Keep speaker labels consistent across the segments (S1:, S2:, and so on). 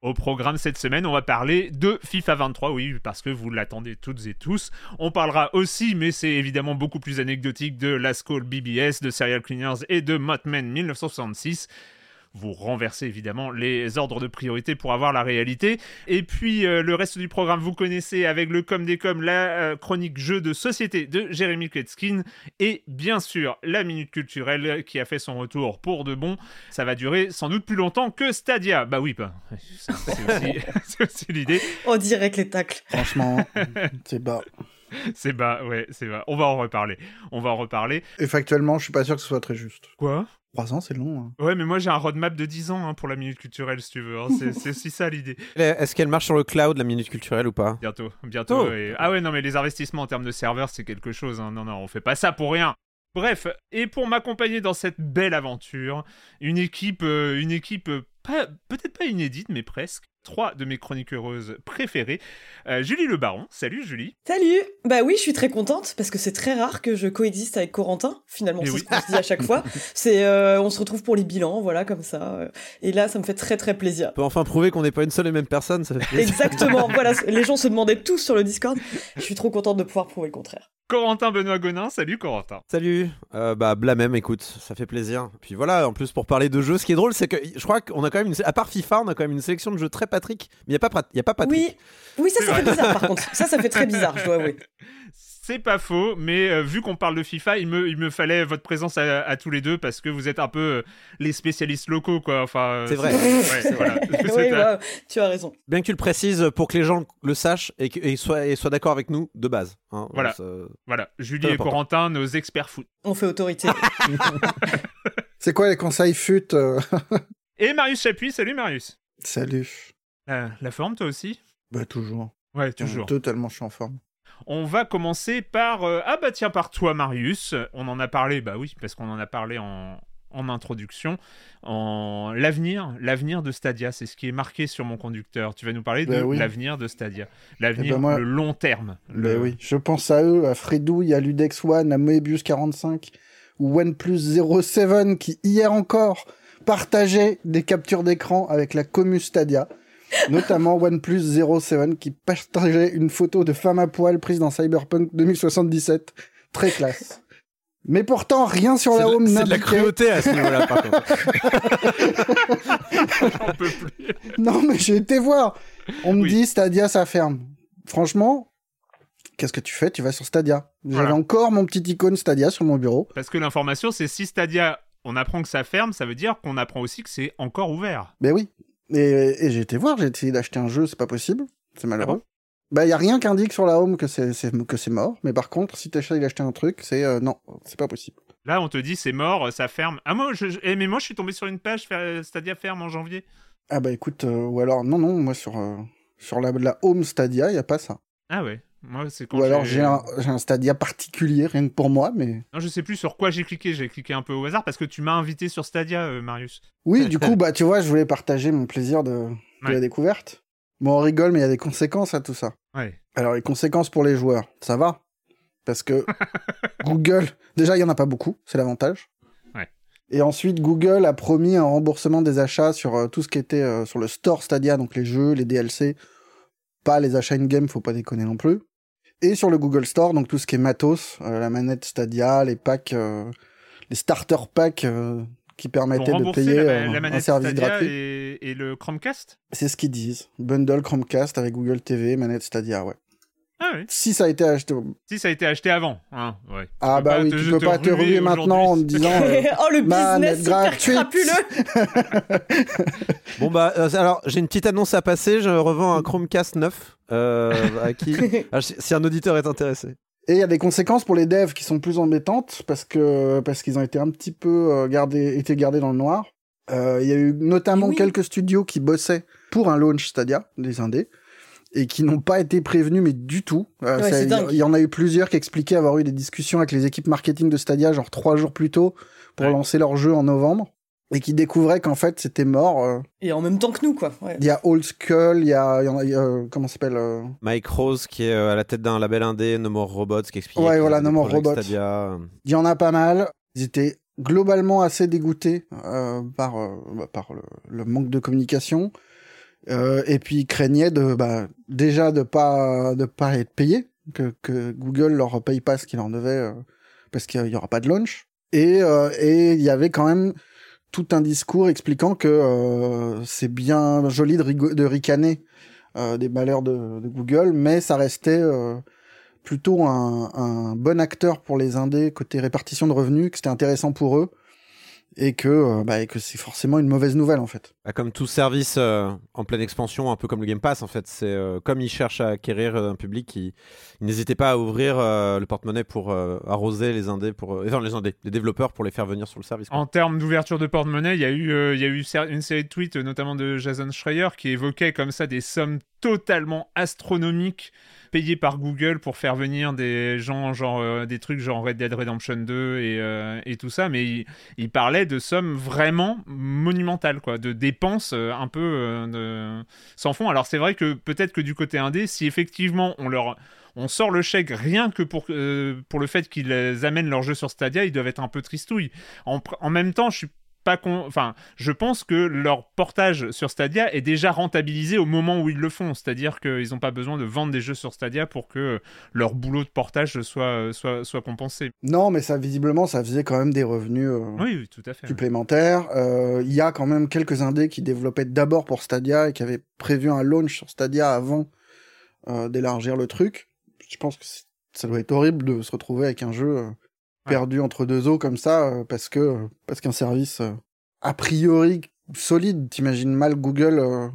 S1: Au programme cette semaine, on va parler de FIFA 23, oui, parce que vous l'attendez toutes et tous. On parlera aussi, mais c'est évidemment beaucoup plus anecdotique, de Last Call BBS, de Serial Cleaners et de Motman 1966 vous renversez évidemment les ordres de priorité pour avoir la réalité. Et puis euh, le reste du programme, vous connaissez avec le com des com, la euh, chronique jeu de société de Jérémy Kletskin et bien sûr la minute culturelle qui a fait son retour pour de bon. Ça va durer sans doute plus longtemps que Stadia. Bah oui, bah, c'est aussi, aussi l'idée.
S2: On dirait que les tacles.
S3: Franchement, c'est bas.
S1: C'est bas, ouais, c'est bas. On va en reparler. On va en reparler.
S3: Et factuellement, je suis pas sûr que ce soit très juste.
S1: Quoi?
S3: 3 ans, c'est long. Hein.
S1: Ouais, mais moi j'ai un roadmap de 10 ans hein, pour la minute culturelle, si tu veux. Hein. C'est aussi ça l'idée.
S4: Est-ce qu'elle marche sur le cloud, la minute culturelle, ou pas?
S1: Bientôt, bientôt. Oh. Ah ouais, non, mais les investissements en termes de serveurs, c'est quelque chose. Non, non, on fait pas ça pour rien. Bref, et pour m'accompagner dans cette belle aventure, une équipe, euh, une équipe euh, peut-être pas inédite, mais presque. Trois de mes chroniques heureuses préférées. Euh, Julie Le Baron. Salut Julie.
S2: Salut. Bah oui, je suis très contente parce que c'est très rare que je coexiste avec Corentin. Finalement, c'est ce qu'on se dit à chaque fois. C'est, euh, on se retrouve pour les bilans, voilà, comme ça. Et là, ça me fait très très plaisir.
S4: On peut enfin prouver qu'on n'est pas une seule et même personne. Ça fait
S2: Exactement. voilà, les gens se demandaient tous sur le Discord. Je suis trop contente de pouvoir prouver le contraire.
S1: Corentin Benoît Gonin, salut Corentin.
S4: Salut, euh, bah bla même, écoute, ça fait plaisir. Puis voilà, en plus pour parler de jeux, ce qui est drôle, c'est que je crois qu'on a quand même, une, à part FIFA, on a quand même une sélection de jeux très Patrick, mais il y a pas, il y a pas Patrick.
S2: Oui, oui, ça, ça fait bizarre par contre. Ça, ça fait très bizarre, je dois avouer.
S1: C'est pas faux, mais euh, vu qu'on parle de FIFA, il me, il me fallait votre présence à, tous les deux parce que vous êtes un peu euh, les spécialistes locaux, quoi. Enfin,
S4: euh, c'est vrai.
S2: oui, tu as raison.
S4: Bien que tu le précises pour que les gens le sachent et, et soient, et soient d'accord avec nous de base.
S1: Hein, voilà. voilà. Julie et Corentin, nos experts foot.
S2: On fait autorité.
S3: c'est quoi les conseils fut
S1: Et Marius Chapuis, salut Marius.
S3: Salut.
S1: La forme, toi aussi?
S3: Bah, toujours.
S1: Ouais, toujours.
S3: Totalement, je suis en forme.
S1: On va commencer par euh, ah bah tiens par toi Marius. On en a parlé bah oui parce qu'on en a parlé en, introduction. En l'avenir, l'avenir de Stadia, c'est ce qui est marqué sur mon conducteur. Tu vas nous parler de ben l'avenir de Stadia, l'avenir eh ben le long terme.
S3: Ben oui, je pense à eux, à Fredouille, à Ludex One, à Moebius 45 ou OnePlus 07 qui hier encore partageaient des captures d'écran avec la commu Stadia notamment OnePlus 07 qui partageait une photo de femme à poil prise dans Cyberpunk 2077. Très classe. Mais pourtant, rien sur la home
S4: C'est de la cruauté à ce niveau-là, par contre.
S3: Non, mais j'ai été voir. On me dit Stadia, ça ferme. Franchement, qu'est-ce que tu fais? Tu vas sur Stadia. J'avais encore mon petit icône Stadia sur mon bureau.
S1: Parce que l'information, c'est si Stadia, on apprend que ça ferme, ça veut dire qu'on apprend aussi que c'est encore ouvert.
S3: Ben oui. Et, j'ai été voir, j'ai essayé d'acheter un jeu, c'est pas possible. C'est malheureux. Ah bah, il y a rien qui indique sur la home que c'est que c'est mort, mais par contre, si t'essayes d'acheter un truc, c'est euh, non, c'est pas possible.
S1: Là, on te dit c'est mort, ça ferme. Ah moi, je, eh, mais moi, je suis tombé sur une page Stadia ferme en janvier.
S3: Ah bah écoute, euh, ou alors non non, moi sur euh, sur la, la home Stadia, il y a pas ça.
S1: Ah ouais. Moi, c'est
S3: Ou alors j'ai un, un, Stadia particulier, rien que pour moi, mais.
S1: Non, je sais plus sur quoi j'ai cliqué. J'ai cliqué un peu au hasard parce que tu m'as invité sur Stadia, Marius.
S3: Oui, du coup, bah tu vois, je voulais partager mon plaisir de, de la découverte. Bon, on rigole, mais il y a des conséquences à tout ça.
S1: Ouais.
S3: Alors, les conséquences pour les joueurs, ça va. Parce que Google, déjà, il n'y en a pas beaucoup, c'est l'avantage.
S1: Ouais.
S3: Et ensuite, Google a promis un remboursement des achats sur euh, tout ce qui était euh, sur le store Stadia, donc les jeux, les DLC. Pas les achats in-game, faut pas déconner non plus. Et sur le Google Store, donc tout ce qui est matos, euh, la manette Stadia, les packs, les starter packs qui permettait de payer euh, un service gratuit.
S1: Et, et, le Chromecast?
S3: C'est ce qu'ils disent. Bundle Chromecast avec Google TV, manette Stadia, ouais.
S1: Ah oui.
S3: Si ça a été acheté.
S1: Si ça a été acheté avant. Hein, ouais.
S3: Ah bah
S1: pas
S3: oui,
S1: te-
S3: tu peux
S1: te
S3: pas te
S1: ruer
S3: ruer maintenant en disant. euh,
S2: oh, le
S3: manette
S2: business crapuleux
S4: Bon bah euh, alors j'ai une petite annonce à passer. Je revends un Chromecast neuf euh, à qui Ah, si un auditeur est intéressé.
S3: Et il y a des conséquences pour les devs qui sont plus embêtantes parce que parce qu'ils ont été un petit peu gardés, été gardés dans le noir. Euh, Il y a eu notamment
S2: Oui.
S3: quelques studios qui bossaient pour un launch Stadia, des indés, et qui n'ont pas été prévenus, mais du tout. Euh,
S2: Ouais,
S3: ça- il y-
S2: dingue.
S3: il y en a eu plusieurs qui expliquaient avoir eu des discussions avec les équipes marketing de Stadia, genre trois jours plus tôt, pour
S1: Ouais.
S3: lancer leur jeu en novembre, et qui découvraient qu'en fait c'était mort. euh.
S2: Et en même temps que nous, quoi. Ouais.
S3: Il y a Old Skull, il y a, y en a- il y a, euh, comment ça s'appelle euh,
S4: Mike Rose qui est euh, à la tête d'un label indé, No More Robots, qui explique.
S3: Ouais, voilà, No More Robots. Il y en a pas mal. Ils étaient globalement assez dégoûtés euh, par, euh, bah, par le, le manque de communication. Euh, et puis ils craignaient de bah, déjà de pas de pas être payés, que, que Google leur paye pas ce qu'il leur devait euh, parce qu'il y aura pas de launch. Et euh, et il y avait quand même tout un discours expliquant que euh, c'est bien joli de, ricaner des malheurs de, de Google, mais ça restait plutôt un, un bon acteur pour les indés côté répartition de revenus, que c'était intéressant pour eux et que euh, bah, et que c'est forcément une mauvaise nouvelle en fait.
S4: Bah, comme tout service euh, en pleine expansion, un peu comme le Game Pass en fait, c'est euh, comme ils cherchent à acquérir un public, ils, ils n'hésitaient pas à ouvrir euh, le porte-monnaie pour euh, arroser les indés, pour euh, enfin les indés, les développeurs pour les faire venir sur le service. quoi.
S1: En termes d'ouverture de porte-monnaie, il y a eu, euh, il y a eu une série de tweets, notamment de Jason Schreier, qui évoquait comme ça des sommes totalement astronomiques payées par Google pour faire venir des gens, genre euh, des trucs genre Red Dead Redemption 2 et, euh, et tout ça, mais il, parlait de sommes vraiment monumentales, quoi, de dépenses euh, un peu sans fond. Alors c'est vrai que peut-être que du côté indé, si effectivement on leur on sort le chèque rien que pour, pour le fait qu'ils amènent leur jeu sur Stadia, ils doivent être un peu tristouilles. En, en même temps, je suis pas con... enfin, je pense que leur portage sur Stadia est déjà rentabilisé au moment où ils le font, c'est-à-dire qu'ils n'ont pas besoin de vendre des jeux sur Stadia pour que leur boulot de portage soit, soit, soit compensé.
S3: Non, mais ça visiblement ça faisait quand même des revenus euh,
S1: Oui, oui, tout à fait.
S3: supplémentaires. Euh, Il y a quand même quelques indés qui développaient d'abord pour Stadia et qui avaient prévu un launch sur Stadia avant euh, d'élargir le truc. Je pense que ça doit être horrible de se retrouver avec un jeu perdu entre deux eaux comme ça euh, parce que parce qu'un service euh, a priori solide, t'imagines mal Google. euh,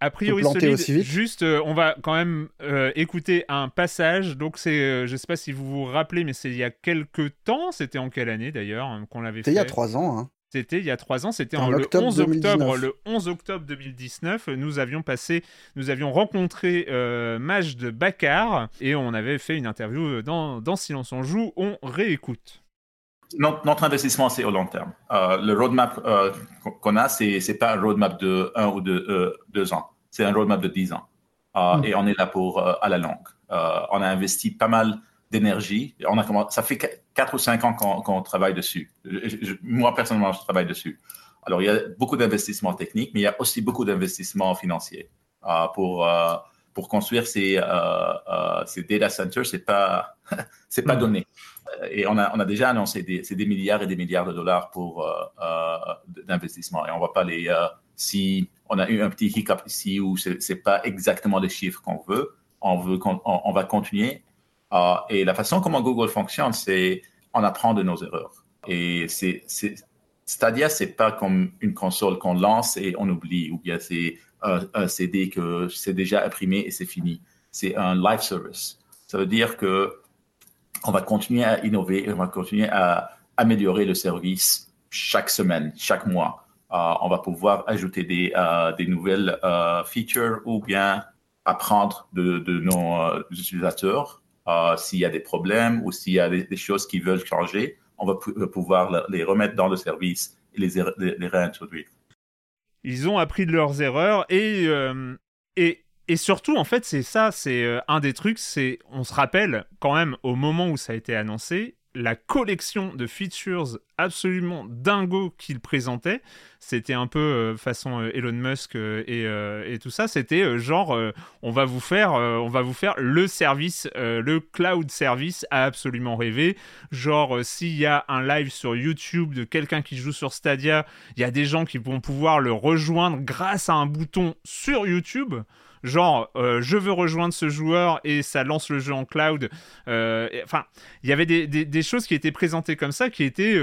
S1: A priori solide,
S3: aussi vite.
S1: juste euh, on va quand même euh, écouter un passage. Donc c'est, euh, je sais pas si vous vous rappelez, mais c'est il y a quelques temps. C'était en quelle année d'ailleurs hein, qu'on l'avait fait
S3: C'était il y a trois ans. Hein.
S1: C'était il y a trois ans, c'était
S3: En
S1: en le
S3: octobre
S1: 11 octobre,
S3: 2019.
S1: le 11 octobre 2019. Nous avions passé, nous avions rencontré euh, Majd Bakar et on avait fait une interview dans, dans Silence on joue. On réécoute.
S5: Notre, notre investissement, c'est au long terme. Euh, le roadmap euh, qu'on a, c'est pas un roadmap de un ou de euh, deux ans. C'est un roadmap de dix ans. Euh,
S3: Mm.
S5: Et on est là pour euh, à la longue. Euh, on a investi pas mal d'énergie. On a commencé, ça fait qu- quatre ou cinq ans qu'on qu'on travaille dessus. Je- je- moi personnellement, je travaille dessus. Alors il y a beaucoup d'investissements techniques, mais il y a aussi beaucoup d'investissements financiers euh, pour euh, pour construire ces euh, ces data centers. C'est pas c'est pas
S1: Mm.
S5: donné. Et on a, on a déjà annoncé des, c'est des milliards et des milliards de dollars pour euh, euh, d'investissement. Et on va pas les. si on a eu un petit hiccup ici où c'est c'est pas exactement les chiffres qu'on veut, on veut, qu'on- on, on va continuer. Euh, et la façon comment Google fonctionne, c'est on apprend de nos erreurs. Et c'est Stadia, c'est pas comme une console qu'on lance et on oublie, ou bien c'est un, un CD que c'est déjà imprimé et c'est fini. C'est un live service. Ça veut dire que on va continuer à innover, et on va continuer à améliorer le service chaque semaine, chaque mois. Euh, on va pouvoir ajouter des, euh, nouvelles euh, features ou bien apprendre de, de nos euh, utilisateurs euh, s'il y a des problèmes ou s'il y a des, choses qui veulent changer. On va pou- pouvoir le- les remettre dans le service et les, les, réintroduire.
S1: Ils ont appris de leurs erreurs et euh, et et surtout en fait c'est ça, c'est euh, un des trucs, c'est on se rappelle quand même au moment où ça a été annoncé, la collection de features absolument dingo qu'il présentait. C'était un peu euh, façon euh, Elon Musk euh, et, tout ça. C'était genre, on va vous faire, on va vous faire le service, le cloud service à absolument rêver. Genre, s'il y a un live sur YouTube de quelqu'un qui joue sur Stadia, il y a des gens qui vont pouvoir le rejoindre grâce à un bouton sur YouTube genre je veux rejoindre ce joueur et ça lance le jeu en cloud. Enfin, il y avait des, des, choses qui étaient présentées comme ça qui étaient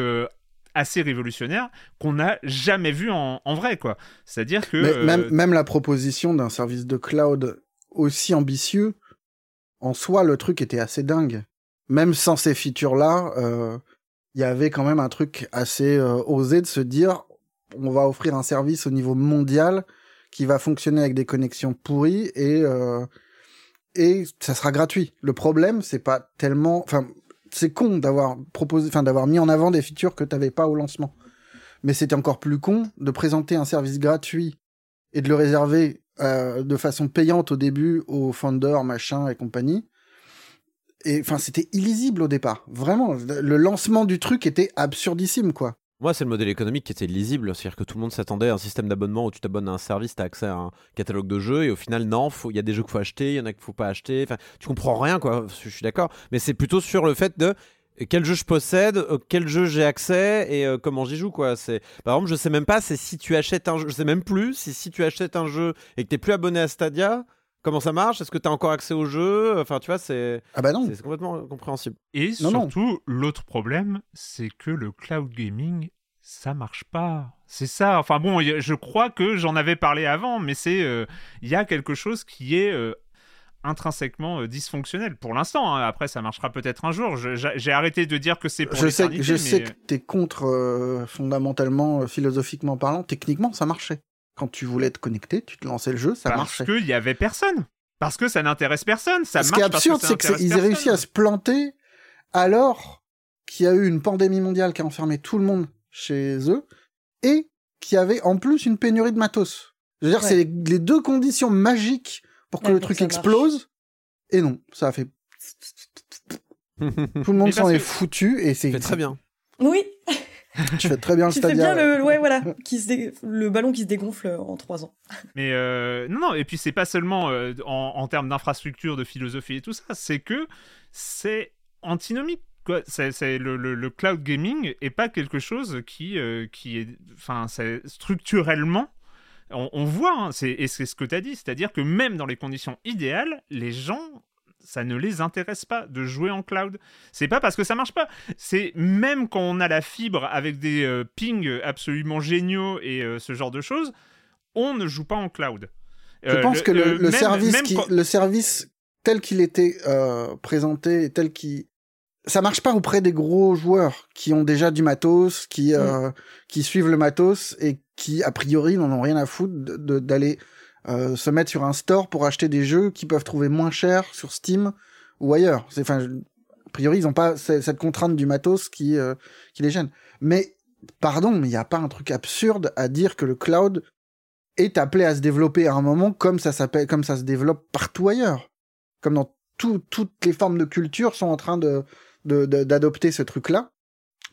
S1: assez révolutionnaire qu'on n'a jamais vu en, vrai, quoi. C'est-à-dire que...
S3: Euh, même, même la proposition d'un service de cloud aussi ambitieux, en soi, le truc était assez dingue. Même sans ces features-là, euh, il y avait quand même un truc assez euh, osé de se dire, on va offrir un service au niveau mondial qui va fonctionner avec des connexions pourries et et ça sera gratuit. Le problème, c'est pas tellement, enfin, c'est con d'avoir proposé, enfin d'avoir mis en avant des features que t'avais pas au lancement. Mais c'était encore plus con de présenter un service gratuit et de le réserver euh, de façon payante au début aux founders, machin et compagnie. Et enfin, c'était illisible au départ. Vraiment, le lancement du truc était absurdissime, quoi.
S4: Moi, c'est le modèle économique qui était lisible, c'est-à-dire que tout le monde s'attendait à un système d'abonnement où tu t'abonnes à un service, tu as accès à un catalogue de jeux, et au final, non, il y a des jeux qu'il faut acheter, il y en a qu'il faut pas acheter. Enfin, tu comprends rien, quoi. Je suis d'accord, mais c'est plutôt sur le fait de quel jeu je possède, euh, quel jeu j'ai accès et euh, comment j'y joue quoi. Par exemple, je sais même pas si tu achètes un jeu, je sais même plus si si tu achètes un jeu et que tu plus abonné à Stadia, comment ça marche? Est-ce que tu as encore accès au jeu? Enfin, tu vois, c'est
S3: ah bah non,
S4: c'est complètement compréhensible.
S1: Et surtout, l'autre problème, c'est que le cloud gaming ça marche pas. C'est ça. Enfin bon, je crois que j'en avais parlé avant, mais c'est euh, il y a quelque chose qui est euh, intrinsèquement euh, dysfonctionnel pour l'instant. Hein. Après, ça marchera peut-être un jour. J'ai arrêté de dire que c'est pour
S3: Je sais, je sais que t'es contre fondamentalement, philosophiquement parlant. Techniquement, ça marchait. Quand tu voulais te connecter, tu te lançais le jeu, ça marchait.
S1: Parce qu'il y avait personne. Parce que ça n'intéresse personne. Ça
S3: Ce qui est absurde, c'est qu'ils aient réussi à se planter alors qu'il y a eu une pandémie mondiale qui a enfermé tout le monde chez eux et qui avait en plus une pénurie de matos. Je veux dire, c'est les, deux conditions magiques pour que le truc explose. Et non, ça a fait. Tout le monde s'en est foutu et c'est
S4: très bien.
S2: Oui.
S3: tu fais très bien le tu fais bien
S2: le, ouais, voilà, qui se le ballon qui se dégonfle en trois ans.
S1: Mais euh, non, non, et puis c'est pas seulement euh, en, en termes d'infrastructure, de philosophie et tout ça, c'est que c'est antinomique c'est, le, cloud gaming est pas quelque chose qui, euh, qui est, enfin, structurellement, on, voit, hein, c'est, et c'est ce que tu as dit, c'est-à-dire que même dans les conditions idéales, les gens, ça ne les intéresse pas de jouer en cloud. C'est pas parce que ça marche pas, c'est même quand on a la fibre avec des euh, pings absolument géniaux et euh, ce genre de choses, on ne joue pas en cloud.
S3: Je pense que le, service le service tel qu'il était présenté, tel qu'il ça marche pas auprès des gros joueurs qui ont déjà du matos, qui euh, mm. qui suivent le matos et qui a priori n'en ont rien à foutre d'aller euh, se mettre sur un store pour acheter des jeux qui peuvent trouver moins cher sur Steam ou ailleurs. C'est enfin a priori ils ont pas cette contrainte du matos qui euh, qui les gêne. Mais pardon, mais il y a pas un truc absurde à dire que le cloud est appelé à se développer à un moment comme ça s'appelle comme ça se développe partout ailleurs. Comme dans toutes les formes de culture sont en train de d'adopter ce truc-là.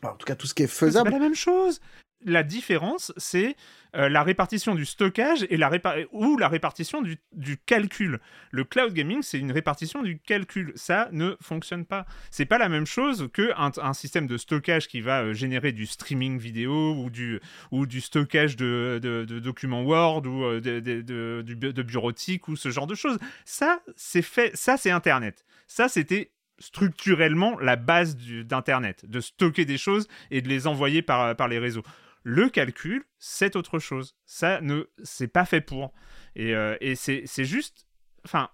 S3: En tout cas, tout ce qui est faisable.
S1: C'est pas la même chose. La différence, c'est euh, la répartition du stockage et la ou la répartition du, du calcul. Le cloud gaming, c'est une répartition du calcul. Ça ne fonctionne pas. C'est pas la même chose que un, système de stockage qui va euh, générer du streaming vidéo ou du, ou du stockage de, de, documents Word ou euh, de, de, de bureautique ou ce genre de choses. Ça, c'est fait. Ça, c'est Internet. Ça, c'était structurellement la base d'Internet, de stocker des choses et de les envoyer par, par les réseaux. Le calcul, c'est autre chose. Ça ne, c'est pas fait pour. Et, euh, et c'est juste, enfin,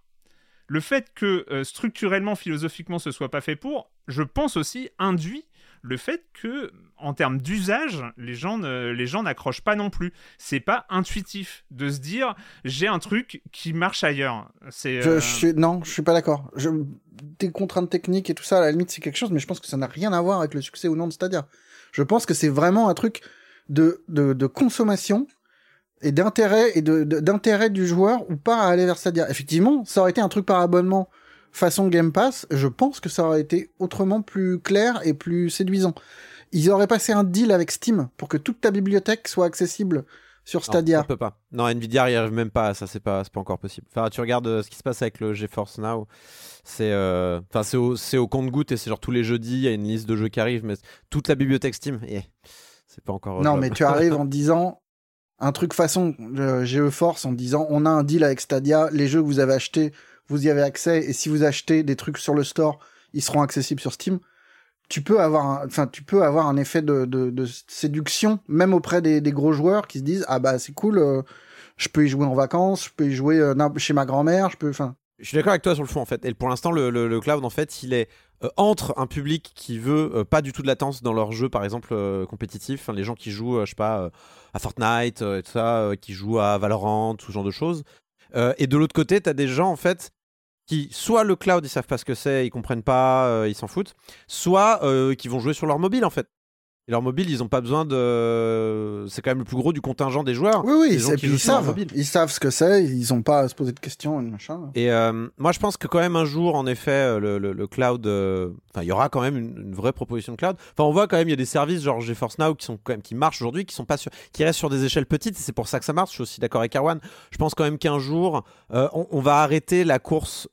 S1: le fait que euh, structurellement, philosophiquement, ce soit pas fait pour, je pense aussi induit le fait que, en termes d'usage, les gens les gens n'accrochent pas non plus. C'est pas intuitif de se dire j'ai un truc qui marche ailleurs. C'est
S3: je, euh, non, je suis pas d'accord. Je... Des contraintes techniques et tout ça, à la limite, c'est quelque chose, mais je pense que ça n'a rien à voir avec le succès ou non de Stadia. Je pense que c'est vraiment un truc de, de, de consommation et d'intérêt et de, d'intérêt du joueur ou pas à aller vers Stadia. Effectivement, ça aurait été un truc par abonnement façon Game Pass, je pense que ça aurait été autrement plus clair et plus séduisant. Ils auraient passé un deal avec Steam pour que toute ta bibliothèque soit accessible sur Stadia.
S4: Non, on peut pas. Non, Nvidia y arrive même pas. Ça, c'est pas, pas encore possible. Enfin, tu regardes euh, ce qui se passe avec le GeForce Now. C'est, euh, enfin, c'est au, c'est au compte-goutte et c'est genre tous les jeudis, il y a une liste de jeux qui arrivent, mais toute la bibliothèque Steam, eh, c'est pas encore.
S3: Non, mais tu arrives en disant un truc façon euh, GeForce en disant on a un deal avec Stadia, les jeux que vous avez achetés, vous y avez accès, et si vous achetez des trucs sur le store, ils seront accessibles sur Steam. Tu peux avoir, un- enfin, tu peux avoir un effet de, de, de séduction, même auprès des, des gros joueurs qui se disent ah bah c'est cool, euh, je peux y jouer en vacances, je peux y jouer euh, chez ma grand-mère, je peux, enfin.
S4: Je suis d'accord avec toi sur le fond en fait. Et pour l'instant, le, le- le cloud en fait, il est euh, entre un public qui veut euh, pas du tout de latence dans leur jeu, par exemple euh, compétitif, les gens qui jouent, je sais pas, à Fortnite et tout ça, qui jouent à Valorant, tout ce genre de choses. Et de l'autre côté, tu des gens en fait qui soit le cloud ils savent pas ce que c'est, ils comprennent pas, ils s'en foutent, soit qui vont jouer sur leur mobile en fait. Et leur mobile, ils ont pas besoin de. C'est quand même le plus gros du contingent des joueurs.
S3: Oui, oui,
S4: gens qui
S3: ils savent, ils savent ce que c'est, ils ont pas à se poser de questions, et machin.
S4: Et euh, moi, je pense que quand même un jour, en effet, euh, le, le- le cloud, euh, enfin, il y aura quand même une, une vraie proposition de cloud. Enfin, on voit quand même, il y a des services genre GeForce Now qui sont quand même qui marchent aujourd'hui, qui sont pas sur, qui restent sur des échelles petites. et C'est pour ça que ça marche. Je suis aussi d'accord avec Erwan. Je pense quand même qu'un jour, euh, on, on va arrêter la course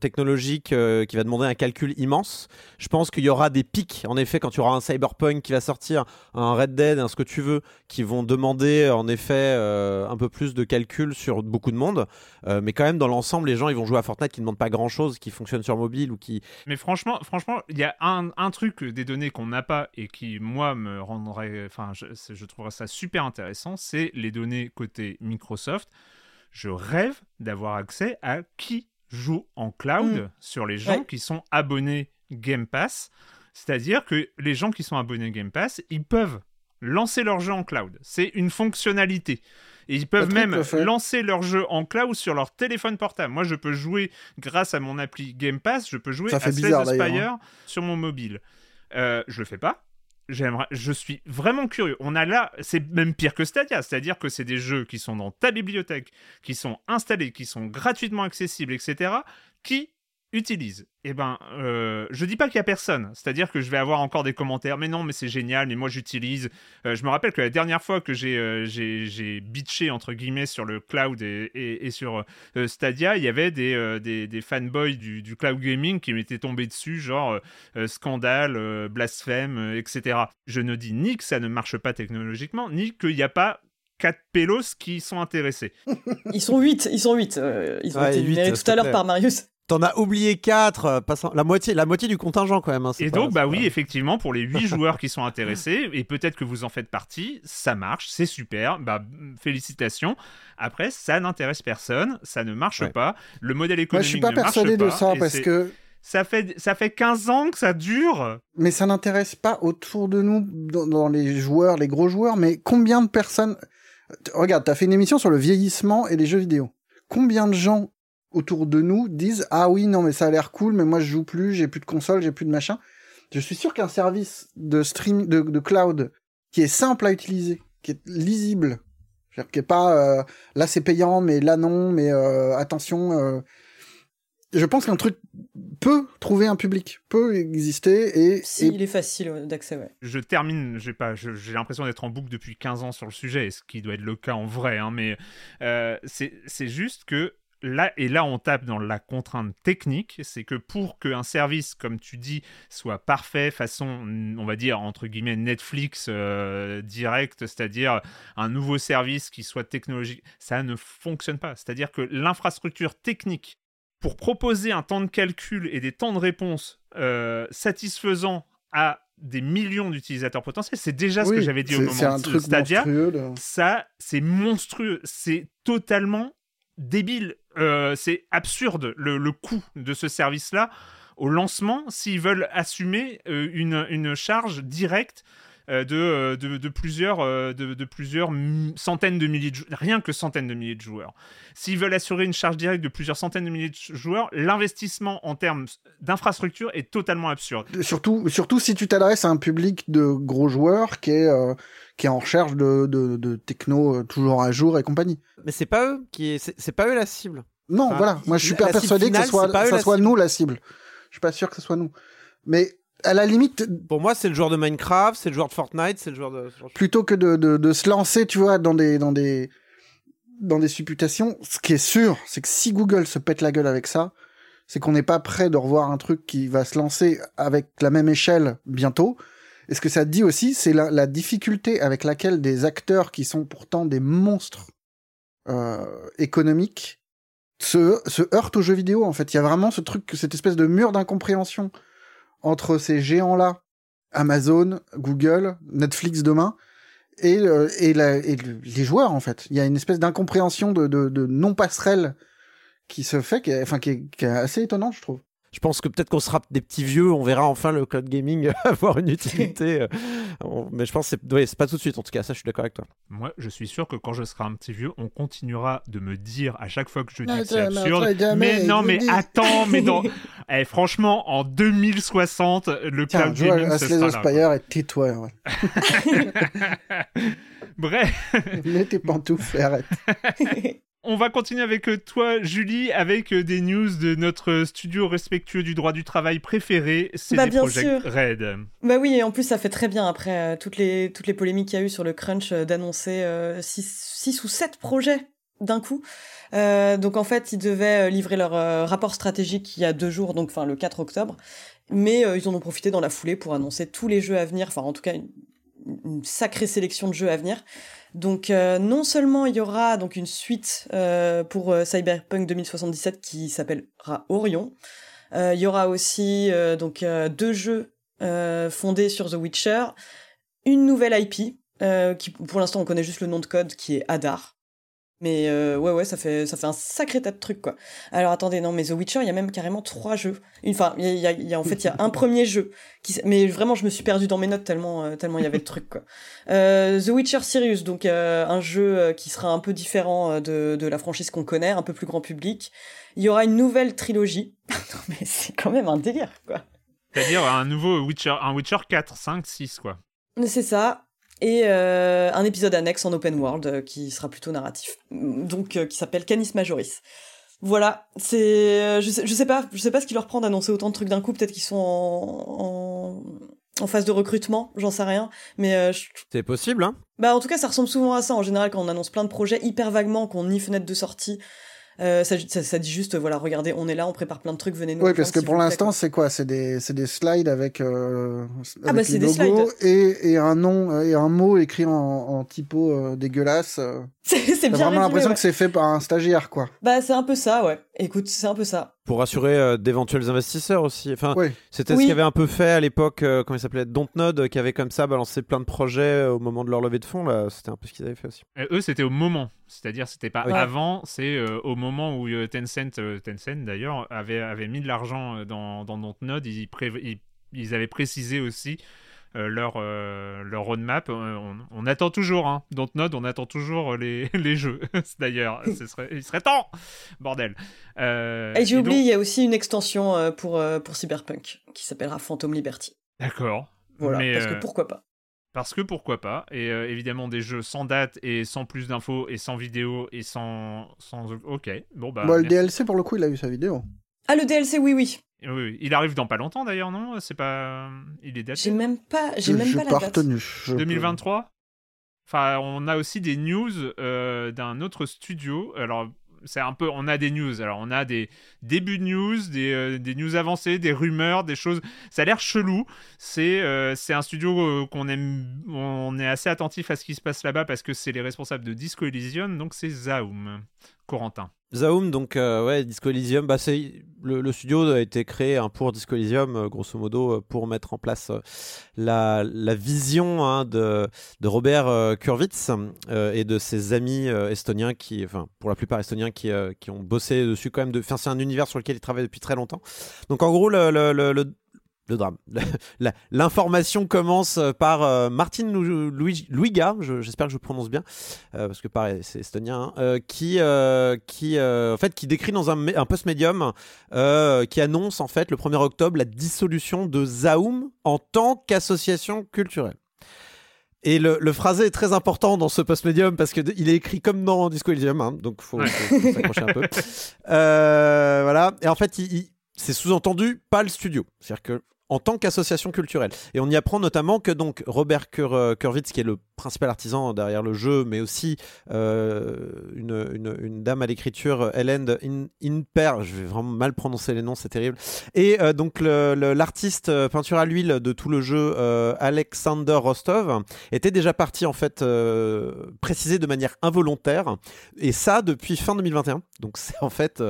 S4: technologique qui va demander un calcul immense. Je pense qu'il y aura des pics, en effet, quand il y aura un Cyberpunk qui va sortir, un Red Dead, un ce que tu veux, qui vont demander en effet euh, un peu plus de calcul sur beaucoup de monde. Euh, mais quand même, dans l'ensemble, les gens ils vont jouer à Fortnite qui ne demandent pas grand chose, qui fonctionne sur mobile ou qui.
S1: Mais franchement, franchement, il y a un, un truc des données qu'on n'a pas et qui moi me rendrait, enfin, je, je trouverais ça super intéressant, c'est les données côté Microsoft. Je rêve d'avoir accès à qui joue en cloud
S2: Mm.
S1: sur les gens
S2: Ouais.
S1: qui sont abonnés Game Pass. C'est-à-dire que les gens qui sont abonnés Game Pass, ils peuvent lancer leur jeu en cloud. C'est une fonctionnalité. Et ils peuvent
S3: Patrick
S1: même
S3: le
S1: lancer leur jeu en cloud sur leur téléphone portable. Moi, je peux jouer grâce à mon appli Game Pass, je peux jouer
S3: Ça
S1: à
S3: bizarre,
S1: the
S3: d'ailleurs,
S1: Spire sur mon mobile. Euh, je le fais pas. J'aimerais, je suis vraiment curieux. On a là, c'est même pire que Stadia, c'est-à-dire que c'est des jeux qui sont dans ta bibliothèque, qui sont installés, qui sont gratuitement accessibles, etc. Qui utilisent. Eh ben, euh, je dis pas qu'il y a personne. C'est-à-dire que je vais avoir encore des commentaires. Mais non, mais c'est génial. Mais moi, j'utilise. Euh, je me rappelle que la dernière fois que j'ai euh, j'ai j'ai bitché entre guillemets sur le cloud et, et- et sur euh, Stadia, il y avait des, euh, des, des fanboys du, du cloud gaming qui m'étaient tombés dessus, genre scandale, euh, blasphème, euh, etc. Je ne dis ni que ça ne marche pas technologiquement, ni qu'il n'y a pas quatre pélos qui sont intéressés.
S2: Ils sont 8, ils sont 8. ils ont
S4: Ouais,
S2: été
S4: huit,
S2: numérés
S4: s'il
S2: tout à l'heure par Marius.
S4: T'en as oublié 4, la moitié, la moitié du contingent quand même. hein, c'est
S1: Et
S4: pas-
S1: donc, bah
S4: pas-
S1: oui, effectivement, pour les 8 joueurs qui sont intéressés, et peut-être que vous en faites partie, ça marche, c'est super, bah félicitations. Après, ça n'intéresse personne, ça ne marche
S4: Ouais.
S1: pas, le modèle
S3: Moi,
S1: économique
S3: je suis pas
S1: ne marche
S3: persuadé de ça parce que
S1: ça fait, ça fait 15 ans que ça dure.
S3: mais ça n'intéresse pas autour de nous dans, dans les joueurs, les gros joueurs, mais combien de personnes Regarde, t'as fait une émission sur le vieillissement et les jeux vidéo. Combien de gens autour de nous disent ah oui non mais ça a l'air cool mais moi je joue plus, j'ai plus de console, j'ai plus de machin. Je suis sûr qu'un service de stream de, de cloud qui est simple à utiliser, qui est lisible, c'est-à-dire qui est pas euh, là c'est payant mais là non mais euh, attention. euh, je pense qu'un truc peut trouver un public, peut exister et,
S2: Si,
S3: et
S2: il est facile d'accès, ouais.
S1: Je termine, j'ai pas, j'ai l'impression d'être en boucle depuis 15 ans sur le sujet, ce qui doit être le cas en vrai, hein, mais euh, c'est c'est juste que là, et là on tape dans la contrainte technique, c'est que pour qu'un service, comme tu dis, soit parfait, façon, on va dire, entre guillemets, Netflix euh, direct, c'est-à-dire un nouveau service qui soit technologique, ça ne fonctionne pas. C'est-à-dire que l'infrastructure technique pour proposer un temps de calcul et des temps de réponse euh, satisfaisants à des millions d'utilisateurs potentiels, c'est déjà ce que j'avais dit au moment
S3: c'est un
S1: de
S3: truc
S1: Stadia
S3: monstrueux.
S1: ça, c'est monstrueux, c'est totalement débile, Euh, c'est absurde le, coût de ce service-là au lancement s'ils veulent assumer euh, une, une charge directe euh, de, de, plusieurs, de, plusieurs centaines de milliers de jou- rien que centaines de milliers de joueurs. S'ils veulent assurer une charge directe de plusieurs centaines de milliers de joueurs, l'investissement en termes d'infrastructure est totalement absurde.
S3: Surtout, surtout si tu t'adresses à un public de gros joueurs qui est, qui est en recherche de, de, de techno euh, toujours à jour et compagnie.
S4: Mais c'est pas eux qui est... c'est pas eux la cible.
S3: Non,
S4: Enfin,
S3: voilà. Moi, je suis
S4: la
S3: pas persuadé
S4: finale,
S3: que ce soit, ça soit
S4: cible.
S3: nous la cible. Je suis pas sûr que ce soit nous. Mais à la limite,
S4: Pour moi, c'est le joueur de Minecraft, c'est le joueur de Fortnite, c'est le joueur de.
S3: plutôt que de, de, de se lancer, tu vois, dans des, dans des, dans des supputations, ce qui est sûr, c'est que si Google se pète la gueule avec ça, c'est qu'on n'est pas prêt de revoir un truc qui va se lancer avec la même échelle bientôt. Et ce que ça dit aussi, c'est la, la difficulté avec laquelle des acteurs qui sont pourtant des monstres euh, économiques se, se heurtent aux jeux vidéo. En fait, il y a vraiment ce truc, cette espèce de mur d'incompréhension entre ces géants-là, Amazon, Google, Netflix demain, et, euh, et, la, et le- les joueurs en fait. Il y a une espèce d'incompréhension de, de, de non passerelle qui se fait, qui est, enfin qui est, qui est assez étonnante, je trouve.
S4: Je pense que peut-être qu'on sera des petits vieux, on verra enfin le cloud gaming avoir une utilité. euh, Mais je pense que c'est ouais, pas tout de suite, en tout cas, ça je suis d'accord avec toi.
S1: Moi, je suis sûr que quand je serai un petit vieux, on continuera de me dire à chaque fois que je dis que c'est absurde. Mais non, mais attends, mais non. Eh, franchement, en 2060, le
S3: Tiens,
S1: cloud
S3: joue à
S1: gaming, ce
S3: Slay
S1: sera là.
S3: Spire et tais-toi. ouais.
S1: Bref,
S3: Mets tes pantoufles et arrête.
S1: On va continuer avec euh, toi, Julie, avec euh, des news de notre studio respectueux du droit du travail préféré, c'est
S2: Bah,
S1: Project
S2: sûr.
S1: Red.
S2: Bah oui, et en plus ça fait très bien après euh, toutes les toutes les polémiques qu'il y a eu sur le crunch euh, d'annoncer 6 ou 7 projets d'un coup. Euh, donc en fait, ils devaient livrer leur euh, rapport stratégique il y a deux jours, donc enfin le 4 octobre. Mais euh, ils en ont profité dans la foulée pour annoncer tous les jeux à venir, enfin en tout cas une, une sacrée sélection de jeux à venir. Donc euh, non seulement il y aura donc une suite euh, pour euh, Cyberpunk 2077 qui s'appellera Orion. Il y aura aussi donc deux jeux fondés sur The Witcher, une nouvelle IP qui pour l'instant on connaît juste le nom de code qui est Hadar. Mais euh, ouais ouais ça fait ça fait un sacré tas de trucs quoi. Alors attendez non mais The Witcher il y a même carrément trois jeux. Enfin il y a, y en fait il y a un premier jeu qui mais vraiment je me suis perdu dans mes notes tellement euh, tellement il y avait de trucs quoi. Euh, The Witcher Sirius donc un jeu qui sera un peu différent de de la franchise qu'on connaît un peu plus grand public. Il y aura une nouvelle trilogie. non mais c'est quand même un délire quoi.
S1: C'est-à-dire un nouveau Witcher, un Witcher 4, 5, 6, quoi.
S2: C'est ça. Et euh, un épisode annexe en open world euh, qui sera plutôt narratif. Donc euh, qui s'appelle Canis Majoris. Voilà, c'est euh, je sais, je sais pas, je sais pas ce qui leur prend d'annoncer autant de trucs d'un coup, peut-être qu'ils sont en, en en phase de recrutement, j'en sais rien, mais euh, je-
S4: C'est possible, hein
S2: bah en tout cas ça ressemble souvent à ça en général quand on annonce plein de projets hyper vaguement qu'on ni fenêtre de sortie. Euh, ça, ça, ça dit juste voilà regardez on est là on prépare plein de trucs venez nous
S3: Oui, parce que pour l'instant, c'est quoi? C'est des, c'est des slides avec, euh,
S2: Ah
S3: avec
S2: bah,
S3: les
S2: des
S3: logos
S2: slides.
S3: et, et un nom euh, et un mot écrit en, en typo euh, dégueulasse.
S2: c'est bien
S3: vraiment
S2: résumé,
S3: l'impression
S2: ouais.
S3: que c'est fait par un stagiaire, quoi.
S2: bah c'est un peu ça ouais écoute c'est un peu ça
S4: Pour rassurer euh, d'éventuels investisseurs aussi. Enfin,
S3: Oui.
S4: C'était
S2: Oui.
S4: ce qu'il avait un peu fait à l'époque, euh, quand il s'appelait Dontnod, qui avait comme ça balancé plein de projets euh, au moment de leur levée de fonds. Là, c'était un peu ce qu'ils avaient fait aussi.
S1: Et eux, c'était au moment. C'est-à-dire, c'était pas avant, c'est euh, au moment où euh, Tencent, euh, Tencent d'ailleurs, avait, avait mis de l'argent dans, dans Dontnod. Ils, pré- ils, ils avaient précisé aussi euh, leur, euh, leur roadmap. Euh, On, on attend toujours, hein. Dontnod, on attend toujours euh, les, les jeux. d'ailleurs, serait, il serait temps Bordel Euh,
S2: Et j'ai oublié,
S1: donc-
S2: il y a aussi une extension euh, pour, euh, pour Cyberpunk qui s'appellera Phantom Liberty.
S1: D'accord.
S2: Voilà,
S1: Mais,
S2: parce que
S1: euh,
S2: pourquoi pas.
S1: Parce que pourquoi pas Et euh, évidemment, des jeux sans date et sans plus d'infos et sans vidéo et sans. sans... Ok, bon bah.
S3: Bon, le. DLC, pour le coup, il a eu sa vidéo.
S2: Ah, le DLC, oui, oui.
S1: Oui, oui, il arrive dans pas longtemps d'ailleurs, non? C'est pas. Il est daté?
S2: J'ai même pas, j'ai même pas,
S3: pas
S2: la date.
S3: retenu. Je peux-
S1: 2023 Enfin, on a aussi des news euh, d'un autre studio. Alors, c'est un peu. On a des news. Alors, on a des débuts de news, des, euh, des news avancées, des rumeurs, des choses. Ça a l'air chelou. C'est euh, c'est un studio euh, qu'on aime. On est assez attentif à ce qui se passe là-bas parce que c'est les responsables de Disco Elysium. Donc, c'est Zaum. Corentin.
S4: Zaum, donc euh, ouais, Disco Elysium, bah, le, le studio a été créé hein, pour Disco Elysium, euh, grosso modo, euh, pour mettre en place euh, la, vision hein, de, de Robert euh, Kurwitz et de ses amis estoniens qui, enfin, pour la plupart estoniens qui, qui ont bossé dessus quand même. De, c'est un univers sur lequel ils travaillent depuis très longtemps. Donc en gros, le, le- drame. L'information commence par euh, Martin Luiga, je- j'espère que je prononce bien, euh, parce que pareil, c'est estonien, hein, euh, qui, euh, qui, euh, en fait, qui décrit dans un, un post-médium euh, qui annonce en fait le 1er octobre la dissolution de Zaum en tant qu'association culturelle. Et le, le phrasé est très important dans ce post-médium parce qu'il est écrit comme dans Disco Elysium, hein, donc faut,
S1: Ouais.
S4: faut- faut s'accrocher un peu. Euh, voilà. Et en fait, il- il- c'est sous-entendu pas le studio. C'est-à-dire que en tant qu'association culturelle. Et on y apprend notamment que donc Robert Kur Kurwitz, qui est le principal artisan derrière le jeu, mais aussi euh, une, dame à l'écriture, Hélène Inper, je vais vraiment mal prononcer les noms, c'est terrible. Et euh, donc l'artiste peinture à l'huile de tout le jeu, euh, Alexander Rostov, était déjà parti en fait préciser de manière involontaire, et ça depuis fin 2021. Donc c'est en fait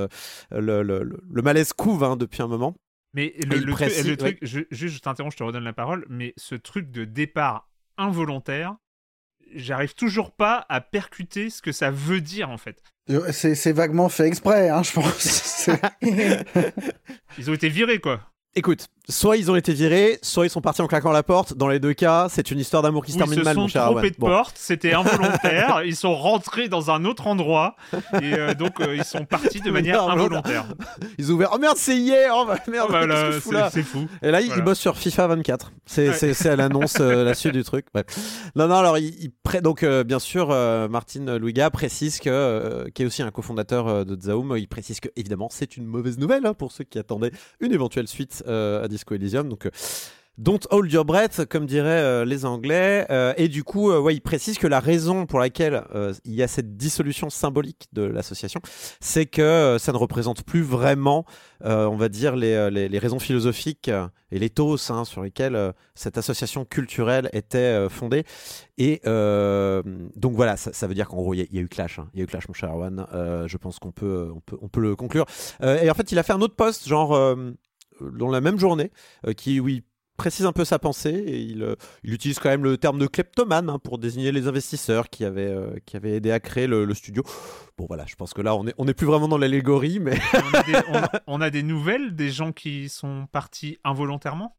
S4: le, malaise couve hein, depuis un moment.
S1: Mais le, le, truc, je, je t'interromps, je te redonne la parole, mais ce truc de départ involontaire, j'arrive toujours pas à percuter ce que ça veut dire en fait.
S3: C'est vaguement fait exprès, hein, je pense.
S1: Ils ont été virés quoi.
S4: Écoute, soit ils ont été virés, soit ils sont partis en claquant la porte. Dans les deux cas, c'est une histoire d'amour qui se termine mal, mon cher
S1: Ils se sont trompés de porte, c'était involontaire. ils sont rentrés dans un autre endroit et euh, donc euh, ils sont partis de manière involontaire.
S4: Ils ont ouvert. Oh merde, c'est hier. Oh bah, merde,
S1: oh bah, c'est fou.
S4: Et là, ils bossent sur FIFA 24. C'est à l'annonce euh, la suite du truc. Non, non. Alors, donc bien sûr, Martin Louiga précise que, qui est aussi un cofondateur de Zaum, il précise que évidemment c'est une mauvaise nouvelle hein, pour ceux qui attendaient une éventuelle suite à Disco Elysium. Donc, euh, Don't hold your breath, comme diraient euh, les Anglais. et du coup, ouais, il précise que la raison pour laquelle il y a cette dissolution symbolique de l'association, c'est que ça ne représente plus vraiment, on va dire, les, les, raisons philosophiques et l'éthos hein, sur lesquels cette association culturelle était fondée. Et donc voilà, ça, veut dire qu'en gros, il y, a eu clash. Hein. Il y a eu clash, mon cher Erwan. je pense qu'on peut, on peut, on peut le conclure. et en fait, il a fait un autre post, genre dans la même journée, euh, qui, oui, précise un peu sa pensée et il, euh, il utilise quand même le terme de kleptomane hein, pour désigner les investisseurs qui avaient, euh, qui avaient aidé à créer le, studio. Bon voilà, je pense que là on est, on plus vraiment dans l'allégorie, mais
S1: on, a des nouvelles des gens qui sont partis involontairement?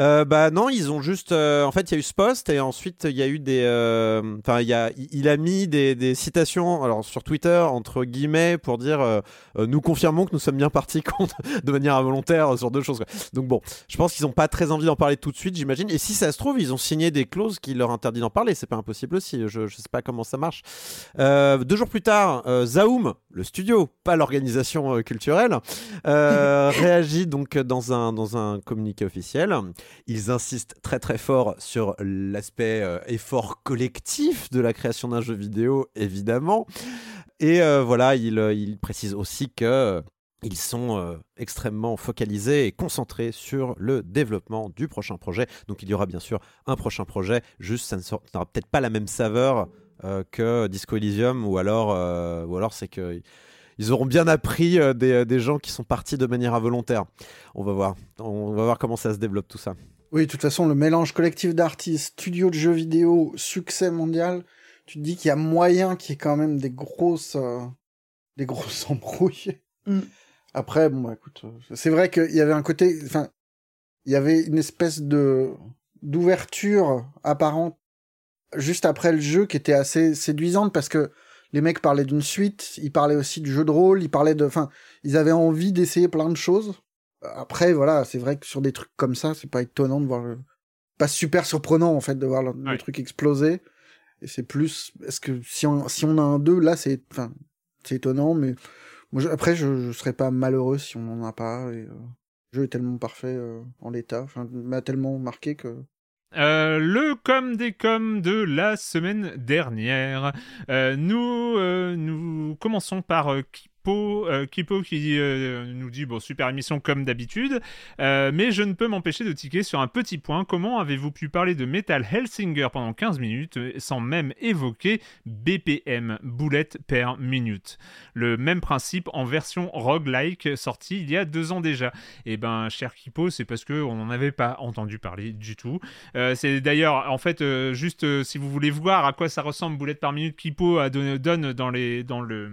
S4: Euh, bah non, ils ont juste. Euh, en fait, il y a eu ce post et ensuite il y a eu des. Euh, enfin, il a, mis des, citations, alors sur Twitter entre guillemets pour dire nous confirmons que nous sommes bien partis contre de manière involontaire sur deux choses. Donc bon, je pense qu'ils n'ont pas très envie d'en parler tout de suite, j'imagine. Et si ça se trouve, ils ont signé des clauses qui leur interdisent d'en parler. C'est pas impossible aussi. Je, je sais pas comment ça marche. deux jours plus tard, Zaoum, le studio, pas l'organisation culturelle, réagit donc dans un dans un communiqué officiel. Ils insistent très très fort sur l'aspect euh, effort collectif de la création d'un jeu vidéo, évidemment. Et euh, voilà, ils il précisent aussi que ils sont extrêmement focalisés et concentrés sur le développement du prochain projet. Donc il y aura bien sûr un prochain projet, juste ça n'aura peut-être pas la même saveur que Disco Elysium, ou alors, ou alors c'est que ils auront bien appris euh, euh, des, gens qui sont partis de manière involontaire. On va voir. On va voir comment ça se développe tout ça.
S3: Oui, de toute façon, le mélange collectif d'artistes, studio de jeux vidéo, succès mondial, tu te dis qu'il y a moyen qu'il y ait quand même des grosses, euh, des grosses embrouilles. Mm. Après, bon, bah, écoute, c'est vrai qu'il y avait un côté, enfin, il y avait une espèce de d'ouverture apparente juste après le jeu qui était assez séduisante parce que les mecs parlaient d'une suite, ils parlaient aussi du jeu de rôle, ils parlaient de, enfin, ils avaient envie d'essayer plein de choses. Après, voilà, c'est vrai que sur des trucs comme ça, c'est pas étonnant de voir le... pas super surprenant en fait de voir le, truc exploser. Et c'est plus, est-ce que si on, si on a un 2, là, c'est, enfin, c'est étonnant, mais moi, après, je, je serais pas malheureux si on n'en a pas. Et, euh, le jeu est tellement parfait euh, en l'état, enfin, m'a tellement marqué que
S1: euh, le com des coms de la semaine dernière. Euh, nous, euh, nous commençons par Kipo, euh, Kipo qui euh, nous dit bon super émission comme d'habitude, euh, mais je ne peux m'empêcher de tiquer sur un petit point. Comment avez-vous pu parler de Metal Hellsinger pendant 15 minutes sans même évoquer BPM, boulette per minute? Le même principe en version roguelike sorti il y a deux ans déjà. Et eh ben cher Kipo, c'est parce que on n'en avait pas entendu parler du tout. c'est d'ailleurs en fait juste si vous voulez voir à quoi ça ressemble boulette par minute, Kipo a donne dans les dans le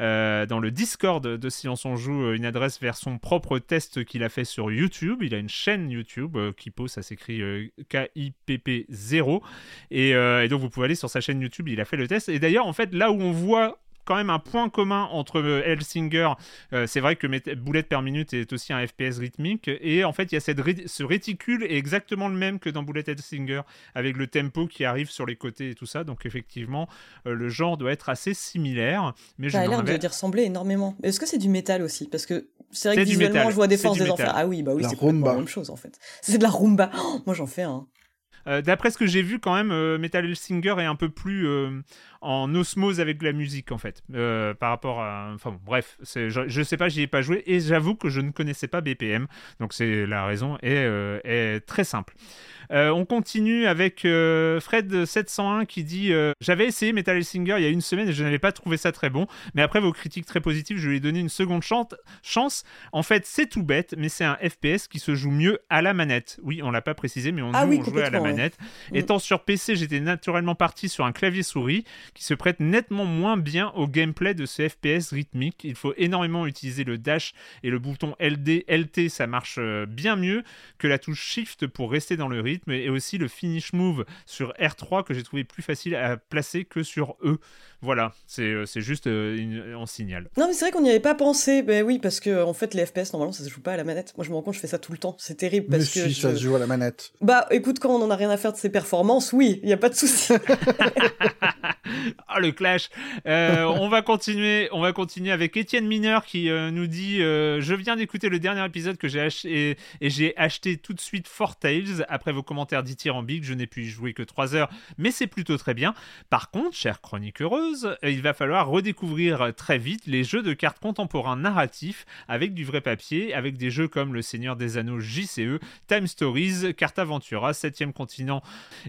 S1: euh, dans le Discord de Silence on Joue euh, une adresse vers son propre test qu'il a fait sur YouTube. Il a une chaîne YouTube, euh, Kipo, ça s'écrit K-I-P-P 0. Et, et donc vous pouvez aller sur sa chaîne YouTube, il a fait le test. Et d'ailleurs, en fait, là où on voit quand même un point commun entre Hellsinger. Euh, c'est vrai que boulette per minute est aussi un FPS rythmique. Et en fait, il y a cette ce réticule est exactement le même que dans Bullet Hellsinger, avec le tempo qui arrive sur les côtés et tout ça. Donc effectivement, euh, le genre doit être assez similaire. Mais
S2: ça
S1: a
S2: l'air de ressembler énormément. Est-ce que c'est du métal aussi? Parce que C'est vrai
S1: C'est
S2: que
S1: du
S2: visuellement,
S1: métal.
S2: je vois des forces des
S1: métal.
S2: enfers. Ah oui, bah oui,
S3: La
S2: c'est la même chose en fait. C'est de la rumba. Oh, moi, j'en fais un.
S1: Euh, D'après ce que j'ai vu, quand même, euh, Metal Hellsinger est un peu plus euh, en osmose avec la musique, en fait, par rapport à. Enfin bon, bref, je, je sais pas, j'y ai pas joué et j'avoue que je ne connaissais pas BPM, donc c'est la raison est, est très simple. On continue avec euh, Fred701 qui dit J'avais essayé Metal Hellsinger il y a une semaine et je n'avais pas trouvé ça très bon, mais après vos critiques très positives, je lui ai donné une seconde chance. En fait, c'est tout bête, mais c'est un FPS qui se joue mieux à la manette. Oui, on l'a pas précisé, mais on,
S2: Ah
S1: nous,
S2: oui,
S1: on jouait à la
S2: complètement, Mm.
S1: Étant sur PC, j'étais naturellement parti sur un clavier souris qui se prête nettement moins bien au gameplay de ce FPS rythmique. Il faut énormément utiliser le dash et le bouton LD, LT, ça marche euh, bien mieux que la touche Shift pour rester dans le rythme et aussi le finish move sur R3 que j'ai trouvé plus facile à placer que sur E. Voilà, c'est euh, c'est juste euh, une- en signal.
S2: Non, mais c'est vrai qu'on n'y avait pas pensé. Ben oui, parce que en fait, les FPS, normalement, ça se joue pas à la manette. Moi, je me rends compte, je fais ça tout le temps. C'est terrible
S3: Mais
S2: parce
S3: si,
S2: que.
S3: ça
S2: je-
S3: se joue à la manette.
S2: Bah, écoute, quand on en a rien à faire de ses performances, oui, il y a pas de souci.
S1: Ah le clash. Euh, on va continuer, on va continuer avec Étienne Mineur qui euh, nous dit euh, je viens d'écouter le dernier épisode que j'ai acheté et, et j'ai acheté tout de suite Four Tales après vos commentaires dithyrambiques, je n'ai pu y jouer que 3 heures, mais c'est plutôt très bien. Par contre, chère chronique heureuse, il va falloir redécouvrir très vite les jeux de cartes contemporains narratifs avec du vrai papier, avec des jeux comme Le Seigneur des Anneaux JCE, Time Stories, Carte Aventura, 7ème continent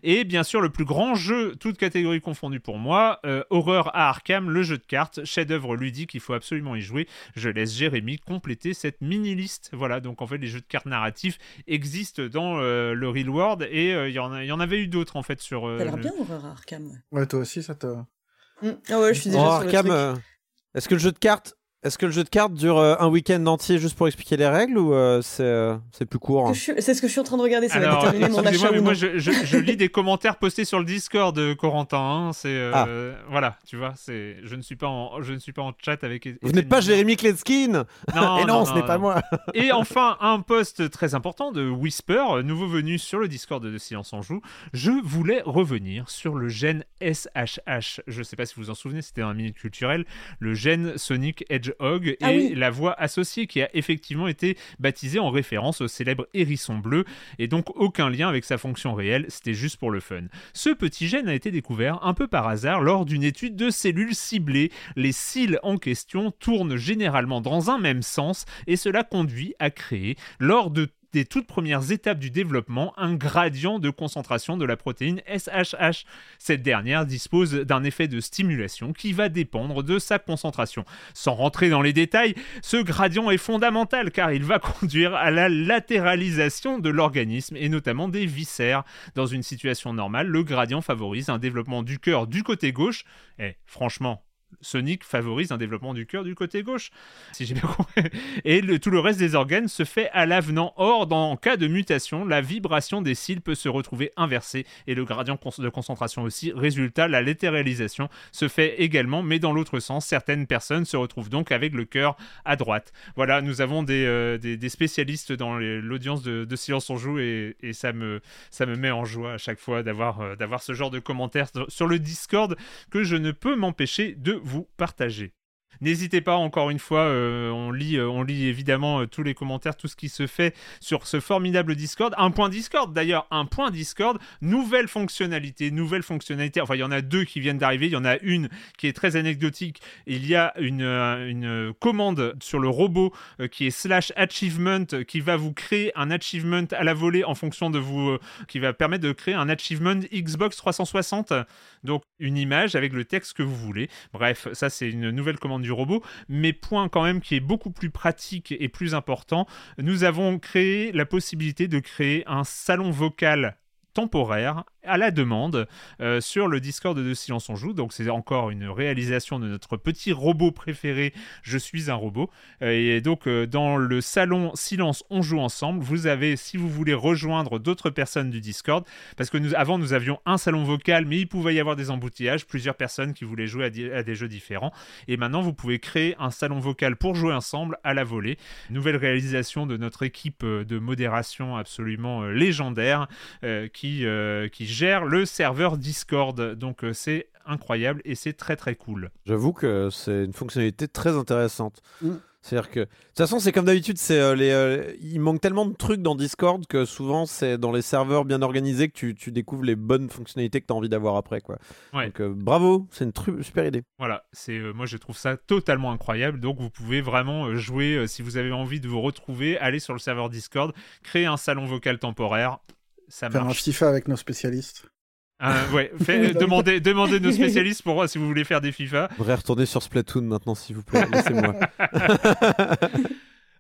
S1: et bien sûr, le plus grand jeu, toutes catégories confondues pour moi, euh, Horreur à Arkham, le jeu de cartes, chef-d'œuvre ludique, il faut absolument y jouer. Je laisse Jérémy compléter cette mini-liste. Voilà, donc en fait, les jeux de cartes narratifs existent dans euh, le Real World et euh, il y, en y avait eu d'autres en fait sur. euh,
S2: Ça a l'air
S1: le-
S2: bien, Horror à Arkham. ouais.
S3: Toi aussi, ça te.
S2: Mm. Ah ouais, je suis déjà
S4: Oh,
S2: sur
S4: Arkham,
S2: le truc.
S4: euh, est-ce que le jeu de cartes, est-ce que le jeu de cartes dure euh, un week-end entier juste pour expliquer les règles ou euh, c'est euh, c'est plus court hein
S2: C'est ce que je suis en train de regarder, ça va
S1: Alors,
S2: déterminer mon achat
S1: mais
S2: ou
S1: moi je, je- je lis des commentaires postés sur le Discord de Corentin. hein, c'est euh, voilà, tu vois, c'est je ne suis pas en je ne suis pas en chat avec.
S4: Vous n'êtes pas Jérémy Kletskin
S1: Non,
S4: Et non,
S1: non,
S4: ce n'est pas moi
S1: Et enfin, un post très important de Whisper, nouveau venu sur le Discord de Silence en Joue. Je voulais revenir sur le gène SHH. Je ne sais pas si vous vous en souvenez, c'était un minute culturel. Le gène Sonic Hedgehog et
S2: Ah oui.
S1: la voix associée qui a effectivement été baptisée en référence au célèbre hérisson bleu et donc aucun lien avec sa fonction réelle, c'était juste pour le fun. Ce petit gène a été découvert un peu par hasard lors d'une étude de cellules ciblées. Les cils en question tournent généralement dans un même sens et cela conduit à créer, lors de des toutes premières étapes du développement, un gradient de concentration de la protéine SHH. Cette dernière dispose d'un effet de stimulation qui va dépendre de sa concentration. Sans rentrer dans les détails, ce gradient est fondamental car il va conduire à la latéralisation de l'organisme et notamment des viscères. Dans une situation normale, le gradient favorise un développement du cœur du côté gauche. Et franchement, Sonic favorise un développement du cœur du côté gauche, si j'ai bien compris. Et tout le reste des organes se fait à l'avenant. Or, dans en cas de mutation, la vibration des cils peut se retrouver inversée et le gradient de concentration aussi. Résultat, la latéralisation se fait également, mais dans l'autre sens. Certaines personnes se retrouvent donc avec le cœur à droite. Voilà, nous avons des, euh, spécialistes dans l'audience de, de Silence on Joue et, ça, me, ça me met en joie à chaque fois d'avoir euh, d'avoir ce genre de commentaires sur le Discord que je ne peux m'empêcher de vous partager. N'hésitez pas, encore une fois, euh, on, lit, euh, on lit évidemment euh, tous les commentaires, tout ce qui se fait sur ce formidable Discord. Un point Discord, d'ailleurs, un point Discord, nouvelle fonctionnalité, nouvelle fonctionnalité. Enfin, il y en a deux qui viennent d'arriver. Il y en a une qui est très anecdotique. Il y a une, une commande sur le robot qui est slash achievement qui va vous créer un achievement à la volée en fonction de vous, qui va permettre de créer un achievement Xbox 360. Donc, une image avec le texte que vous voulez. Bref, ça, c'est une nouvelle commande du robot. Mais point quand même qui est beaucoup plus pratique et plus important, nous avons créé la possibilité de créer un salon vocal temporaire à la demande euh, sur le Discord de Silence on Joue. Donc c'est encore une réalisation de notre petit robot préféré, Je suis un robot. Euh, et donc euh, dans le salon Silence on Joue ensemble, vous avez, si vous voulez rejoindre d'autres personnes du Discord, parce que nous, avant nous avions un salon vocal, mais il pouvait y avoir des embouteillages, plusieurs personnes qui voulaient jouer à, à des jeux différents. Et maintenant vous pouvez créer un salon vocal pour jouer ensemble à la volée. Nouvelle réalisation de notre équipe de modération absolument légendaire qui, qui gère le serveur Discord. Donc euh, c'est incroyable et c'est très très cool.
S4: J'avoue que c'est une fonctionnalité très intéressante.
S3: Mm.
S4: C'est-à-dire que de toute façon, c'est comme d'habitude, c'est euh, les euh, il manque tellement de trucs dans Discord que souvent c'est dans les serveurs bien organisés que tu, tu découvres les bonnes fonctionnalités que tu as envie d'avoir après quoi.
S1: Ouais.
S4: Donc euh, bravo, c'est une tru- super idée.
S1: Voilà, c'est euh, moi je trouve ça totalement incroyable. Donc vous pouvez vraiment jouer euh, si vous avez envie de vous retrouver, aller sur le serveur Discord, créer un salon vocal temporaire. Ça
S3: Faire un
S1: marche.
S3: FIFA avec nos spécialistes.
S1: Ah, ouais, fait-
S3: oui.
S1: demandez, demandez nos spécialistes pour voir si vous voulez faire des FIFA.
S4: Je voudrais retourner sur Splatoon maintenant s'il vous plaît, laissez-moi.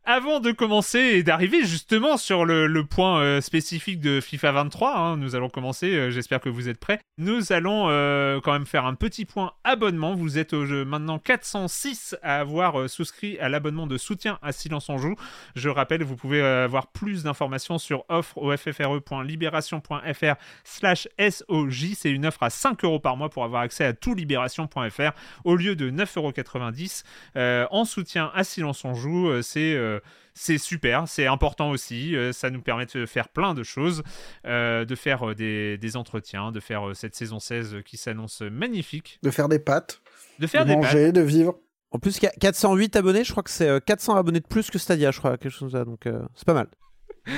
S1: Avant de commencer et d'arriver justement sur le, point euh, spécifique de FIFA 23, hein, nous allons commencer, euh, j'espère que vous êtes prêts. Nous allons euh, quand même faire un petit point abonnement. Vous êtes au jeu maintenant 406 à avoir souscrit à l'abonnement de soutien à Silence on Joue. Je rappelle, vous pouvez avoir plus d'informations sur offre au ffre.libération.fr slash SOJ. C'est une offre à 5 euros par mois pour avoir accès à tout libération.fr au lieu de 9,90 euros en soutien à Silence on Joue. c'est c'est super, c'est important aussi. euh, ça nous permet de faire plein de choses, euh, de faire euh, des, des entretiens, de faire cette saison 16 qui s'annonce magnifique,
S3: De faire des pâtes,
S1: de faire
S3: de
S1: des
S3: manger, de vivre.
S4: En plus, il y a 408 abonnés, je crois que c'est euh, 400 abonnés de plus que Stadia, je crois, quelque chose comme ça, donc euh, c'est pas mal.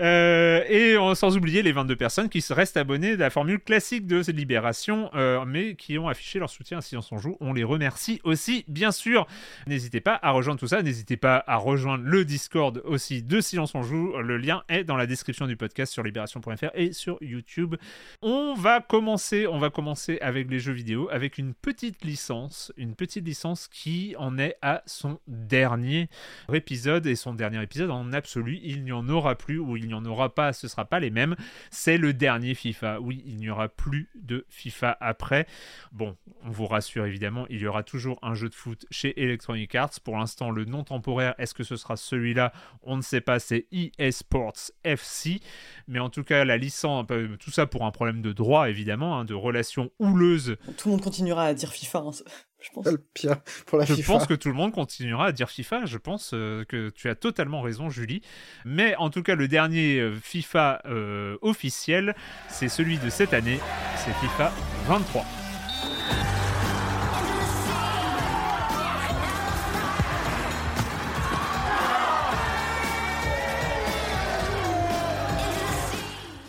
S1: Euh, et sans oublier les 22 personnes qui se restent abonnées de la formule classique de Libération, euh, mais qui ont affiché leur soutien à Silence on Joue. On les remercie aussi, bien sûr. N'hésitez pas à rejoindre tout ça. N'hésitez pas à rejoindre le Discord aussi de Silence on Joue. Le lien est dans la description du podcast sur libération.fr et sur YouTube. On va commencer, on va commencer avec les jeux vidéo, avec une petite licence, une petite licence qui en est à son dernier épisode et son dernier épisode en absolu, il n'y en aura plus ou il n'y en aura pas, ce sera pas les mêmes. C'est le dernier FIFA. Oui, il n'y aura plus de FIFA après. Bon, on vous rassure évidemment, il y aura toujours un jeu de foot chez Electronic Arts. Pour l'instant, le nom temporaire, est-ce que ce sera celui-là? On ne sait pas, c'est EA Sports FC. Mais en tout cas, la licence, euh, tout ça pour un problème de droit évidemment, hein, de relations houleuses
S2: Tout le monde continuera à dire FIFA, hein, je pense.
S3: C'est le pire pour la
S1: je
S3: FIFA.
S1: pense que tout le monde continuera à dire FIFA. Je pense euh, que tu as totalement raison, Julie. Mais en tout cas, le dernier euh, FIFA euh, officiel, c'est celui de cette année. C'est FIFA 23.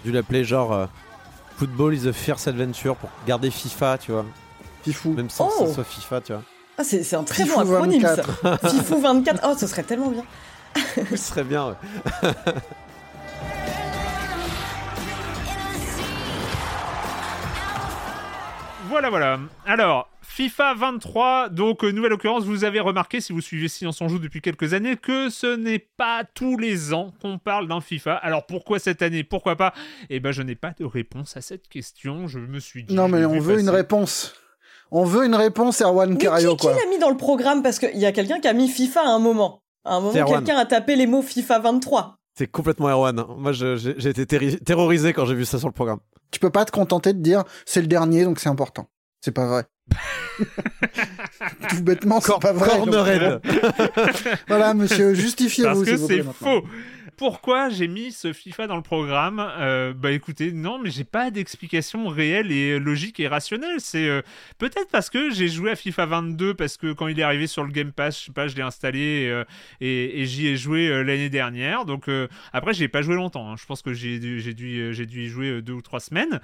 S4: Dû l'appeler genre euh, Football is a fierce adventure pour garder FIFA, tu vois.
S3: Fifou.
S4: Même sans que
S2: Oh
S4: ce soit FIFA, tu vois.
S2: Ah, c'est c'est un très
S3: Fifou
S2: bon acronyme, ça.
S3: 24.
S2: Fifou 24. Oh, ce serait tellement bien.
S4: Ce serait bien. ouais.
S1: Voilà, voilà. Alors, FIFA 23, donc euh, nouvelle occurrence, vous avez remarqué si vous suivez Silence on Joue depuis quelques années que ce n'est pas tous les ans qu'on parle d'un FIFA. Alors pourquoi cette année? Pourquoi pas? Eh ben je n'ai pas de réponse à cette question. Je me suis dit.
S3: Non, mais on veut une réponse. On veut une réponse, Erwan Cario,
S2: qui, qui l'a mis dans le programme? Parce qu'il y a quelqu'un qui a mis FIFA à un moment. À un moment, quelqu'un a tapé les mots FIFA 23.
S4: C'est complètement Erwan. Moi, j'ai été terrorisé quand j'ai vu ça sur le programme.
S3: Tu peux pas te contenter de dire c'est le dernier, donc c'est important. C'est pas vrai. Tout bêtement, c'est pas vrai. Voilà, monsieur, justifiez-vous.
S1: Parce que
S3: s'il vous plaît,
S1: c'est
S3: maintenant.
S1: faux. Pourquoi j'ai mis ce FIFA dans le programme Euh, Bah écoutez, non, mais j'ai pas d'explication réelle et logique et rationnelle. C'est euh, peut-être parce que j'ai joué à FIFA 22 parce que quand il est arrivé sur le Game Pass, je sais pas, je l'ai installé et, euh, et, j'y ai joué l'année dernière. Donc après, j'ai pas joué longtemps. hein. Je pense que j'ai dû, j'ai dû, y jouer deux ou trois semaines.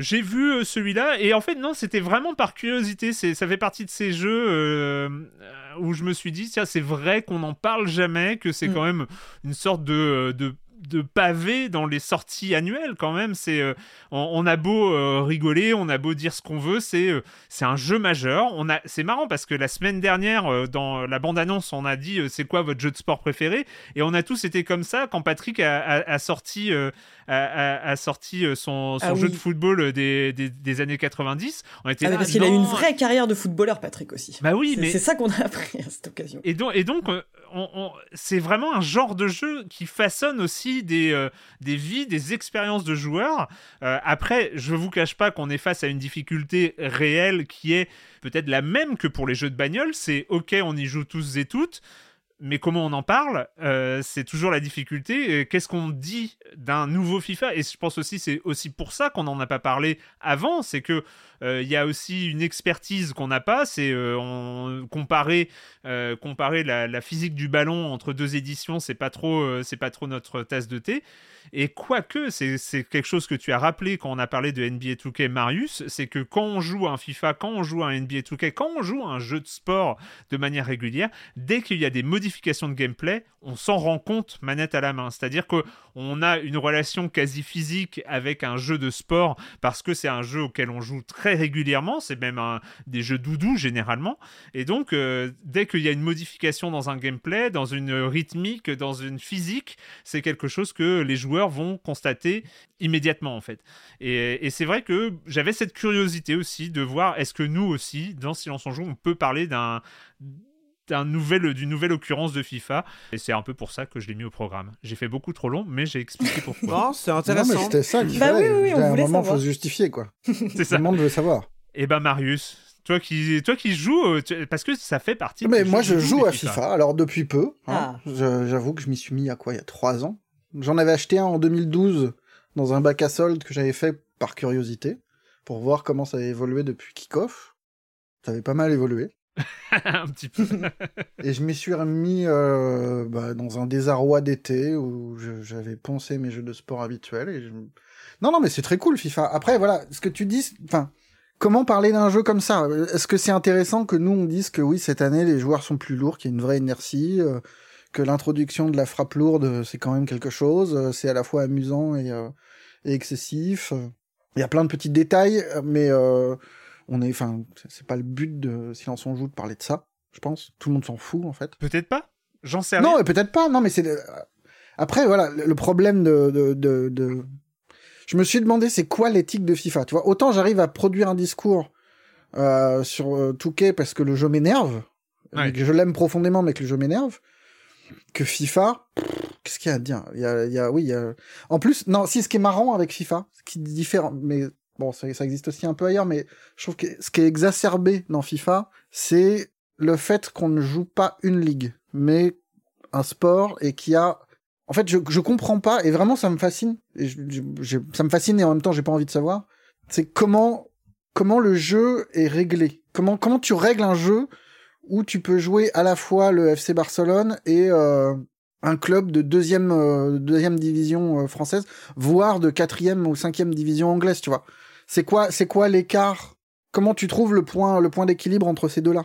S1: J'ai vu euh, celui-là et en fait non, c'était vraiment par curiosité. C'est, ça fait partie de ces jeux euh, euh, où je me suis dit tiens c'est vrai qu'on n'en parle jamais, que c'est
S2: Mm.
S1: quand même une sorte de, de de pavé dans les sorties annuelles quand même c'est euh, on, on a beau euh, rigoler on a beau dire ce qu'on veut c'est euh, c'est un jeu majeur on a c'est marrant parce que la semaine dernière dans la bande annonce on a dit c'est quoi votre jeu de sport préféré? Et on a tous été comme ça quand Patrick a, a- a sorti a, sorti son, son
S2: Ah
S1: jeu
S2: oui.
S1: de football des, des, des années 90 on était
S2: Ah,
S1: là,
S2: parce qu'il a eu une vraie carrière de footballeur, Patrick aussi.
S1: bah oui
S2: C'est
S1: mais
S2: c'est ça qu'on a appris à cette occasion.
S1: et donc, et donc on- on- c'est vraiment un genre de jeu qui façonne aussi des, euh, des vies, des expériences de joueurs. Euh, après, je vous cache pas qu'on est face à une difficulté réelle qui est peut-être la même que pour les jeux de bagnole. C'est ok, on y joue tous et toutes. Mais comment on en parle, euh, c'est toujours la difficulté. Qu'est-ce qu'on dit d'un nouveau FIFA? Et je pense aussi c'est aussi pour ça qu'on n'en a pas parlé avant, c'est que il y a aussi une expertise qu'on n'a pas, c'est euh, comparer, euh, comparer la, physique du ballon entre deux éditions, c'est pas trop, euh, c'est pas trop notre tasse de thé. Et quoique, c'est quelque chose que tu as rappelé quand on a parlé de NBA 2K Marius, c'est que quand on joue à un FIFA, quand on joue à un NBA 2K, quand on joue à un jeu de sport de manière régulière, dès qu'il y a des modifications de gameplay, on s'en rend compte manette à la main. C'est-à-dire qu'on a une relation quasi physique avec un jeu de sport parce que c'est un jeu auquel on joue très régulièrement, c'est même un, des jeux doudous généralement. Et donc, euh, dès qu'il y a une modification dans un gameplay, dans une rythmique, dans une physique, c'est quelque chose que les joueurs vont constater immédiatement en fait. Et, et c'est vrai que j'avais cette curiosité aussi de voir est-ce que nous aussi, dans Silence on joue, on peut parler d'un d'une nouvelle, nouvelle occurrence de FIFA. Et c'est un peu pour ça que je l'ai mis au programme. J'ai fait beaucoup trop long, mais j'ai expliqué pourquoi.
S4: non, c'est intéressant.
S3: Non, mais c'était ça qu'il
S2: bah
S3: fallait.
S2: oui, oui, on
S3: à un moment,
S2: savoir.
S3: faut se justifier, quoi.
S1: c'est ça.
S3: Tout le monde veut savoir.
S1: Et ben Marius, toi qui, toi qui joues, euh, tu- parce que ça fait partie.
S3: Mais moi, je joue à FIFA, alors depuis peu. hein.
S2: Ah.
S3: Je- J'avoue que je m'y suis mis à quoi, il y a trois ans. J'en avais acheté un en 2012 dans un bac à soldes que j'avais fait par curiosité, pour voir comment ça avait évolué depuis Kickoff. Ça avait pas mal évolué.
S1: un petit peu.
S3: Et je m'y suis remis euh, bah, dans un désarroi d'été où j'avais poncé mes jeux de sport habituels. Et je... Non, non, mais c'est très cool FIFA. Après, voilà, ce que tu dis, enfin, comment parler d'un jeu comme ça? Est-ce que c'est intéressant que nous on dise que oui, cette année les joueurs sont plus lourds, qu'il y a une vraie inertie, euh, que l'introduction de la frappe lourde euh, c'est quand même quelque chose, euh, c'est à la fois amusant et, et excessif? Il y a plein de petits détails, mais on est, enfin, c'est- pas le but de Silence on joue de parler de ça, je pense. Tout le monde s'en fout en fait.
S1: Peut-être pas. J'en sais rien.
S3: Non, mais peut-être pas. Non, mais c'est. Après, voilà, le problème de, de, de, de- Je me suis demandé, c'est quoi l'éthique de FIFA Tu vois, autant j'arrive à produire un discours euh, sur euh, Touquet parce que le jeu m'énerve,
S1: Ouais.
S3: que je l'aime profondément, mais que le jeu m'énerve, que FIFA. Qu'est-ce qu'il y a à dire? Il y a, il y a, oui, il y a. En plus, non, si ce qui est marrant avec FIFA, ce qui est différent, mais bon, ça, existe aussi un peu ailleurs, mais je trouve que ce qui est exacerbé dans FIFA, c'est le fait qu'on ne joue pas une ligue, mais un sport et qui a en fait je, je comprends pas et vraiment ça me fascine et ça me fascine et en même temps j'ai pas envie de savoir c'est comment comment le jeu est réglé. Comment comment tu règles un jeu où tu peux jouer à la fois le FC Barcelone et euh, un club de deuxième euh, deuxième division euh, française voire de quatrième ou cinquième division anglaise tu vois c'est quoi c'est quoi l'écart? Comment tu trouves le point le point d'équilibre entre ces deux là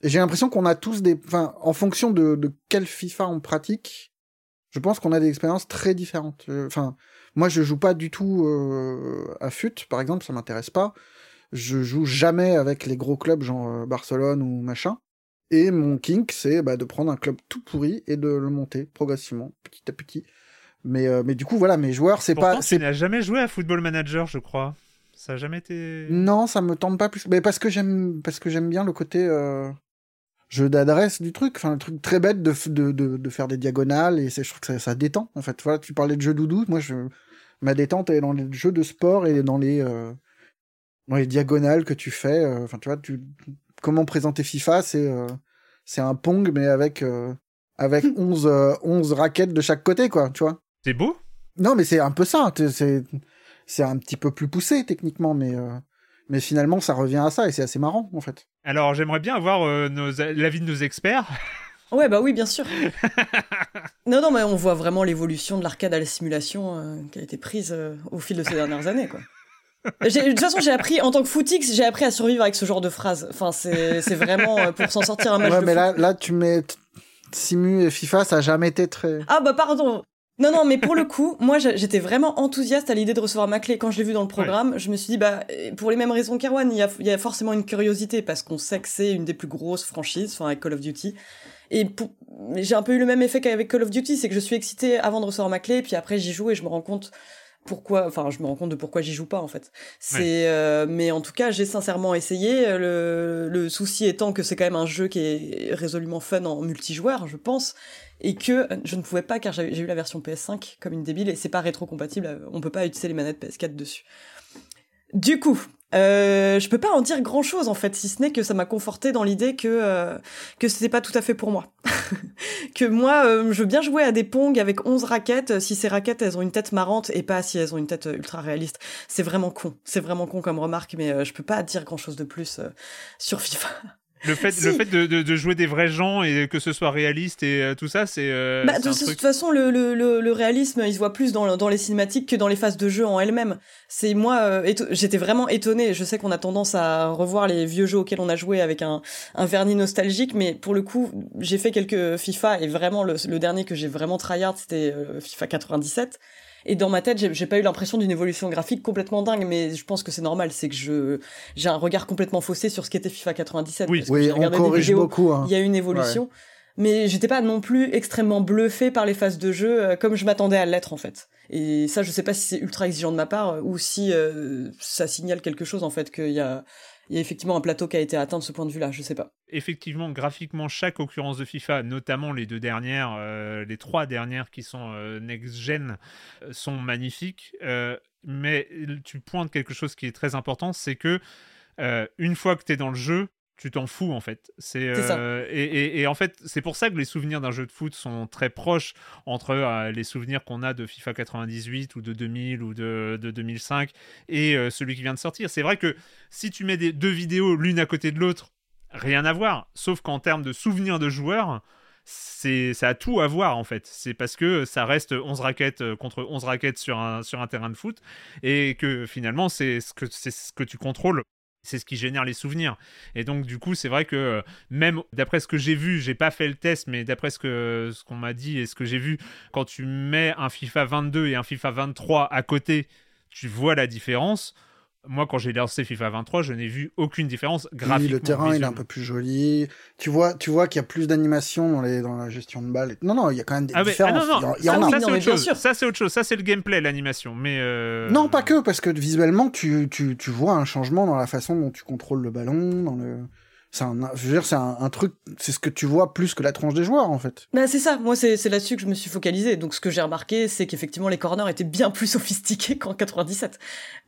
S3: et j'ai l'impression qu'on a tous des, enfin, en fonction de, de quel FIFA on pratique, je pense qu'on a des expériences très différentes. Euh, Enfin, moi, je joue pas du tout euh, à FUT, par exemple, ça m'intéresse pas. Je joue jamais avec les gros clubs, genre euh, Barcelone ou machin. Et mon kink, c'est bah, de prendre un club tout pourri et de le monter progressivement, petit à petit. Mais, euh, mais du coup, voilà, mes joueurs, c'est pas,
S1: tu n'as jamais joué à Football Manager, je crois. Ça a jamais été.
S3: Non, ça me tente pas plus. Mais parce que j'aime, parce que j'aime bien le côté euh, jeu d'adresse du truc. Enfin, le truc très bête de, de, de, de faire des diagonales et c'est, je trouve que ça, ça détend. En fait, voilà, tu parlais de jeu doudou. Moi, je, ma détente est dans les jeux de sport et dans les, euh, dans les diagonales que tu fais. euh, Enfin, tu vois, tu, comment présenter FIFA, c'est, euh, c'est un pong mais avec, euh, avec 11, euh, 11 raquettes de chaque côté, quoi. Tu vois.
S1: C'est beau?
S3: Non, mais c'est un peu ça. C'est, c'est un petit peu plus poussé techniquement, mais, euh, mais finalement, ça revient à ça et c'est assez marrant en fait.
S1: Alors, j'aimerais bien avoir euh, l'avis de nos experts.
S2: Ouais, bah oui, bien sûr. non, non, mais on voit vraiment l'évolution de l'arcade à la simulation euh, qui a été prise euh, au fil de ces dernières années, quoi. J'ai- De toute façon, j'ai appris, en tant que footix, j'ai appris à survivre avec ce genre de phrases. Enfin, c'est c'est vraiment euh, pour s'en sortir un match
S3: Ouais,
S2: de
S3: mais
S2: foot.
S3: là, là, tu mets Simu et FIFA, ça a jamais été très.
S2: Ah bah pardon. Non, non, mais pour le coup, moi j'étais vraiment enthousiaste à l'idée de recevoir ma clé. Quand je l'ai vu dans le programme, je me suis dit, bah, pour les mêmes raisons qu'Erwan, il y a, il y a forcément une curiosité parce qu'on sait que c'est une des plus grosses franchises, enfin avec Call of Duty. Et pour- j'ai un peu eu le même effet qu'avec Call of Duty, c'est que je suis excitée avant de recevoir ma clé, puis après j'y joue et je me rends compte pourquoi, enfin je me rends compte de pourquoi j'y joue pas en fait. C'est, euh, mais en tout cas j'ai sincèrement essayé. Le, le souci étant que c'est quand même un jeu qui est résolument fun en multijoueur, je pense et que je ne pouvais pas car j'ai eu la version PS5 comme une débile et c'est pas rétro-compatible, on peut pas utiliser les manettes PS4 dessus. Du coup, Euh, je peux pas en dire grand chose en fait, si ce n'est que ça m'a conforté dans l'idée que euh, que c'était pas tout à fait pour moi. que moi, euh, je veux bien jouer à des Pong avec 11 raquettes si ces raquettes elles ont une tête marrante et pas si elles ont une tête ultra réaliste. C'est vraiment con, c'est vraiment con comme remarque, mais euh, je peux pas dire grand chose de plus euh, sur FIFA.
S1: Le fait,
S2: Si.
S1: le fait de, de- de jouer des vrais gens et que ce soit réaliste et euh, tout ça, c'est. euh,
S2: Bah, de toute façon, le, le, le, le réalisme, il se voit plus dans, dans les cinématiques que dans les phases de jeu en elles-mêmes. C'est moi, euh, j'étais vraiment étonnée. Je sais qu'on a tendance à revoir les vieux jeux auxquels on a joué avec un, un vernis nostalgique, mais pour le coup, j'ai fait quelques FIFA et vraiment le, le dernier que j'ai vraiment tryhard, c'était euh, FIFA 97. Et dans ma tête, j'ai pas eu l'impression d'une évolution graphique complètement dingue, mais je pense que c'est normal. C'est que je j'ai un regard complètement faussé sur ce qu'était FIFA 97.
S1: Oui.
S2: parce que
S3: Oui, on corrige
S2: vidéos
S3: beaucoup. hein.
S2: il y a une évolution. Mais j'étais pas non plus extrêmement bluffé par les phases de jeu euh, comme je m'attendais à l'être en fait. Et ça, je sais pas si c'est ultra exigeant de ma part euh, ou si euh, ça signale quelque chose en fait qu'il y a, il y a effectivement un plateau qui a été atteint de ce point de vue-là. Je sais pas.
S1: effectivement, graphiquement, chaque occurrence de FIFA, notamment les deux dernières, euh, les trois dernières qui sont euh, next-gen, euh, sont magnifiques. Euh, mais tu pointes quelque chose qui est très important, c'est que une fois que tu es dans le jeu, tu t'en fous en fait. C'est euh, et, et- et en fait, c'est pour ça que les souvenirs d'un jeu de foot sont très proches entre euh, les souvenirs qu'on a de FIFA 98 ou de 2000 ou de, de 2005 et euh, celui qui vient de sortir. C'est vrai que si tu mets des, deux vidéos l'une à côté de l'autre, rien à voir. Sauf qu'en termes de souvenirs de joueurs, c'est ça a tout à voir en fait. C'est parce que ça reste 11 raquettes contre 11 raquettes sur un, sur un terrain de foot et que finalement c'est ce que c'est ce que tu contrôles. C'est ce qui génère les souvenirs. Et donc, du coup, c'est vrai que euh, même d'après ce que j'ai vu, j'ai pas fait le test, mais d'après ce ce qu'on m'a dit et ce que j'ai vu, quand tu mets un FIFA 22 et un FIFA 23 à côté, tu vois la différence. Moi, quand j'ai lancé FIFA 23, je n'ai vu aucune différence
S3: Oui,
S1: graphiquement.
S3: le terrain, il est un peu plus joli. Tu vois, tu vois qu'il y a plus d'animation dans, les, dans la gestion de balles. Non, non, il y a quand même des
S1: Ah, mais- ah,
S3: différences.
S1: non, non,
S3: il y en- a.
S1: ça,
S2: non,
S1: c'est autre chose. Ça, c'est autre chose. Ça, c'est le gameplay, l'animation. Mais euh,
S3: Non, pas que, parce que visuellement, tu, tu, tu vois un changement dans la façon dont tu contrôles le ballon, dans le... C'est un, je veux dire, c'est un, un truc, c'est ce que tu vois plus que la tronche des joueurs, en fait.
S2: Bah c'est ça. Moi, c'est c'est là-dessus que je me suis focalisé. Donc, ce que j'ai remarqué, c'est qu'effectivement, les corners étaient bien plus sophistiqués qu'en 97,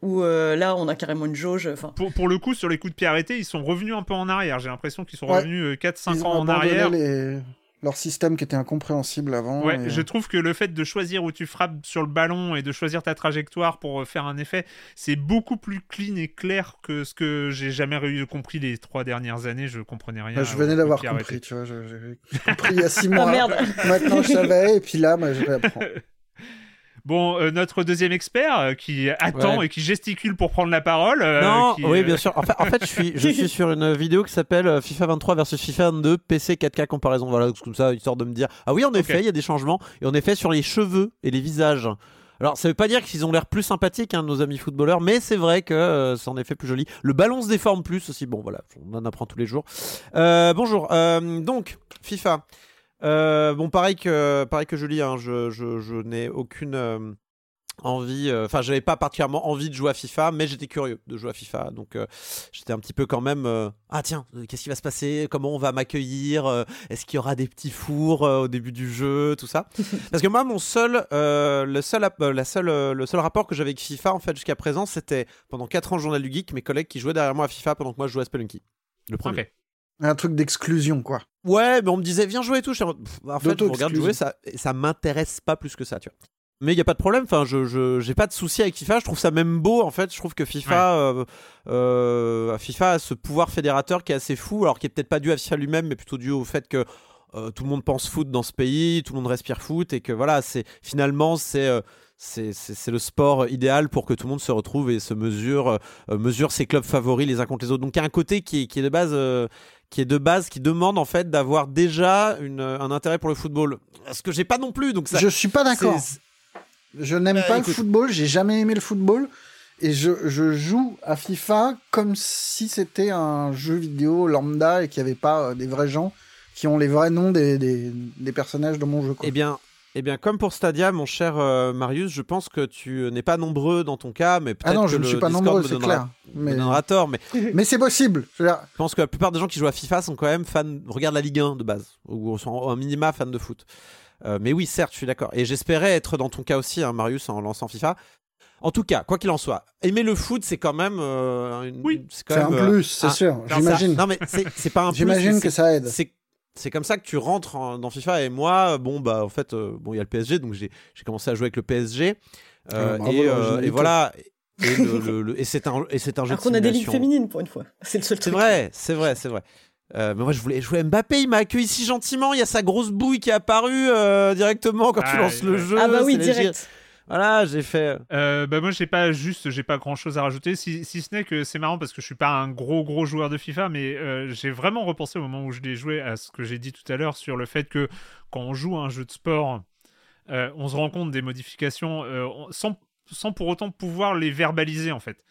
S2: où euh, là, on a carrément une jauge. Enfin,
S1: Pour, pour le coup, sur les coups de pied arrêtés, ils sont revenus un peu en arrière. J'ai l'impression qu'ils sont
S3: Ouais.
S1: revenus euh, 4-5
S3: Ils
S1: ans en arrière.
S3: les- leur système qui était incompréhensible avant.
S1: Ouais,
S3: et-
S1: je trouve que le fait de choisir où tu frappes sur le ballon et de choisir ta trajectoire pour euh, faire un effet, c'est beaucoup plus clean et clair que ce que j'ai jamais compris les trois dernières années. Je comprenais rien.
S3: Bah, je venais d'avoir compris, tu vois. J'ai compris il y a six mois.
S2: Ah merde
S3: Maintenant, je savais, et puis là, bah, je réapprends.
S1: Bon, euh, notre deuxième expert euh, qui attend
S4: Ouais.
S1: et qui gesticule pour prendre la parole. euh,
S4: non,
S1: qui,
S4: oui, bien sûr. En fait, en fait je, suis, je suis sur une vidéo qui s'appelle FIFA 23 versus FIFA 22 PC 4K comparaison. Voilà, comme ça, histoire de me dire. Ah oui, en effet, il y a des changements. Et en effet, sur les cheveux et les visages. Alors, ça veut pas dire qu'ils ont l'air plus sympathiques, hein, nos amis footballeurs, mais c'est vrai que euh, c'est en effet plus joli. Le ballon se déforme plus aussi. Bon, voilà, on en apprend tous les jours. Euh, bonjour. Euh, donc, FIFA. Euh, bon, pareil que, pareil que Julie, hein, je, je, je n'ai aucune. euh, envie, euh, enfin j'avais pas particulièrement envie de jouer à FIFA, mais j'étais curieux de jouer à FIFA, donc euh, j'étais un petit peu quand même, euh, ah tiens, euh, qu'est-ce qui va se passer, comment on va m'accueillir, euh, est-ce qu'il y aura des petits fours euh, au début du jeu, tout ça. Parce que moi mon seul, euh, le seul, euh, la seule, euh, le seul rapport que j'avais avec FIFA en fait jusqu'à présent, c'était pendant 4 ans journal du geek, mes collègues qui jouaient derrière moi à FIFA pendant que moi je jouais à Spelunky. Le premier.
S3: Un truc d'exclusion, quoi.
S4: Ouais, mais on me disait viens jouer et tout. En fait, je regarde jouer, ça, ça m'intéresse pas plus que ça, tu vois. Mais il y a pas de problème. Enfin, je, j'ai pas de souci avec FIFA. Je trouve ça même beau en fait. Je trouve que FIFA, euh, euh, FIFA a ce pouvoir fédérateur qui est assez fou, alors qui est peut-être pas dû à FIFA lui-même, mais plutôt dû au fait que euh, tout le monde pense foot dans ce pays, tout le monde respire foot et que voilà, c'est finalement c'est c'est le sport idéal pour que tout le monde se retrouve et se mesure euh, mesure ses clubs favoris les uns contre les autres. Donc il y a un côté qui est, qui est de base euh, qui est de base qui demande en fait d'avoir déjà une, un intérêt pour le football. Ce que j'ai pas non plus. Donc ça,
S3: Je suis pas d'accord. Je n'aime
S4: Bah,
S3: pas
S4: écoute.
S3: le football, j'ai jamais aimé le football. Et je, je joue à FIFA comme si c'était un jeu vidéo lambda et qu'il n'y avait pas euh, des vrais gens qui ont les vrais noms des, des, des personnages de mon jeu. Quoi.
S4: Eh bien, eh bien, comme pour Stadia, mon cher euh, Marius, je pense que tu n'es pas nombreux dans ton cas, mais peut-être
S3: ah non,
S4: que
S3: je ne
S4: le
S3: suis pas
S4: Discord
S3: nombreux,
S4: me
S3: c'est clair.
S4: me
S3: Mais,
S4: donnera tort, mais
S3: mais c'est possible. Je veux dire,
S4: je pense que la plupart des gens qui jouent à FIFA sont quand même fans, regardent la Ligue 1 de base, ou sont un minima fans de foot. Euh, mais oui, certes, je suis d'accord. Et j'espérais être dans ton cas aussi, hein, Marius, en lançant FIFA. En tout cas, quoi qu'il en soit, aimer le foot, c'est quand même. euh, une-
S1: Oui.
S4: c'est quand
S3: C'est un
S4: euh,
S3: plus, c'est
S4: un-
S3: sûr. J'imagine.
S4: Non, mais c'est pas un plus.
S3: J'imagine que ça aide.
S4: C'est c'est comme ça que tu rentres en- dans FIFA et moi bon bah en fait euh, bon il y a le PSG donc j'ai commencé à jouer avec le PSG euh,
S3: Ah,
S4: et, euh, et voilà et, le- le- le- et c'est un et c'est un jeu
S2: Alors qu'on a des ligues féminines pour une fois. C'est le seul
S4: C'est
S2: truc.
S4: vrai, c'est vrai, c'est vrai. Euh, mais moi je voulais jouer Mbappé, il m'a accueilli si gentiment, il y a sa grosse bouille qui est apparue euh, directement quand tu
S1: Ah,
S4: lances le jeu.
S2: Ah bah oui,
S4: c'est
S2: direct.
S4: Voilà, j'ai fait.
S1: Euh, bah moi j'ai pas juste j'ai pas grand chose à rajouter si, si ce n'est que c'est marrant parce que je suis pas un gros gros joueur de FIFA mais euh, j'ai vraiment repensé au moment où je l'ai joué à ce que j'ai dit tout à l'heure sur le fait que quand on joue un jeu de sport euh, on se rend compte des modifications euh, on- sans, sans pour autant pouvoir les verbaliser en fait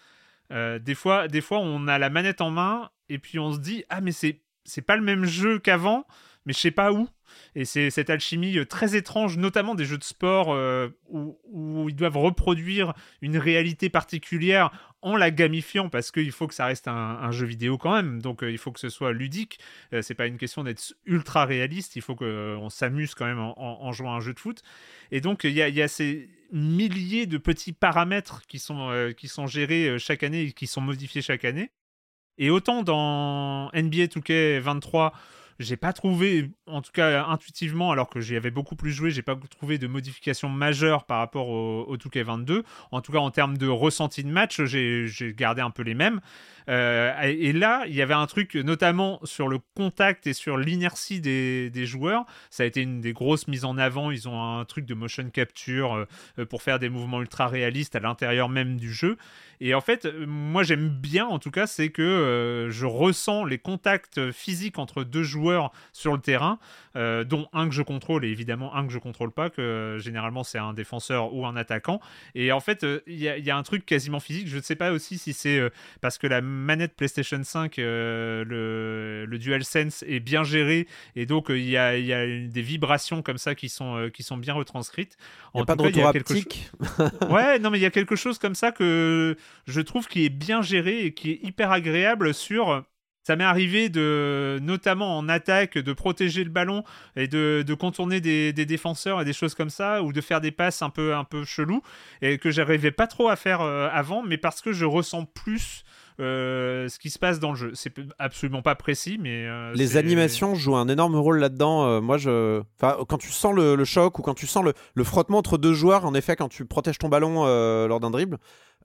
S1: Euh, des fois des fois on a la manette en main et puis on se dit ah mais c'est c'est pas le même jeu qu'avant mais je sais pas où et c'est cette alchimie euh, très étrange, notamment des jeux de sport euh, où, ils doivent reproduire une réalité particulière en la gamifiant parce qu'il faut que ça reste un, jeu vidéo quand même. Donc euh, il faut que ce soit ludique. Euh, c'est pas une question d'être ultra réaliste. Il faut qu'on s'amuse quand même en, jouant à un jeu de foot. Et donc il y a, ces milliers de petits paramètres qui sont, qui sont gérés chaque année et qui sont modifiés chaque année. Et autant dans NBA 2K23, j'ai pas trouvé, en tout cas intuitivement, alors que j'y avais beaucoup plus joué, j'ai pas trouvé de modification majeure par rapport au, au 2K22. En tout cas, en termes de ressenti de match, j'ai j'ai gardé un peu les mêmes. Euh, et, là, il y avait un truc, notamment sur le contact et sur l'inertie des, des joueurs. Ça a été une des grosses mises en avant. Ils ont un truc de motion capture euh, pour faire des mouvements ultra réalistes à l'intérieur même du jeu. Et en fait, moi j'aime bien en tout cas, c'est que euh, je ressens les contacts physiques entre deux joueurs sur le terrain, dont un que je contrôle et évidemment un que je contrôle pas, que généralement c'est un défenseur ou un attaquant. Et en fait, il y, a- un truc quasiment physique. Je ne sais pas aussi si c'est parce que la manette PlayStation 5, euh, le, le DualSense est bien géré et donc euh, il y, a, il y a une- des vibrations comme ça qui sont, euh, qui sont bien retranscrites.
S4: Il n'y a
S1: En
S4: pas de
S1: cas, il y a
S4: retour haptique.
S1: ouais, non, mais il y a quelque chose comme ça que je trouve qui est bien géré et qui est hyper agréable sur. Ça m'est arrivé de, notamment en attaque, de protéger le ballon et de, de contourner des, des défenseurs et des choses comme ça, ou de faire des passes un peu, un peu chelou et que j'arrivais pas trop à faire avant, mais parce que je ressens plus ce qui se passe dans le jeu. C'est absolument pas précis, mais euh,
S4: Les animations jouent un énorme rôle là-dedans. Euh, moi, je, enfin, quand tu sens le, le choc ou quand tu sens le, le frottement entre deux joueurs, en effet, quand tu protèges ton ballon euh, lors d'un dribble,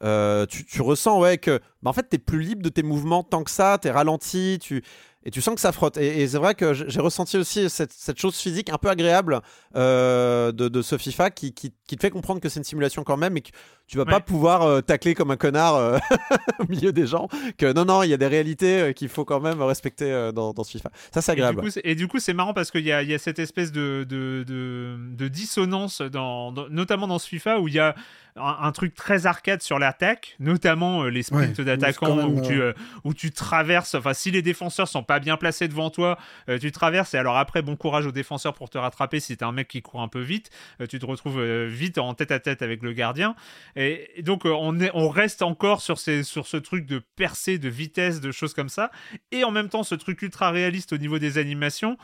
S4: euh, tu, tu ressens ouais que, bah, en fait, t'es plus libre de tes mouvements tant que ça. T'es ralenti, tu et tu sens que ça frotte. Et, et c'est vrai que j'ai ressenti aussi cette, cette chose physique un peu agréable euh, de, de ce FIFA qui, qui, qui te fait comprendre que c'est une simulation quand même et que tu vas pas pouvoir euh, tacler comme un connard euh, au milieu des gens. Que non, non, il y a des réalités qu'il faut quand même respecter dans, dans ce FIFA. Ça, c'est agréable.
S1: Et du coup, c'est marrant parce qu'il y a, y a cette espèce de, de, de, de dissonance, dans, dans- notamment dans ce FIFA, où il y a un, un truc très arcade sur l'attaque, notamment euh, les sprints
S3: Ouais,
S1: d'attaquants où, tu,
S3: euh,
S1: euh, où tu traverses. Enfin, si les défenseurs sont pas bien placés devant toi, euh, tu traverses. Et alors après, bon courage aux défenseurs pour te rattraper si t'es un mec qui court un peu vite. Tu te retrouves vite en tête à tête avec le gardien. Et, et donc, on, est, on reste encore sur, ces, sur ce truc de percée, de vitesse, de choses comme ça. Et en même temps, ce truc ultra réaliste au niveau des animations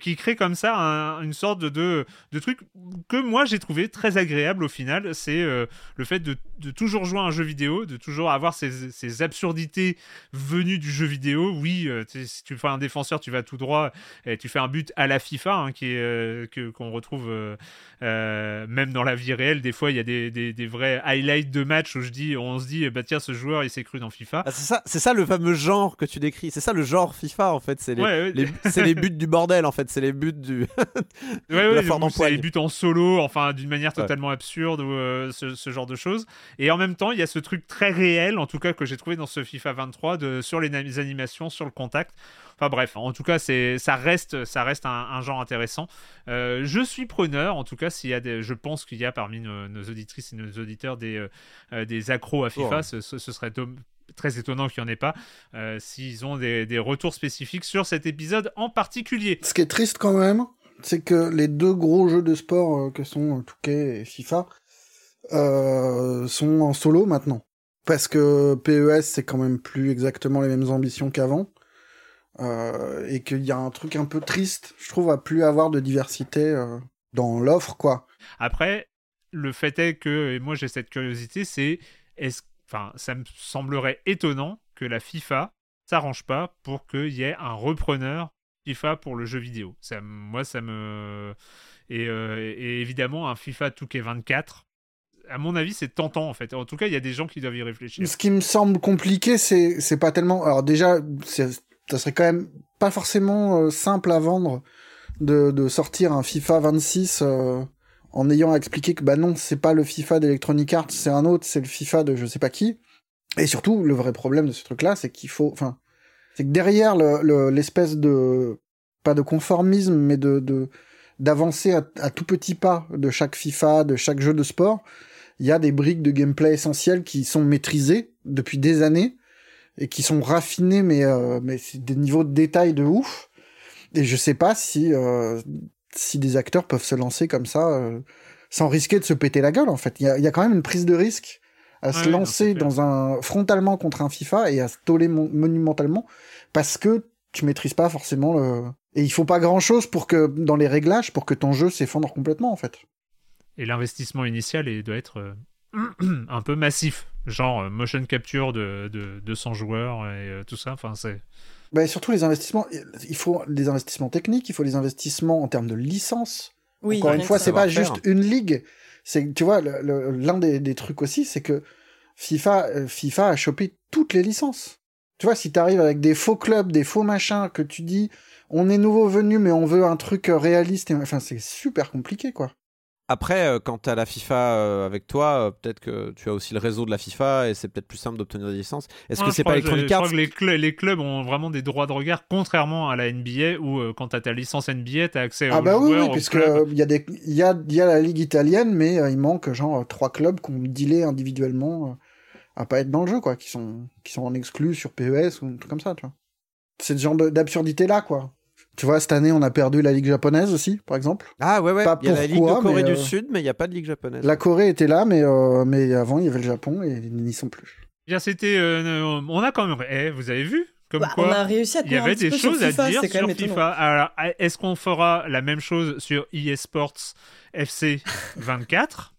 S1: qui crée comme ça un- une sorte de, de, de truc que moi j'ai trouvé très agréable au final. C'est le fait de, de toujours jouer à un jeu vidéo, de toujours avoir ces, ces absurdités venues du jeu vidéo. Oui, euh, si tu fais un défenseur, tu vas tout droit et tu fais un but à la FIFA, hein, qui est, euh, que, qu'on retrouve euh, même dans la vie réelle. Des fois, il y a des, des, des vrais highlights de matchs où je dis, on se dit, bah tiens, ce joueur, il s'est cru dans FIFA.
S4: Ah, c'est ça, c'est ça le fameux genre que tu décris. C'est ça le genre FIFA en fait. C'est les,
S1: Ouais, ouais.
S4: les- c'est les buts du bordel en fait. C'est les buts du.
S1: Ouais, c'est les buts en solo, enfin d'une manière totalement absurde euh, ce, ce genre de choses. Et en même temps, il y a ce truc très réel, en tout cas que j'ai trouvé dans ce FIFA 23, de, sur les, animations, sur le contact. Enfin bref, en tout cas, c'est ça reste, ça reste un, un genre intéressant. Euh, je suis preneur, en tout cas, s'il y a des, je pense qu'il y a parmi nos, nos auditrices et nos auditeurs des, euh, euh, des accros à FIFA.
S4: Ouais.
S1: Ce, ce- ce serait très étonnant qu'il n'y en ait pas euh, s'ils ont des, des retours spécifiques sur cet épisode en particulier.
S3: Ce qui est triste quand même, c'est que les deux gros jeux de sport euh, que sont Touquet et FIFA euh, sont en solo maintenant. Parce que PES, c'est quand même plus exactement les mêmes ambitions qu'avant. Euh, et qu'il y a un truc un peu triste, je trouve, à plus avoir de diversité euh, dans l'offre, quoi.
S1: Après, le fait est que, et moi j'ai cette curiosité, c'est, est enfin, ça me semblerait étonnant que la FIFA s'arrange pas pour qu'il y ait un repreneur FIFA pour le jeu vidéo. Ça, moi, ça me. Et, euh, et évidemment, un FIFA 2K24, à mon avis, c'est tentant en fait. En tout cas, il y a des gens qui doivent y réfléchir.
S3: Ce qui me semble compliqué, c'est c'est pas tellement. Alors déjà, ça serait quand même pas forcément euh, simple à vendre de, de sortir un FIFA 26 euh, en ayant expliqué que bah non, c'est pas le FIFA d'Electronic Arts, c'est un autre, c'est le FIFA de je sais pas qui. Et surtout, le vrai problème de ce truc-là, c'est qu'il faut, enfin, c'est que derrière l'espèce le, de pas de conformisme, mais de d'avancer à, à, tout petit pas de chaque FIFA, de chaque jeu de sport, il y a des briques de gameplay essentielles qui sont maîtrisées depuis des années et qui sont raffinées, mais euh, mais c'est des niveaux de détail de ouf. Et je sais pas si euh, si des acteurs peuvent se lancer comme ça euh, sans risquer de se péter la gueule. En fait, il y a, y a, quand même une prise de risque à se lancer dans un frontalement contre un FIFA et à se toller monumentalement parce que tu maîtrises pas forcément le et il faut pas grand chose pour que dans les réglages pour que ton jeu s'effondre complètement en fait.
S1: Et l'investissement initial il doit être euh, un peu massif, genre euh, motion capture de, de 200 joueurs et euh, tout ça. Enfin, c'est.
S3: Bah, surtout les investissements, il faut des investissements techniques, il faut des investissements en termes de licence. Oui, Encore une fois, c'est pas juste une ligue. C'est, tu vois, l'un des, des, trucs aussi, c'est que FIFA, FIFA a chopé toutes les licences. Tu vois, si t'arrives avec des faux clubs, des faux machins, que tu dis, on est nouveau venu, mais on veut un truc réaliste, et... enfin, c'est super compliqué, quoi.
S4: Après, euh, quand tu as la FIFA euh, avec toi, euh, peut-être que tu as aussi le réseau de la FIFA et c'est peut-être plus simple d'obtenir des licences. Est-ce que c'est pas Electronic Arts
S1: Je crois que les, clubs ont vraiment des droits de regard, contrairement à la NBA où quand tu as ta licence NBA, tu as accès
S3: ah bah oui, oui, puisque il y, a des, y, a, y a la ligue italienne, mais il manque genre trois clubs qu'on dealé individuellement à pas être dans le jeu, quoi, qui sont, qui sont en exclus sur PES ou un truc comme ça, tu vois. C'est ce genre d'absurdité là, quoi. Tu vois, cette année, on a perdu la Ligue japonaise aussi, par exemple.
S4: Ah ouais, ouais. Pas il y a la Ligue de Corée du euh, Sud, mais il n'y a pas de Ligue japonaise.
S3: La Corée était là, mais, euh, mais avant, il y avait le Japon et ils n'y sont plus.
S1: Bien, c'était. Euh, on a quand même. Eh, vous avez vu? Comme
S2: bah,
S1: quoi,
S2: on a réussi à
S1: il y avait des choses à dire sur FIFA. Alors, est-ce qu'on fera la même chose sur eSports FC 24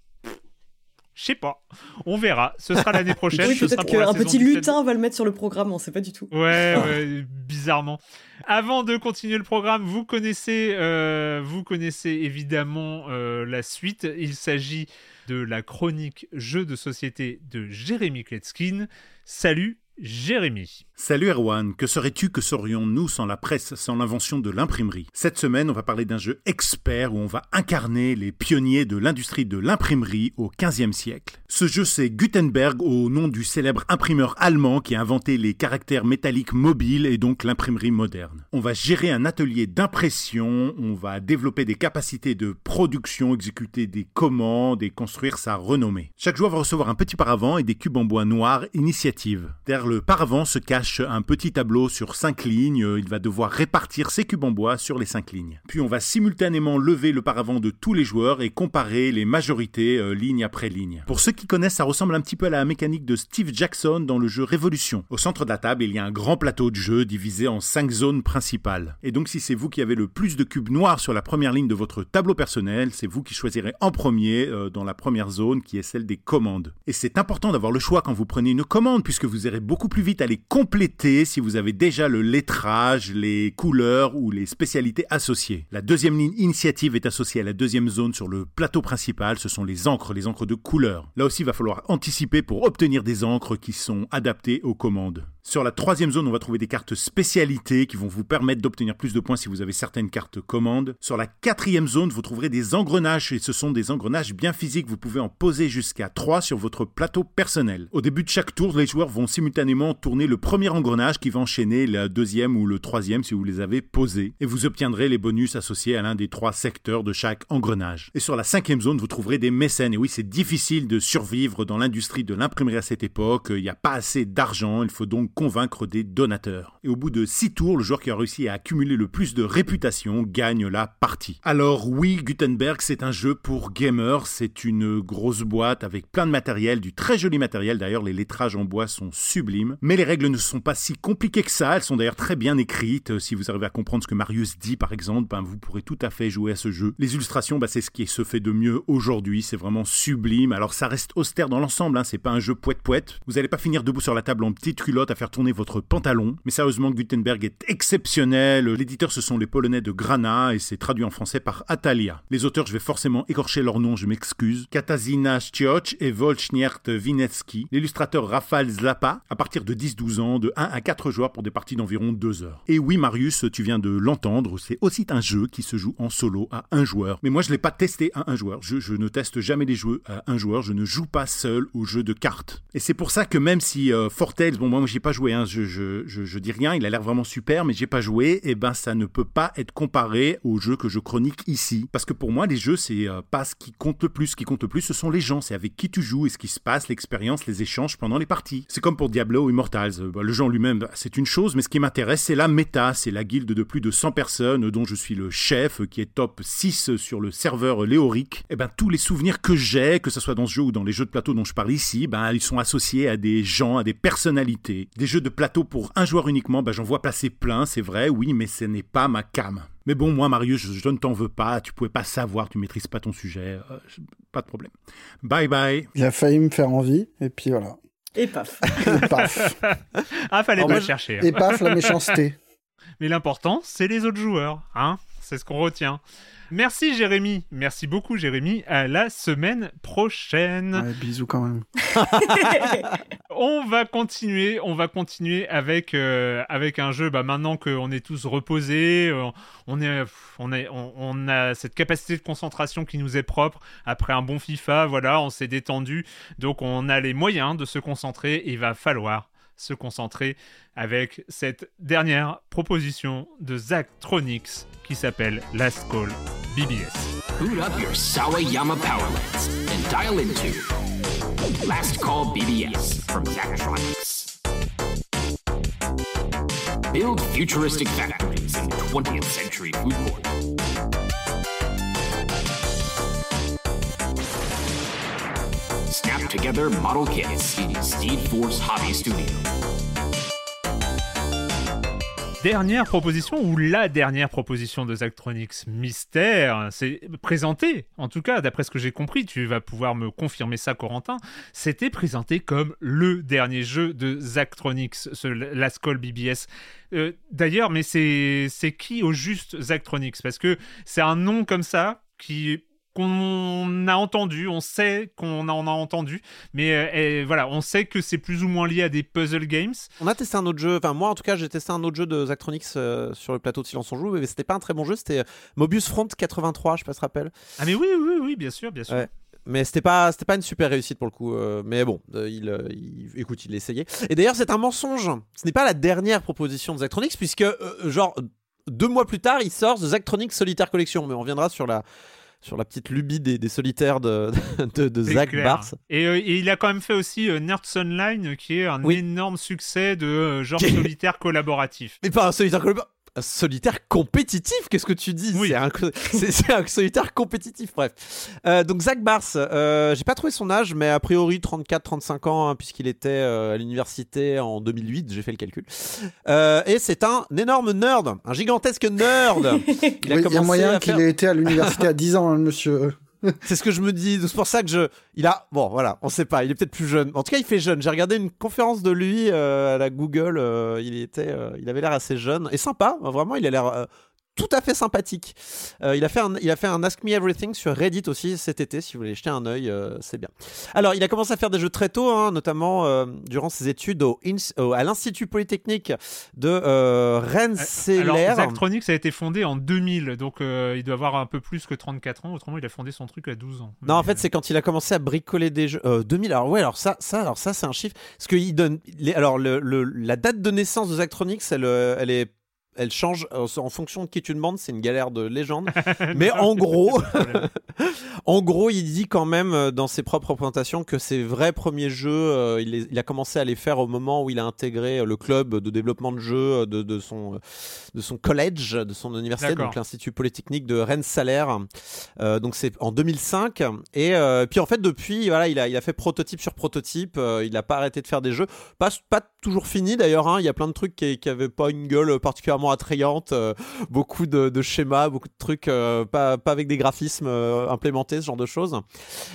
S1: je sais pas. On verra. Ce sera l'année prochaine.
S2: oui, peut-être qu'un petit lutin va le mettre sur le programme, on sait pas du tout.
S1: Ouais, ouais bizarrement. Avant de continuer le programme, vous connaissez, euh, vous connaissez évidemment euh, la suite. Il s'agit de la chronique jeu de société de Jérémy Kletskin. Salut Jérémy.
S6: Salut Erwan, que serais-tu, que serions-nous sans la presse, sans l'invention de l'imprimerie? Cette semaine, on va parler d'un jeu expert où on va incarner les pionniers de l'industrie de l'imprimerie au XVe siècle. Ce jeu, c'est Gutenberg au nom du célèbre imprimeur allemand qui a inventé les caractères métalliques mobiles et donc l'imprimerie moderne. On va gérer un atelier d'impression, on va développer des capacités de production, exécuter des commandes et construire sa renommée. Chaque joueur va recevoir un petit paravent et des cubes en bois noir initiative. Derrière le paravent se cache un petit tableau sur 5 lignes. Il va devoir répartir ses cubes en bois sur les 5 lignes. Puis on va simultanément lever le paravent de tous les joueurs et comparer les majorités euh, ligne après ligne. Pour ceux qui connaissent, ça ressemble un petit peu à la mécanique de Steve Jackson dans le jeu Révolution. Au centre de la table, il y a un grand plateau de jeu divisé en 5 zones principales. Et donc si c'est vous qui avez le plus de cubes noirs sur la première ligne de votre tableau personnel, c'est vous qui choisirez en premier euh, dans la première zone qui est celle des commandes. Et c'est important d'avoir le choix quand vous prenez une commande puisque vous irez beaucoup plus vite à les compléter si vous avez déjà le lettrage, les couleurs ou les spécialités associées. La deuxième ligne initiative est associée à la deuxième zone sur le plateau principal, ce sont les encres, les encres de couleur. Là aussi, il va falloir anticiper pour obtenir des encres qui sont adaptées aux commandes. Sur la troisième zone, on va trouver des cartes spécialités qui vont vous permettre d'obtenir plus de points si vous avez certaines cartes commandes. Sur la quatrième zone, vous trouverez des engrenages et ce sont des engrenages bien physiques. Vous pouvez en poser jusqu'à 3 sur votre plateau personnel. Au début de chaque tour, les joueurs vont simultanément tourner le premier engrenage qui va enchaîner le deuxième ou le troisième si vous les avez posés et vous obtiendrez les bonus associés à l'un des trois secteurs de chaque engrenage. Et sur la cinquième zone, vous trouverez des mécènes. Et oui, c'est difficile de survivre dans l'industrie de l'imprimerie à cette époque. Il n'y a pas assez d'argent. Il faut donc convaincre des donateurs. Et au bout de 6 tours, le joueur qui a réussi à accumuler le plus de réputation gagne la partie. Alors oui, Gutenberg, c'est un jeu pour gamers, c'est une grosse boîte avec plein de matériel, du très joli matériel, d'ailleurs les lettrages en bois sont sublimes, mais les règles ne sont pas si compliquées que ça. Elles sont d'ailleurs très bien écrites. Si vous arrivez à comprendre ce que Marius dit, par exemple, ben, vous pourrez tout à fait jouer à ce jeu. Les illustrations, ben, c'est ce qui se fait de mieux aujourd'hui. C'est vraiment sublime. Alors ça reste austère dans l'ensemble. Hein. C'est pas un jeu poète poète. Vous allez pas finir debout sur la table en petite culotte à faire tourner votre pantalon. Mais sérieusement, Gutenberg est exceptionnel. L'éditeur, ce sont les Polonais de Grana et c'est traduit en français par Atalia. Les auteurs, je vais forcément écorcher leur nom, je m'excuse. Katazina Stioch et Wolczniert Winecki. L'illustrateur Rafal Zlapa, à partir de 10-12 ans, de 1 à 4 joueurs pour des parties d'environ 2 heures. Et oui, Marius, tu viens de l'entendre, c'est aussi un jeu qui se joue en solo à un joueur. Mais moi, je l'ai pas testé à un joueur. Je, ne teste jamais les jeux à un joueur. Je ne joue pas seul aux jeux de cartes. Et c'est pour ça que même si euh, Fortales, bon, moi, j'ai pas joué, hein, je, dis rien, il a l'air vraiment super, mais j'ai pas joué, et eh ben, ça ne peut pas être comparé aux jeux que je chronique ici. Parce que pour moi, les jeux, c'est euh, pas ce qui compte le plus. Ce qui compte le plus, ce sont les gens. C'est avec qui tu joues et ce qui se passe, l'expérience, les échanges pendant les parties. C'est comme pour Diablo ou Immortals. Euh, bah, le jeu en lui-même, bah, c'est une chose, mais ce qui m'intéresse, c'est la méta. C'est la guilde de plus de 100 personnes dont je suis le chef, qui est top 6 sur le serveur Léoric. Et eh ben, tous les souvenirs que j'ai, que ce soit dans ce jeu ou dans les jeux de plateau dont je parle ici, ben, ils sont associés à des gens, à des personnalités. Des jeux de plateau pour un joueur uniquement, ben, j'en vois passer plein, c'est vrai, oui, mais ce n'est pas ma cam. Mais bon, moi, Marius, je, ne t'en veux pas. Tu pouvais pas savoir, tu maîtrises pas ton sujet. Euh, pas de problème. Bye bye.
S3: Il a failli me faire envie, et puis voilà.
S2: Et paf.
S3: et paf.
S1: ah, fallait pas chercher. Hein.
S3: Et paf, la méchanceté.
S1: Mais l'important, c'est les autres joueurs, hein. C'est ce qu'on retient. Merci Jérémy, merci beaucoup Jérémy. À la semaine prochaine.
S3: Ouais, bisous quand même.
S1: on va continuer, on va continuer avec euh, avec un jeu. Bah maintenant qu'on est tous reposés, euh, on est on est on, a cette capacité de concentration qui nous est propre après un bon FIFA. Voilà, on s'est détendu, donc on a les moyens de se concentrer. il va falloir se concentrer avec cette dernière proposition de Zachtronics qui s'appelle Last Call BBS.
S7: Boot up your Sawayama Powerlands and dial into Last Call BBS from Zachtronics. Build futuristic factories in 20th century food court.
S1: Dernière proposition, ou la dernière proposition de Zachtronics Mystère, c'est présenté, en tout cas, d'après ce que j'ai compris, tu vas pouvoir me confirmer ça, Corentin, c'était présenté comme le dernier jeu de Zachtronics, ce Last Call BBS. Euh, d'ailleurs, mais c'est qui au juste Zachtronics Parce que c'est un nom comme ça qui qu'on a entendu, on sait qu'on en a entendu, mais euh, voilà, on sait que c'est plus ou moins lié à des puzzle games.
S4: On a testé un autre jeu, enfin moi en tout cas j'ai testé un autre jeu de Zachtronics euh, sur le plateau de Silence on Joue, mais c'était pas un très bon jeu, c'était euh, Mobius Front 83, je sais pas si rappelles.
S1: Ah mais oui, oui, oui, bien sûr, bien sûr.
S4: Mais c'était pas, c'était pas une super réussite pour le coup. mais bon, il, il, écoute, il essayait. Et d'ailleurs, c'est un mensonge. Ce n'est pas la dernière proposition de Zachtronics, puisque, genre, deux mois plus tard, il sort The Zachtronics Solitaire Collection. Mais on reviendra sur la, sur la petite lubie des, solitaires de, de, Zach Bars.
S1: Euh, et, il a quand même fait aussi euh, Nerds Online, qui est un énorme succès de euh, genre solitaire collaboratif.
S4: Mais pas un solitaire collaboratif solitaire compétitif, qu'est-ce que tu dis? C'est un, solitaire compétitif, bref. Euh, donc Zach Bars, euh, j'ai pas trouvé son âge, mais a priori 34-35 ans, hein, puisqu'il était euh, à l'université en 2008, j'ai fait le calcul. et c'est un énorme nerd, un gigantesque nerd.
S3: Il, y a moyen qu'il ait été à l'université à 10 ans, hein, monsieur.
S4: c'est ce que je me dis. C'est pour ça que je. Il a. Bon, voilà, on sait pas. Il est peut-être plus jeune. En tout cas, il fait jeune. J'ai regardé une conférence de lui euh, à la Google. Euh, il était. Euh, il avait l'air assez jeune et sympa. Vraiment, il a l'air tout à fait sympathique. Euh, il, a fait un, il a fait un Ask Me Everything sur Reddit aussi cet été, si vous voulez jeter un œil, euh, c'est bien. Alors, il a commencé à faire des jeux très tôt, hein, notamment euh, durant ses études au, à l'Institut Polytechnique de Rensselaer.
S1: Alors, Zachtronics a été fondé en 2000, donc il doit avoir un peu plus que 34 ans, autrement il a fondé son truc à 12 ans.
S4: Non, en fait, c'est quand il a commencé à bricoler des jeux. 2000, alors ouais, alors ça, ça, alors ça c'est un chiffre. Parce qu'il donne. Les, alors, le, la date de naissance de Zachtronics, elle, elle est elle change en fonction de qui tu demandes, c'est une galère de légende. Mais en gros, en gros, il dit quand même euh, dans ses propres représentations que ses vrais premiers jeux, euh, il, les- il a commencé à les faire au moment où il a intégré euh, le club de développement de jeux de, de son, de son collège, de son université, donc l'Institut Polytechnique de Rennes-Salaire. Euh, donc c'est en 2005. Et euh, puis en fait, depuis, voilà, il a, il a fait prototype sur prototype. il n'a pas arrêté de faire des jeux. Pas, pas toujours fini d'ailleurs. hein, Il y a plein de trucs qui n'avaient pas une gueule particulièrement attrayante. euh, beaucoup de, schémas, beaucoup de trucs euh, pas, pas avec des graphismes euh, implémentés, ce genre de choses.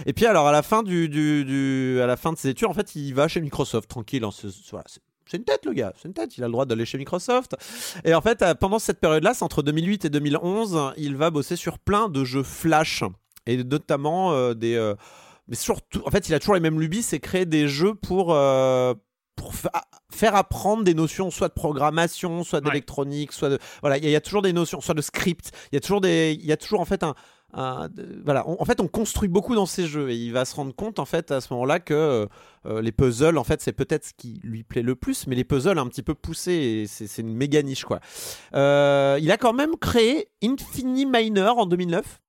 S4: Et puis alors à la fin du, du, à la fin de ses études, en fait, il va chez Microsoft tranquille. hein, c'est- une tête, le gars, c'est une tête. Il a le droit d'aller chez Microsoft. Et en fait, pendant cette période-là, c'est entre 2008 et 2011, il va bosser sur plein de jeux Flash et notamment des. mais surtout, en fait, il a toujours les mêmes lubies, c'est créer des jeux pour. Pour fa- faire apprendre des notions soit de programmation, soit d'électronique, soit de voilà, il y, a- il y a toujours des notions, soit de script. Il y a toujours des, il y a toujours en fait un, un- de- voilà, on- en fait, on construit beaucoup dans ces jeux et il va se rendre compte en fait à ce moment-là que euh, les puzzles, en fait, c'est peut-être ce qui lui plaît le plus, mais les puzzles un petit peu poussés, c'est une méga niche quoi. Euh, il a quand même créé Infini Miner en 2009.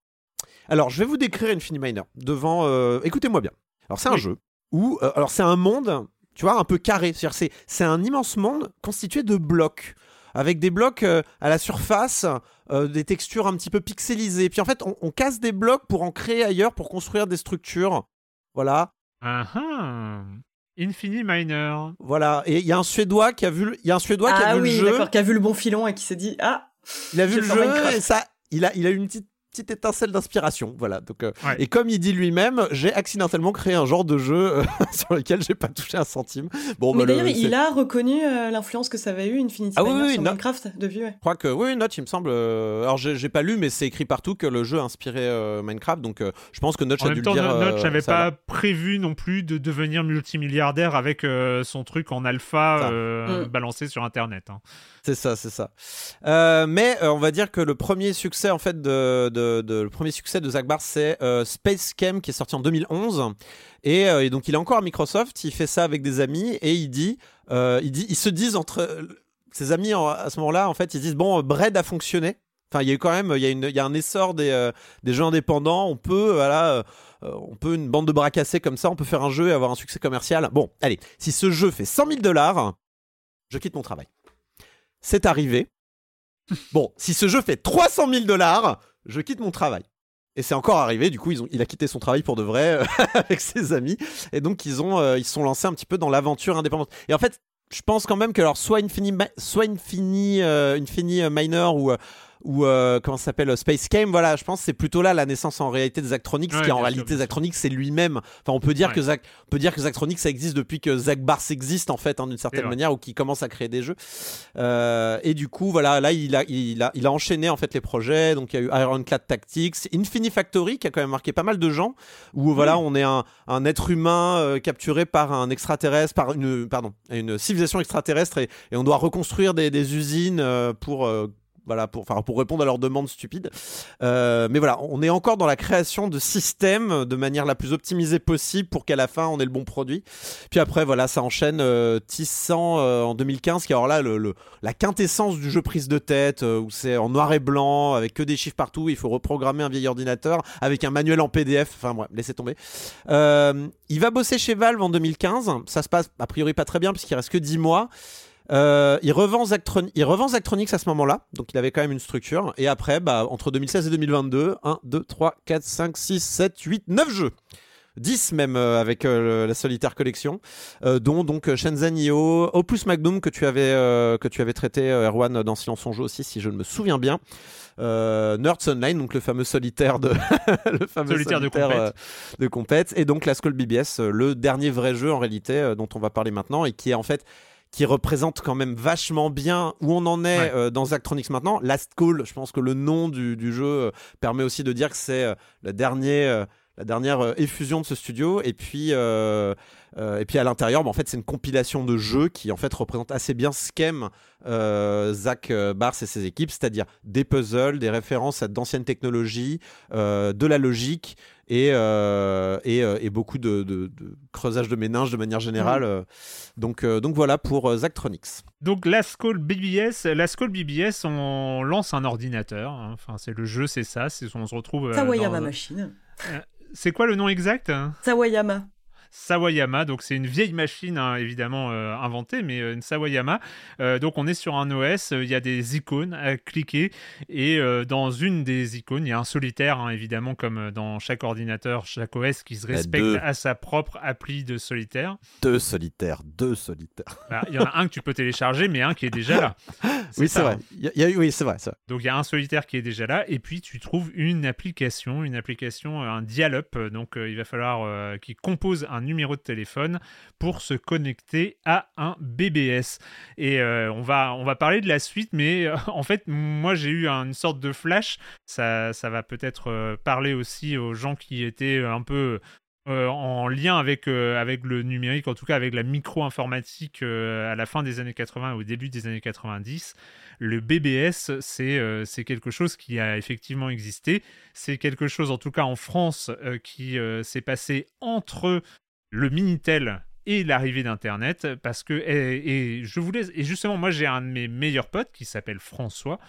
S4: Alors, je vais vous décrire Infini Miner devant. euh, Écoutez-moi bien. Alors, c'est un jeu où, euh, alors, c'est un monde, tu vois, un peu carré. C'est-à-dire, c'est c'est un immense monde constitué de blocs avec des blocs euh, à la surface, euh, des textures un petit peu pixelisées. Puis en fait, on, on casse des blocs pour en créer ailleurs, pour construire des structures. Voilà.
S1: Ah. Infini Miner.
S4: Voilà. Et il y a un Suédois qui a vu, le- il y a un Suédois qui a
S2: Ah
S4: vu
S2: oui,
S4: le jeu.
S2: d'accord, qui a vu le bon filon et qui s'est dit Ah
S4: Il a vu le jeu
S2: Minecraft.
S4: et ça, il a, il a eu une petite petite étincelle d'inspiration, voilà. Donc, euh,
S1: Ouais.
S4: et comme il dit lui-même, j'ai accidentellement créé un genre de jeu euh, sur lequel j'ai pas touché un centime. Bon,
S2: Mais
S4: bah, le-
S2: d'ailleurs, il a reconnu euh, l'influence que ça avait eu Infinity
S4: Ah oui,
S2: Miner
S4: oui,
S2: sur. Minecraft depuis, ouais.
S4: Je crois que oui, Notch, il me semble. euh, alors, j'ai pas lu, mais c'est écrit partout que le jeu a inspiré euh, Minecraft. Donc, euh, je pense que Notch
S1: En
S4: a
S1: même
S4: dû
S1: temps,
S4: le dire.
S1: Notch n'avait pas
S4: va.
S1: prévu non plus de devenir multimilliardaire avec euh, son truc en alpha euh,
S2: Mm.
S1: balancé sur Internet. hein.
S4: C'est ça, c'est ça. Euh, mais euh, on va dire que le premier succès en fait de, le premier succès de Zach Barr, c'est euh, Space Cam qui est sorti en 2011. Et, euh, et donc il est encore à Microsoft. Il fait ça avec des amis et il dit, il ils se disent entre ses amis à ce moment-là, en fait, ils disent bon, Bread a fonctionné. Enfin, il y a eu quand même, il y a, un essor des, des jeux indépendants. On peut, voilà, on peut une bande de bras cassés comme ça, on peut faire un jeu et avoir un succès commercial. Bon, allez, si ce jeu fait 100 000 dollars, je quitte mon travail. C'est arrivé. Bon, si ce jeu fait 300 000 dollars, je quitte mon travail. Et c'est encore arrivé, du coup, ils ont, il a quitté son travail pour de vrai avec ses amis. Et donc, ils ont, euh, ils sont lancés un petit peu dans l'aventure indépendante. Et en fait, je pense quand même que alors, soit Infini, soit Infini, euh, Infini euh, Miner ou, euh, ou euh, comment ça s'appelle euh, Space Game, voilà, je pense c'est plutôt là la naissance en réalité de Zachtronics,
S1: Ouais,
S4: qui en réalité
S1: sûr.
S4: Zachtronics c'est lui-même. Enfin, on peut dire
S1: Ouais.
S4: que Zach, on peut dire que Zachtronics ça existe depuis que Zach Bars existe en fait, hein, d'une certaine manière, ou qui commence à créer des jeux. Euh, et du coup, voilà, là, il a, il, a, il a enchaîné en fait les projets. Donc, il y a eu Ironclad Tactics, Infini Factory, qui a quand même marqué pas mal de gens. Où voilà, on est un, un être humain euh, capturé par un extraterrestre, par une, pardon, une civilisation extraterrestre, et, et on doit reconstruire des, des usines euh, pour. Voilà, pour, pour répondre à leurs demandes stupides. Euh, mais voilà, on est encore dans la création de systèmes de manière la plus optimisée possible pour qu'à la fin on ait le bon produit. Puis après, voilà, ça enchaîne euh, euh, en 2015, qui est alors là le, la quintessence du jeu prise de tête, euh, où c'est en noir et blanc, avec que des chiffres partout, il faut reprogrammer un vieil ordinateur, avec un manuel en PDF, enfin bref, laissez tomber. Il va bosser chez Valve en 2015, ça se passe a priori pas très bien, puisqu'il reste que 10 mois. Euh, il, revend Zactron- il revend Zactronics à ce moment-là, donc il avait quand même une structure. Et après, bah, entre 2016 et 2022, 1, 2, 3, 4, 5, 6, 7, 8, 9 jeux. 10 même euh, avec euh, la solitaire collection, euh, dont donc euh, Shenzhen IO, Opus Magnum que tu avais, euh, que tu avais traité, euh, Erwan, dans Silence on joue aussi, si je ne me souviens bien. Nerds Online, donc le fameux solitaire de, le fameux
S1: Solitaire de
S4: solitaire,
S1: compète.
S4: euh, de compète. Et donc la Skull BBS, le dernier vrai jeu en réalité dont on va parler maintenant et qui est en fait qui représente quand même vachement bien où on en est
S1: Ouais.
S4: euh, dans Zactronics maintenant. Last Call, je pense que le nom du, du jeu euh, permet aussi de dire que c'est euh, le dernier, la dernière effusion de ce studio. Et puis, euh, euh, et puis à l'intérieur, bah, en fait, c'est une compilation de jeux qui en fait représente assez bien ce qu'aime euh, Zach Bars et ses équipes, c'est-à-dire des puzzles, des références à d'anciennes technologies, de la logique et, euh, et, euh, et, beaucoup de, de, de, creusage de méninges de manière générale. Mmh. Donc, donc voilà pour Zactronics.
S1: Donc la Skull BBS, BBS, on lance un ordinateur. Hein. Enfin, c'est le jeu, c'est ça. On se retrouve.
S2: Sawayama dans... Machine.
S1: C'est quoi le nom exact?
S2: Sawayama.
S1: Sawayama. Donc c'est une vieille machine hein, évidemment euh, inventée, mais euh, une Sawayama. Euh, donc on est sur un OS, il y a des icônes à cliquer et dans une des icônes, il y a un solitaire hein, évidemment comme dans chaque ordinateur, chaque OS qui se respecte à sa propre appli de solitaire.
S4: Deux solitaires, deux solitaires.
S1: Bah, il y en a un que tu peux télécharger, mais un qui est déjà là.
S4: oui c'est vrai. Y a, oui c'est vrai ça.
S1: Donc il y a un solitaire qui est déjà là et puis tu trouves une application, une application, un dial-up. Donc il va falloir qui compose un numéro de téléphone pour se connecter à un BBS. Et euh, on, va, on va parler de la suite, mais euh, en fait, moi j'ai eu une sorte de flash. Ça, ça va peut-être euh, parler aussi aux gens qui étaient un peu en lien avec, avec le numérique, en tout cas avec la micro-informatique à la fin des années 80 et au début des années 90. Le BBS, c'est c'est quelque chose qui a effectivement existé. C'est quelque chose, en tout cas en France, qui s'est passé entre le Minitel et l'arrivée d'Internet parce que et, je voulais et justement moi j'ai un de mes meilleurs potes qui s'appelle François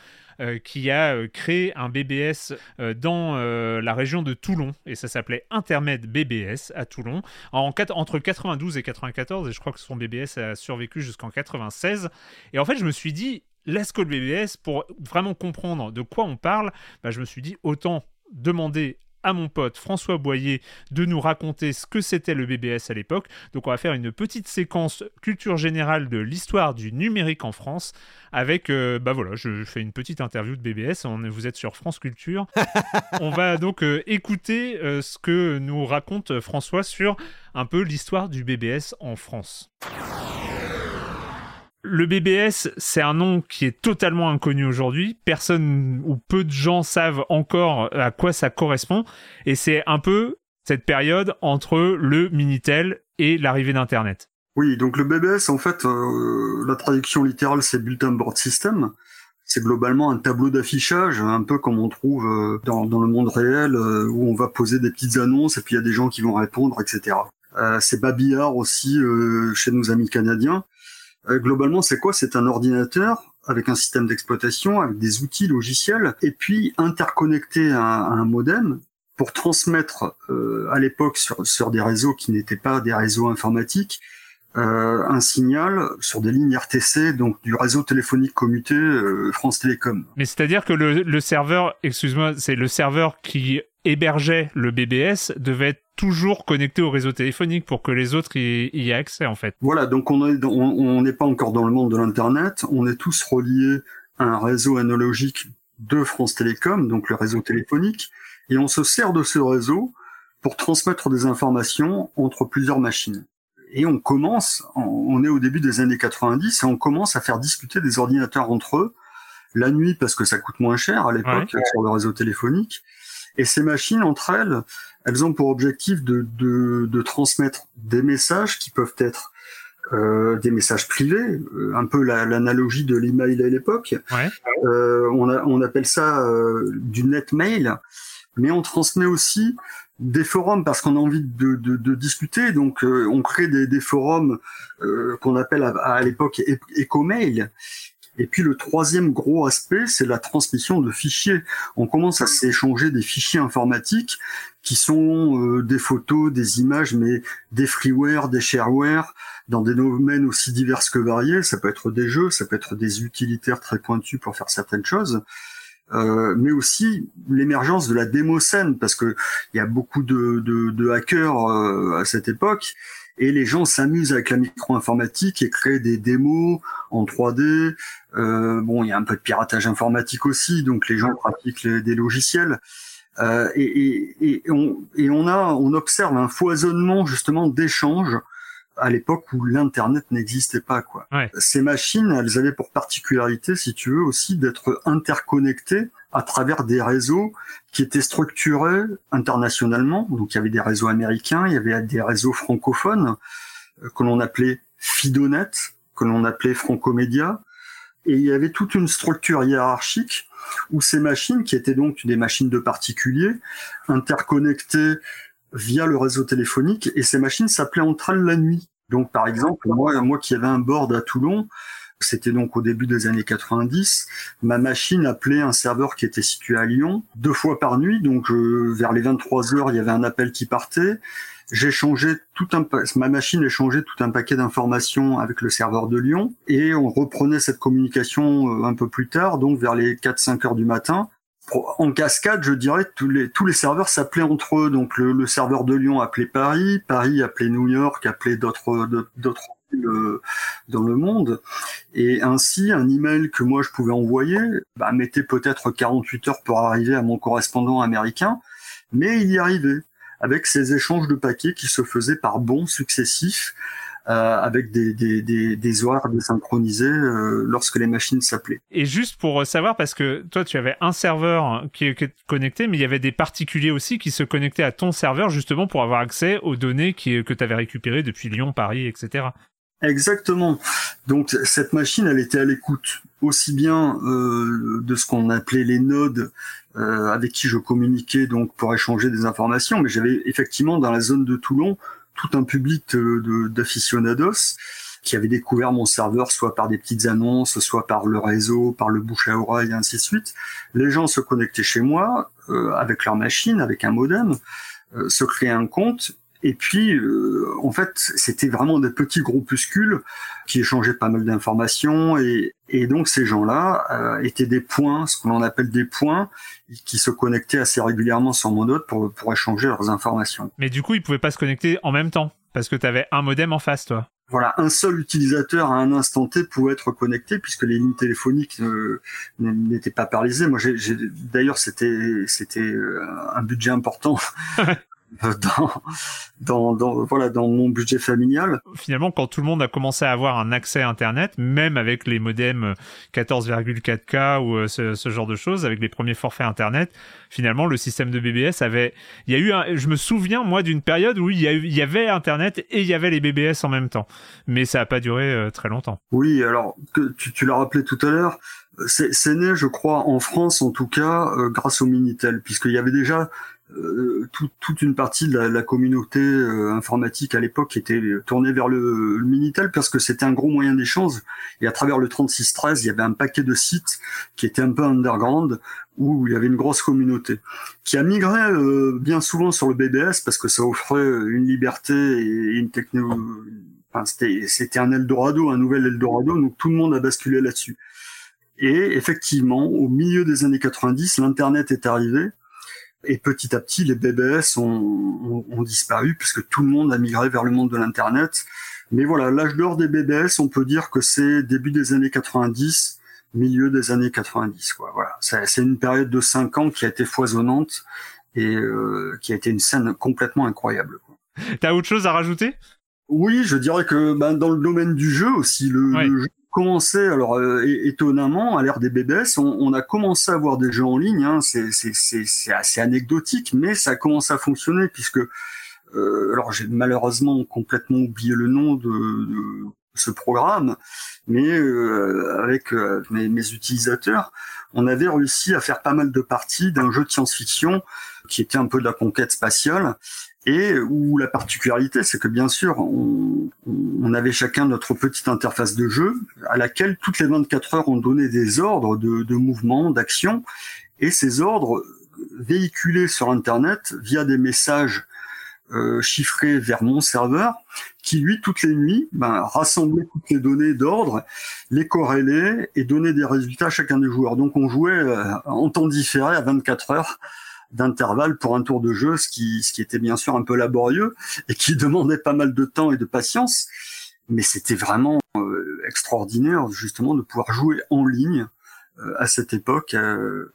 S1: euh, qui a euh, créé un BBS euh, dans la région de Toulon et ça s'appelait Intermed BBS à Toulon en, entre 92 et 94 et je crois que son BBS a survécu jusqu'en 96 et en fait je me suis dit l'ASCO BBS pour vraiment comprendre de quoi on parle bah, je me suis dit autant demander à mon pote François Boyer de nous raconter ce que c'était le BBS à l'époque. Donc on va faire une petite séquence culture générale de l'histoire du numérique en France avec, euh, bah voilà, je fais une petite interview de BBS, on, vous êtes sur France Culture. on va donc euh, écouter euh, ce que nous raconte François sur un peu l'histoire du BBS en France. Le BBS, c'est un nom qui est totalement inconnu aujourd'hui. Personne ou peu de gens savent encore à quoi ça correspond. Et c'est un peu cette période entre le Minitel et l'arrivée d'Internet.
S8: Oui, donc le BBS, en fait, euh, la traduction littérale, c'est Bulletin Board System. C'est globalement un tableau d'affichage, un peu comme on trouve euh, dans, le monde réel, euh, où on va poser des petites annonces et puis il y a des gens qui vont répondre, etc. c'est babillard aussi chez nos amis canadiens. Euh, globalement, c'est quoi? C'est un ordinateur avec un système d'exploitation, avec des outils logiciels, et puis interconnecté à, un modem pour transmettre euh, à l'époque sur, sur des réseaux qui n'étaient pas des réseaux informatiques, euh, un signal sur des lignes RTC, donc du réseau téléphonique commuté France Télécom.
S1: Mais c'est-à-dire que le, le serveur, excuse-moi, c'est le serveur qui hébergeait le BBS devait être toujours connecté au réseau téléphonique pour que les autres y, y aient accès en fait.
S8: Voilà, donc on n'est on, n'est pas encore dans le monde de l'internet, on est tous reliés à un réseau analogique de France Télécom, donc le réseau téléphonique, et on se sert de ce réseau pour transmettre des informations entre plusieurs machines. Et on commence, on est au début des années 90 et on commence à faire discuter des ordinateurs entre eux la nuit parce que ça coûte moins cher à l'époque sur le réseau téléphonique et ces machines, entre elles, elles ont pour objectif de, de, de transmettre des messages qui peuvent être euh, des messages privés, euh, un peu l'analogie de l'email à l'époque.
S1: Ouais.
S8: Euh, on, a, on appelle ça euh, du net mail, mais on transmet aussi des forums parce qu'on a envie de, de, de discuter. Donc, euh, on crée des, des forums qu'on appelle à, à l'époque Ecomail, et puis le troisième gros aspect, c'est la transmission de fichiers. On commence à s'échanger des fichiers informatiques qui sont euh, des photos, des images, mais des freeware, des shareware, dans des domaines aussi divers que variés. Ça peut être des jeux, ça peut être des utilitaires très pointus pour faire certaines choses. Euh, mais aussi l'émergence de la démocène, parce que il y a beaucoup de hackers euh, à cette époque et les gens s'amusent avec la micro-informatique et créent des démos en 3D. Euh, bon, il y a un peu de piratage informatique aussi, donc les gens pratiquent des logiciels. Euh, et, et, et, on, et on a, on observe un foisonnement justement d'échanges à l'époque où l'internet n'existait pas quoi. Ces machines, elles avaient pour particularité, si tu veux, aussi d'être interconnectées à travers des réseaux qui étaient structurés internationalement. Donc il y avait des réseaux américains, il y avait des réseaux francophones euh, que l'on appelait Fidonet, que l'on appelait Francomédia, et il y avait toute une structure hiérarchique où ces machines, qui étaient donc des machines de particuliers, interconnectées via le réseau téléphonique, et ces machines s'appelaient entre elles la nuit. Donc par exemple, moi, moi qui avais un board à Toulon, c'était donc au début des années 90. Ma machine appelait un serveur qui était situé à Lyon deux fois par nuit. Donc euh, vers les 23 heures, il y avait un appel qui partait. J'ai tout un ma machine échangeait tout un paquet d'informations avec le serveur de Lyon et on reprenait cette communication euh, un peu plus tard, donc vers les 4-5 heures du matin. En cascade, je dirais, tous les, serveurs s'appelaient entre eux. Donc le, serveur de Lyon appelait Paris, Paris appelait New York, appelait d'autres dans le monde. Et ainsi, un email que moi je pouvais envoyer bah, mettait peut-être 48 heures pour arriver à mon correspondant américain, mais il y arrivait avec ces échanges de paquets qui se faisaient par bons successifs. Euh, avec des, des, des, des horaires désynchronisés euh, lorsque les machines s'appelaient.
S1: Et juste pour savoir, parce que toi tu avais un serveur qui est connecté, mais il y avait des particuliers aussi qui se connectaient à ton serveur justement pour avoir accès aux données qui, que tu avais récupérées depuis Lyon, Paris, etc.
S8: Exactement. Donc cette machine, elle était à l'écoute aussi bien euh, de ce qu'on appelait les nodes euh, avec qui je communiquais donc pour échanger des informations, mais j'avais effectivement dans la zone de Toulon tout un public d'aficionados qui avaient découvert mon serveur soit par des petites annonces, soit par le réseau, par le bouche à oreille, et ainsi de suite. Les gens se connectaient chez moi euh, avec leur machine, avec un modem, euh, se créaient un compte et puis, euh, en fait, c'était vraiment des petits groupuscules qui échangeaient pas mal d'informations. Et, et, donc, ces gens-là euh, étaient des points, ce qu'on appelle des points, qui se connectaient assez régulièrement sur mon node pour, pour échanger leurs informations.
S1: Mais du coup, ils pouvaient pas se connecter en même temps, parce que tu avais un modem en face, toi.
S8: Voilà, un seul utilisateur à un instant T pouvait être connecté puisque les lignes téléphoniques euh, n'étaient pas paralysées. Moi, j'ai, d'ailleurs, c'était c'était un budget important dans, dans, voilà, dans mon budget familial.
S1: Finalement, quand tout le monde a commencé à avoir un accès à Internet, même avec les modems 14,4K ou euh, ce, genre de choses, avec les premiers forfaits Internet, finalement, le système de BBS avait... Il y a eu un... Je me souviens, moi, d'une période où il y, il y, avait Internet et il y avait les BBS en même temps. Mais ça n'a pas duré euh, très longtemps.
S8: Oui, alors, que tu, tu l'as rappelé tout à l'heure, c'est né, je crois, en France en tout cas, euh, grâce au Minitel, puisqu'il y avait déjà euh, toute une partie de la, communauté euh, informatique à l'époque était tournée vers le, Minitel parce que c'était un gros moyen d'échange. Et à travers le 3613, il y avait un paquet de sites qui étaient un peu underground où il y avait une grosse communauté qui a migré euh, bien souvent sur le BBS parce que ça offrait une liberté et une techno. Enfin, c'était un Eldorado, un nouvel Eldorado, donc tout le monde a basculé là-dessus. Et effectivement, au milieu des années 90, l'Internet est arrivé et petit à petit, les BBS ont, ont, disparu puisque tout le monde a migré vers le monde de l'Internet. Mais voilà, l'âge d'or des BBS, on peut dire que c'est début des années 90, milieu des années 90. Quoi. Voilà, c'est une période de 5 ans qui a été foisonnante et euh, qui a été une scène complètement incroyable.
S1: T'as autre chose à rajouter?
S8: Oui, je dirais que ben, dans le domaine du jeu aussi, le, le jeu commencé, alors euh, étonnamment, à l'ère des BBS, on, a commencé à voir des jeux en ligne. Hein, c'est assez anecdotique, mais ça a commencé à fonctionner puisque, euh, alors j'ai malheureusement complètement oublié le nom de, de ce programme, mais euh, avec mes, mes, utilisateurs, on avait réussi à faire pas mal de parties d'un jeu de science-fiction qui était un peu de la conquête spatiale et où la particularité, c'est que bien sûr, on, on, avait chacun notre petite interface de jeu à laquelle toutes les 24 heures on donnait des ordres de, de mouvement, d'action, et ces ordres véhiculés sur Internet via des messages euh, chiffrés vers mon serveur, qui lui, toutes les nuits, ben, rassemblait toutes les données d'ordre, les corrélait et donnait des résultats à chacun des joueurs. Donc on jouait euh, en temps différé à 24 heures d'intervalle pour un tour de jeu, ce qui, ce qui était bien sûr un peu laborieux et qui demandait pas mal de temps et de patience. Mais c'était vraiment euh, extraordinaire justement de pouvoir jouer en ligne euh, à cette époque euh,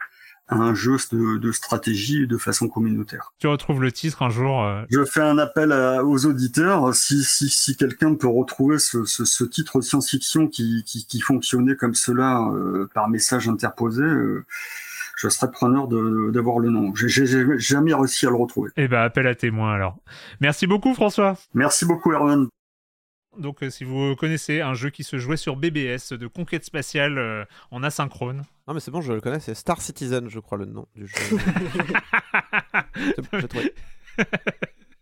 S8: à un jeu de, de, stratégie de façon communautaire.
S1: Tu retrouves le titre un jour
S8: Je fais un appel aux auditeurs. Si, si, si quelqu'un peut retrouver ce, ce, ce titre de science-fiction qui, qui, qui, fonctionnait comme cela par message interposé, je serais preneur d'avoir le nom. J'ai jamais réussi à le retrouver.
S1: Eh ben, appel à témoin alors. Merci beaucoup François.
S8: Merci beaucoup Erwan.
S1: Donc, euh, si vous connaissez un jeu qui se jouait sur BBS de conquête spatiale euh, en asynchrone.
S4: Non, mais c'est bon, je le connais, c'est Star Citizen, je crois, le nom du jeu. C'est bon, j'ai trouvé.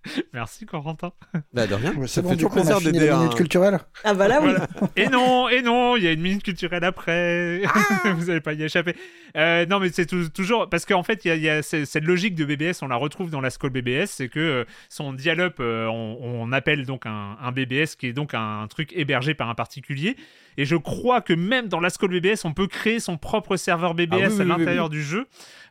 S1: Merci, Corentin.
S4: Bah, de rien. Ça
S3: bon,
S4: fait
S3: du
S4: toujours plaisir d'aider
S3: la
S4: un-
S3: minute culturelle.
S2: Ah bah là oui.
S1: Voilà. et non, et non, il y a une minute culturelle après. Vous n'allez pas y échapper. Euh, non, mais c'est tou- toujours parce qu'en fait, il y a, y cette logique de BBS, on la retrouve dans la Skull BBS, c'est que euh, son dial-up, euh, on, on appelle donc un, un BBS qui est donc un, truc hébergé par un particulier. Et je crois que même dans la Skull BBS, on peut créer son propre serveur BBS
S4: Ah oui, oui,
S1: à l'intérieur
S4: oui.
S1: du jeu.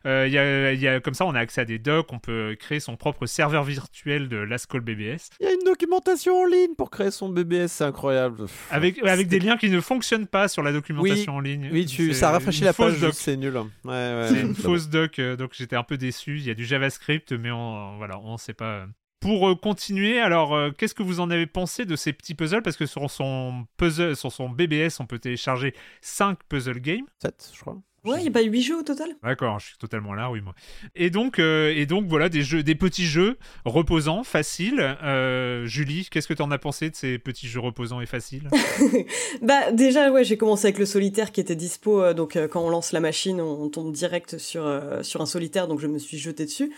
S1: Euh, y a, y a- comme ça, on a accès à des docs, on peut créer son propre serveur virtuel de la Skull BBS.
S4: Il y a une documentation en ligne pour créer son BBS, c'est incroyable.
S1: Avec, avec des liens qui ne fonctionnent pas sur la documentation en ligne.
S4: Oui, tu, ça rafraîchit
S1: une
S4: la page,
S1: doc.
S4: c'est nul. Ouais, ouais.
S1: C'est une fausse doc, euh, donc j'étais un peu déçu. Il y a du JavaScript, mais on, voilà, on sait pas. Pour euh, continuer, alors euh, qu'est-ce que vous en avez pensé de ces petits puzzles? Parce que sur son puzzle, sur son BBS, on peut télécharger 5 puzzle games.
S4: 7, je crois.
S2: Ouais, il y a pas 8 jeux au total?
S1: D'accord, je suis totalement là, oui moi. Et donc, euh, et donc voilà des jeux, des petits jeux reposants, faciles. Euh, Julie, qu'est-ce que tu en as pensé de ces petits jeux reposants et faciles?
S2: Bah déjà ouais j'ai commencé avec le solitaire qui était dispo euh, donc euh, quand on lance la machine on, on tombe direct sur euh, sur un solitaire donc je me suis jeté dessus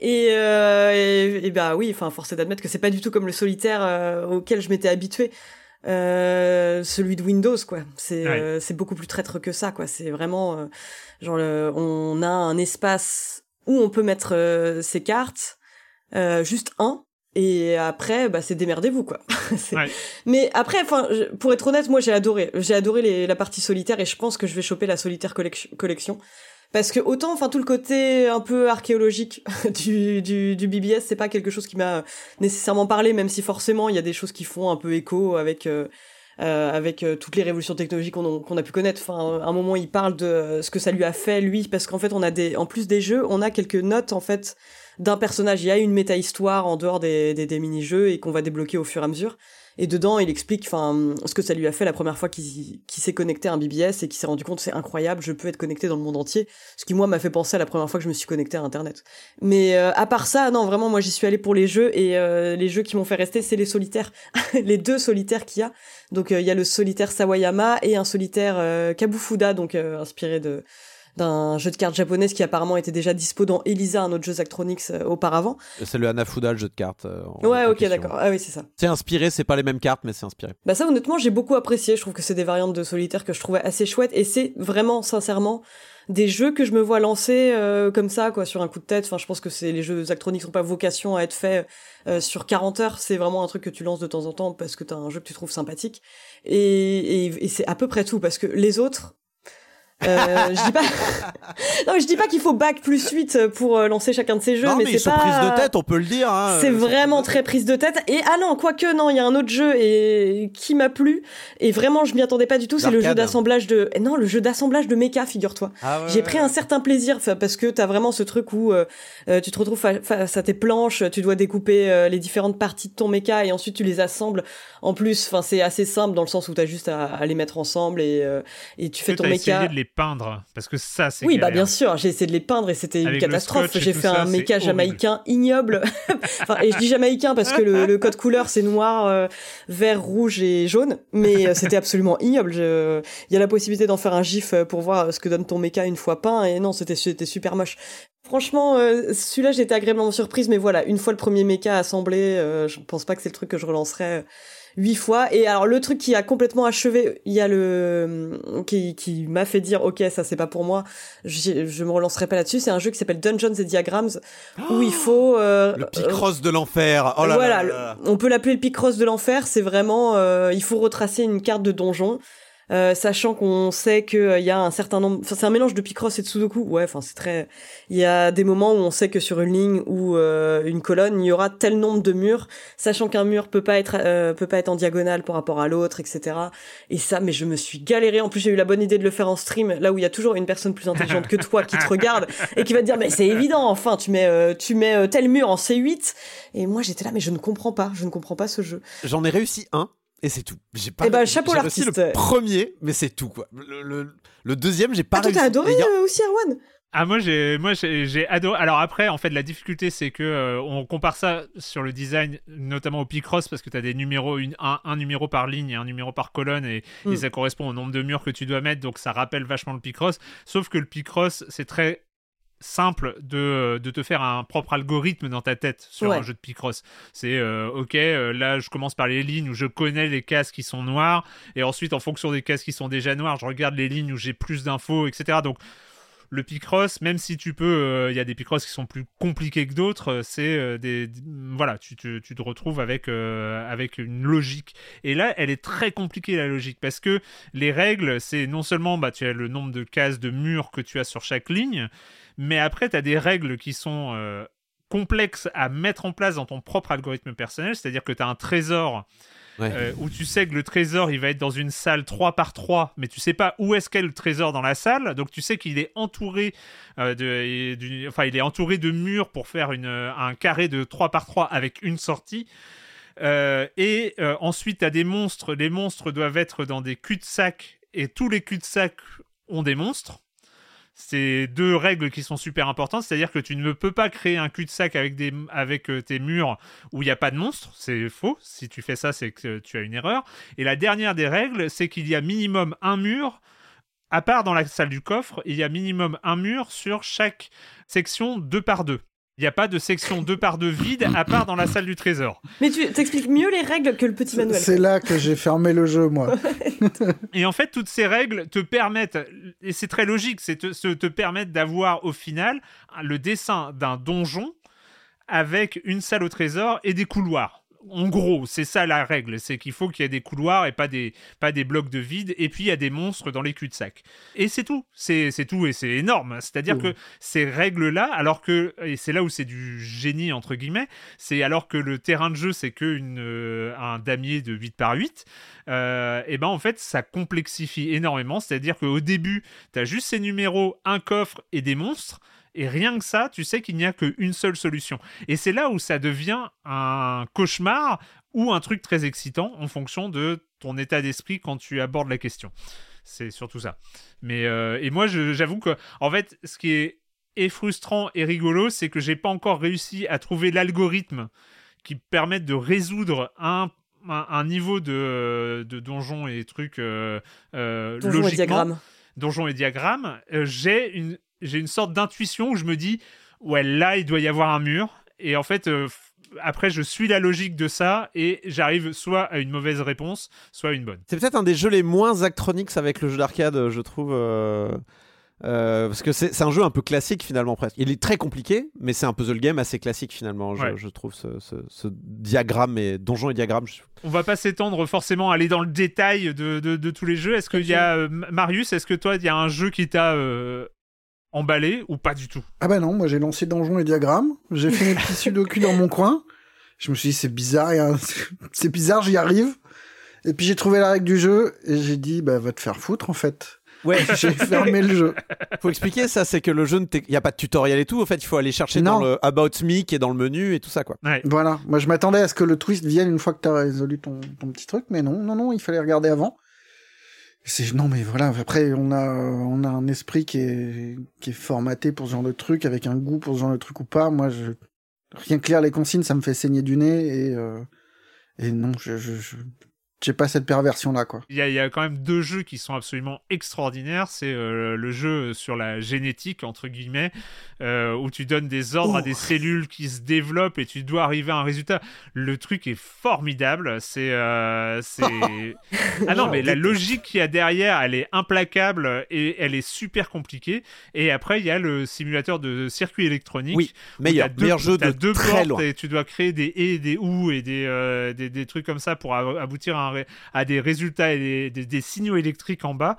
S2: et, euh, et, et bah oui enfin force est d'admettre que c'est pas du tout comme le solitaire euh, auquel je m'étais habitué euh, celui de Windows quoi c'est
S1: Ouais.
S2: euh, c'est beaucoup plus traître que ça quoi c'est vraiment euh, genre le- on a un espace où on peut mettre euh, ses cartes euh, juste un et après bah c'est démerdez-vous quoi
S1: Ouais.
S2: mais après, enfin, pour être honnête, moi j'ai adoré. J'ai adoré les- la partie solitaire et je pense que je vais choper la solitaire collec- collection. Parce que autant, enfin, tout le côté un peu archéologique du, du, du BBS, c'est pas quelque chose qui m'a nécessairement parlé, même si forcément il y a des choses qui font un peu écho avec euh, euh, avec euh, toutes les révolutions technologiques qu'on a, pu connaître. Enfin, un moment, il parle de ce que ça lui a fait lui, parce qu'en fait, on a des, en plus des jeux, on a quelques notes en fait d'un personnage. Il y a une méta-histoire en dehors des, des, des mini-jeux et qu'on va débloquer au fur et à mesure. Et dedans, il explique ce que ça lui a fait la première fois qu'il s'est connecté à un BBS et qu'il s'est rendu compte c'est incroyable, je peux être connecté dans le monde entier. Ce qui moi m'a fait penser à la première fois que je me suis connecté à Internet. Mais euh, à part ça, non vraiment moi j'y suis allée pour les jeux et euh, les jeux qui m'ont fait rester c'est les solitaires, les deux solitaires qu'il y a. Donc euh, il y a le solitaire Sawayama et un solitaire Kabufuda donc inspiré de d'un jeu de cartes japonaise qui apparemment était déjà dispo dans Elisa, un autre jeu Zachtronics euh, auparavant.
S4: C'est le Hanafuda, le jeu de cartes. euh,
S2: Ouais, ok, d'accord. Ah oui, c'est ça.
S4: C'est inspiré, c'est pas les mêmes cartes, mais c'est inspiré.
S2: Bah ça honnêtement j'ai beaucoup apprécié, je trouve que c'est des variantes de solitaire que je trouvais assez chouettes et c'est vraiment sincèrement des jeux que je me vois lancer euh, comme ça quoi sur un coup de tête. Enfin je pense que c'est les jeux Zachtronics n'ont pas vocation à être faits euh, sur 40 heures, c'est vraiment un truc que tu lances de temps en temps parce que t'as un jeu que tu trouves sympathique et, et, et c'est à peu près tout parce que les autres euh, je dis pas non je dis pas qu'il faut bac plus 8 pour euh, lancer chacun de ces jeux
S4: non, mais,
S2: mais,
S4: ils
S2: c'est
S4: sont
S2: pas
S4: prises de tête, on peut le dire. hein.
S2: c'est
S4: sont
S2: vraiment très prise de tête. Et ah non, quoique non, il y a un autre jeu et qui m'a plu. Et vraiment, je m'y attendais pas du tout. C'est le jeu d'assemblage de. eh Non, le jeu d'assemblage de mecha, figure-toi.
S4: Ah ouais,
S2: J'ai pris un certain plaisir parce que t'as vraiment ce truc où euh, euh, tu te retrouves fa- face à tes planches, tu dois découper euh, les différentes parties de ton mecha et ensuite tu les assembles. En plus, enfin c'est assez simple dans le sens où t'as juste à, à les mettre ensemble et euh, et tu fais ton
S1: t'as peindre Parce que ça, c'est
S2: Oui, bah bien sûr, j'ai essayé de les peindre et c'était une catastrophe. J'ai fait
S1: ça,
S2: un méca jamaïcain ignoble. enfin, et je dis jamaïcain parce que le, le code couleur c'est noir, euh, vert, rouge et jaune, mais euh, c'était absolument ignoble. Je- Il y a la possibilité d'en faire un gif euh, pour voir ce que donne ton méca une fois peint et non, c'était c'était super moche. Franchement, euh, celui-là j'étais agréablement surprise, mais voilà, une fois le premier méca assemblé, euh, je pense pas que c'est le truc que je relancerai huit fois. Et alors le truc qui a complètement achevé, il y a le qui, qui m'a fait dire ok ça c'est pas pour moi, je, je me relancerai pas là-dessus. C'est un jeu qui s'appelle Dungeons and Diagrams où il faut euh,
S4: Le Picross de l'enfer. Oh là
S2: voilà,
S4: là là
S2: on peut l'appeler le Picross de l'enfer. C'est vraiment, euh, il faut retracer une carte de donjon. Euh, sachant qu'on sait qu'il y a un certain nombre, enfin c'est un mélange de Picross et de Sudoku, ouais, enfin c'est très, il y a des moments où on sait que sur une ligne ou euh, une colonne, il y aura tel nombre de murs, sachant qu'un mur peut pas être, euh, peut pas être en diagonale par rapport à l'autre, etc. Et ça, mais je me suis galéré. En plus, j'ai eu la bonne idée de le faire en stream, là où il y a toujours une personne plus intelligente que toi qui te regarde et qui va te dire, mais c'est évident, enfin, tu mets, euh, tu mets euh, tel mur en C8. Et moi, j'étais là, mais je ne comprends pas, je ne comprends pas ce jeu.
S4: J'en ai réussi un. Et c'est tout. J'ai pas.
S2: Eh ben, chapeau l'artiste.
S4: le premier, mais c'est tout quoi. Le, le- le deuxième, j'ai pas
S2: Ah, toi,
S4: réussi.
S2: t'as adoré
S4: a-
S2: euh, aussi Erwan?
S1: Ah moi j'ai moi j'ai j'ai adoré. Alors après en fait la difficulté c'est que euh, on compare ça sur le design notamment au Picross parce que tu as des numéros une, un, un numéro par ligne et un numéro par colonne et,
S2: Mm.
S1: et ça correspond au nombre de murs que tu dois mettre donc ça rappelle vachement le Picross sauf que le Picross c'est très simple de, de te faire un propre algorithme dans ta tête sur
S2: Ouais.
S1: un jeu de Picross. C'est euh, ok, euh, là je commence par les lignes où je connais les cases qui sont noires et ensuite en fonction des cases qui sont déjà noires, je regarde les lignes où j'ai plus d'infos, etc. Donc le Picross, même si tu peux, euh, il y a des Picross qui sont plus compliqués que d'autres, euh, c'est euh, des, des- voilà, tu te, tu te retrouves avec euh, avec une logique. Et là, elle est très compliquée la logique parce que les règles, c'est non seulement bah tu as le nombre de cases de murs que tu as sur chaque ligne, mais après tu as des règles qui sont euh, complexes à mettre en place dans ton propre algorithme personnel, c'est-à-dire que tu as un trésor
S4: Ouais.
S1: euh, où tu sais que le trésor il va être dans une salle 3 par 3 mais tu sais pas où est-ce qu'est le trésor dans la salle. Donc tu sais qu'il est entouré euh, de enfin il est entouré de murs pour faire une, un carré de 3 par 3 avec une sortie. Euh, et ensuite tu as des monstres. Les monstres doivent être dans des cul-de-sac et tous les cul-de-sac ont des monstres c'est deux règles qui sont super importantes, c'est-à-dire que tu ne peux pas créer un cul-de-sac avec, des, avec euh, tes murs où il n'y a pas de monstres, c'est faux. Si tu fais ça, c'est que tu as une erreur. Et la dernière des règles, c'est qu'il y a minimum un mur, à part dans la salle du coffre, il y a minimum un mur sur chaque section deux par deux. Il n'y a pas de section deux par deux vide, à part dans la salle du trésor.
S2: Mais tu t'expliques mieux les règles que le petit manuel.
S3: C'est là que j'ai fermé le jeu, moi.
S1: Et en fait, toutes ces règles te permettent, et c'est très logique, c'est te, te permettent d'avoir au final le dessin d'un donjon avec une salle au trésor et des couloirs. En gros, c'est ça la règle, c'est qu'il faut qu'il y ait des couloirs et pas des, pas des blocs de vide, et puis il y a des monstres dans les cul-de-sac. Et c'est tout, c'est tout, et c'est énorme. C'est-à-dire
S3: Mmh.
S1: que ces règles-là, alors que, et c'est là où c'est du génie, entre guillemets, c'est alors que le terrain de jeu, c'est que une, euh, un damier de 8 par 8, euh, et ben en fait, ça complexifie énormément. C'est-à-dire qu'au début, tu as juste ces numéros, un coffre et des monstres. Et rien que ça, tu sais qu'il n'y a qu'une seule solution. Et c'est là où ça devient un cauchemar ou un truc très excitant en fonction de ton état d'esprit quand tu abordes la question. C'est surtout ça. Mais euh, et moi, j'avoue que en fait, ce qui est et frustrant et rigolo, c'est que j'ai pas encore réussi à trouver l'algorithme qui permette de résoudre un un, un niveau de, de donjon et trucs euh, euh,
S2: Donjon et
S1: logiquement
S2: diagramme.
S1: donjon et diagramme, euh, j'ai une, j'ai une sorte d'intuition où je me dis, ouais, là, il doit y avoir un mur. Et en fait, euh, après, je suis la logique de ça et j'arrive soit à une mauvaise réponse, soit à une bonne.
S4: C'est peut-être un des jeux les moins Actronix avec le jeu d'arcade, je trouve. euh, euh, parce que c'est un jeu un peu classique finalement presque. Il est très compliqué, mais c'est un puzzle game assez classique finalement, je,
S1: Ouais.
S4: je trouve ce, ce- ce diagramme et donjon et diagramme. je-
S1: On va pas s'étendre forcément à aller dans le détail de, de- de tous les jeux. Est-ce qu'il y a, euh, Marius, est-ce que toi, il y a un jeu qui t'a euh, emballé ou pas du tout?
S3: Ah bah non, moi j'ai lancé Donjon et Diagramme, j'ai fait mes petits sudoku dans mon coin, je me suis dit c'est bizarre, un- c'est bizarre, j'y arrive, et puis j'ai trouvé la règle du jeu, et j'ai dit bah va te faire foutre en fait.
S4: Ouais,
S3: J'ai fermé le jeu.
S4: faut expliquer ça, c'est que le jeu, il n'y a pas de tutoriel et tout. En fait, il faut aller chercher
S3: Non.
S4: dans le About Me qui est dans le menu et tout ça quoi.
S1: Ouais.
S3: Voilà, moi je m'attendais à ce que le twist vienne une fois que t'as résolu ton, ton petit truc, mais non, non, non, il fallait regarder avant. C'est non mais voilà, après on a on a un esprit qui est qui est formaté pour ce genre de truc, avec un goût pour ce genre de truc ou pas. Moi, je rien que les consignes, ça me fait saigner du nez et euh, et non, je je je- j'ai pas cette perversion là quoi.
S1: Il y, a, il y a quand même deux jeux qui sont absolument extraordinaires. C'est euh, le jeu sur la génétique, entre guillemets, euh, où tu donnes des ordres à des cellules qui se développent et tu dois arriver à un résultat. Le truc est formidable. C'est. euh, ah non, mais la logique qu'il y a derrière, elle est implacable et elle est super compliquée. Et après, il y a le simulateur de circuit électronique.
S4: Oui, meilleur,
S1: deux-
S4: meilleur jeu de
S1: deux
S4: très
S1: portes
S4: loin.
S1: et tu dois créer des et, des ou et des, euh, des, des trucs comme ça pour aboutir à, un à des résultats et des, signaux électriques en bas.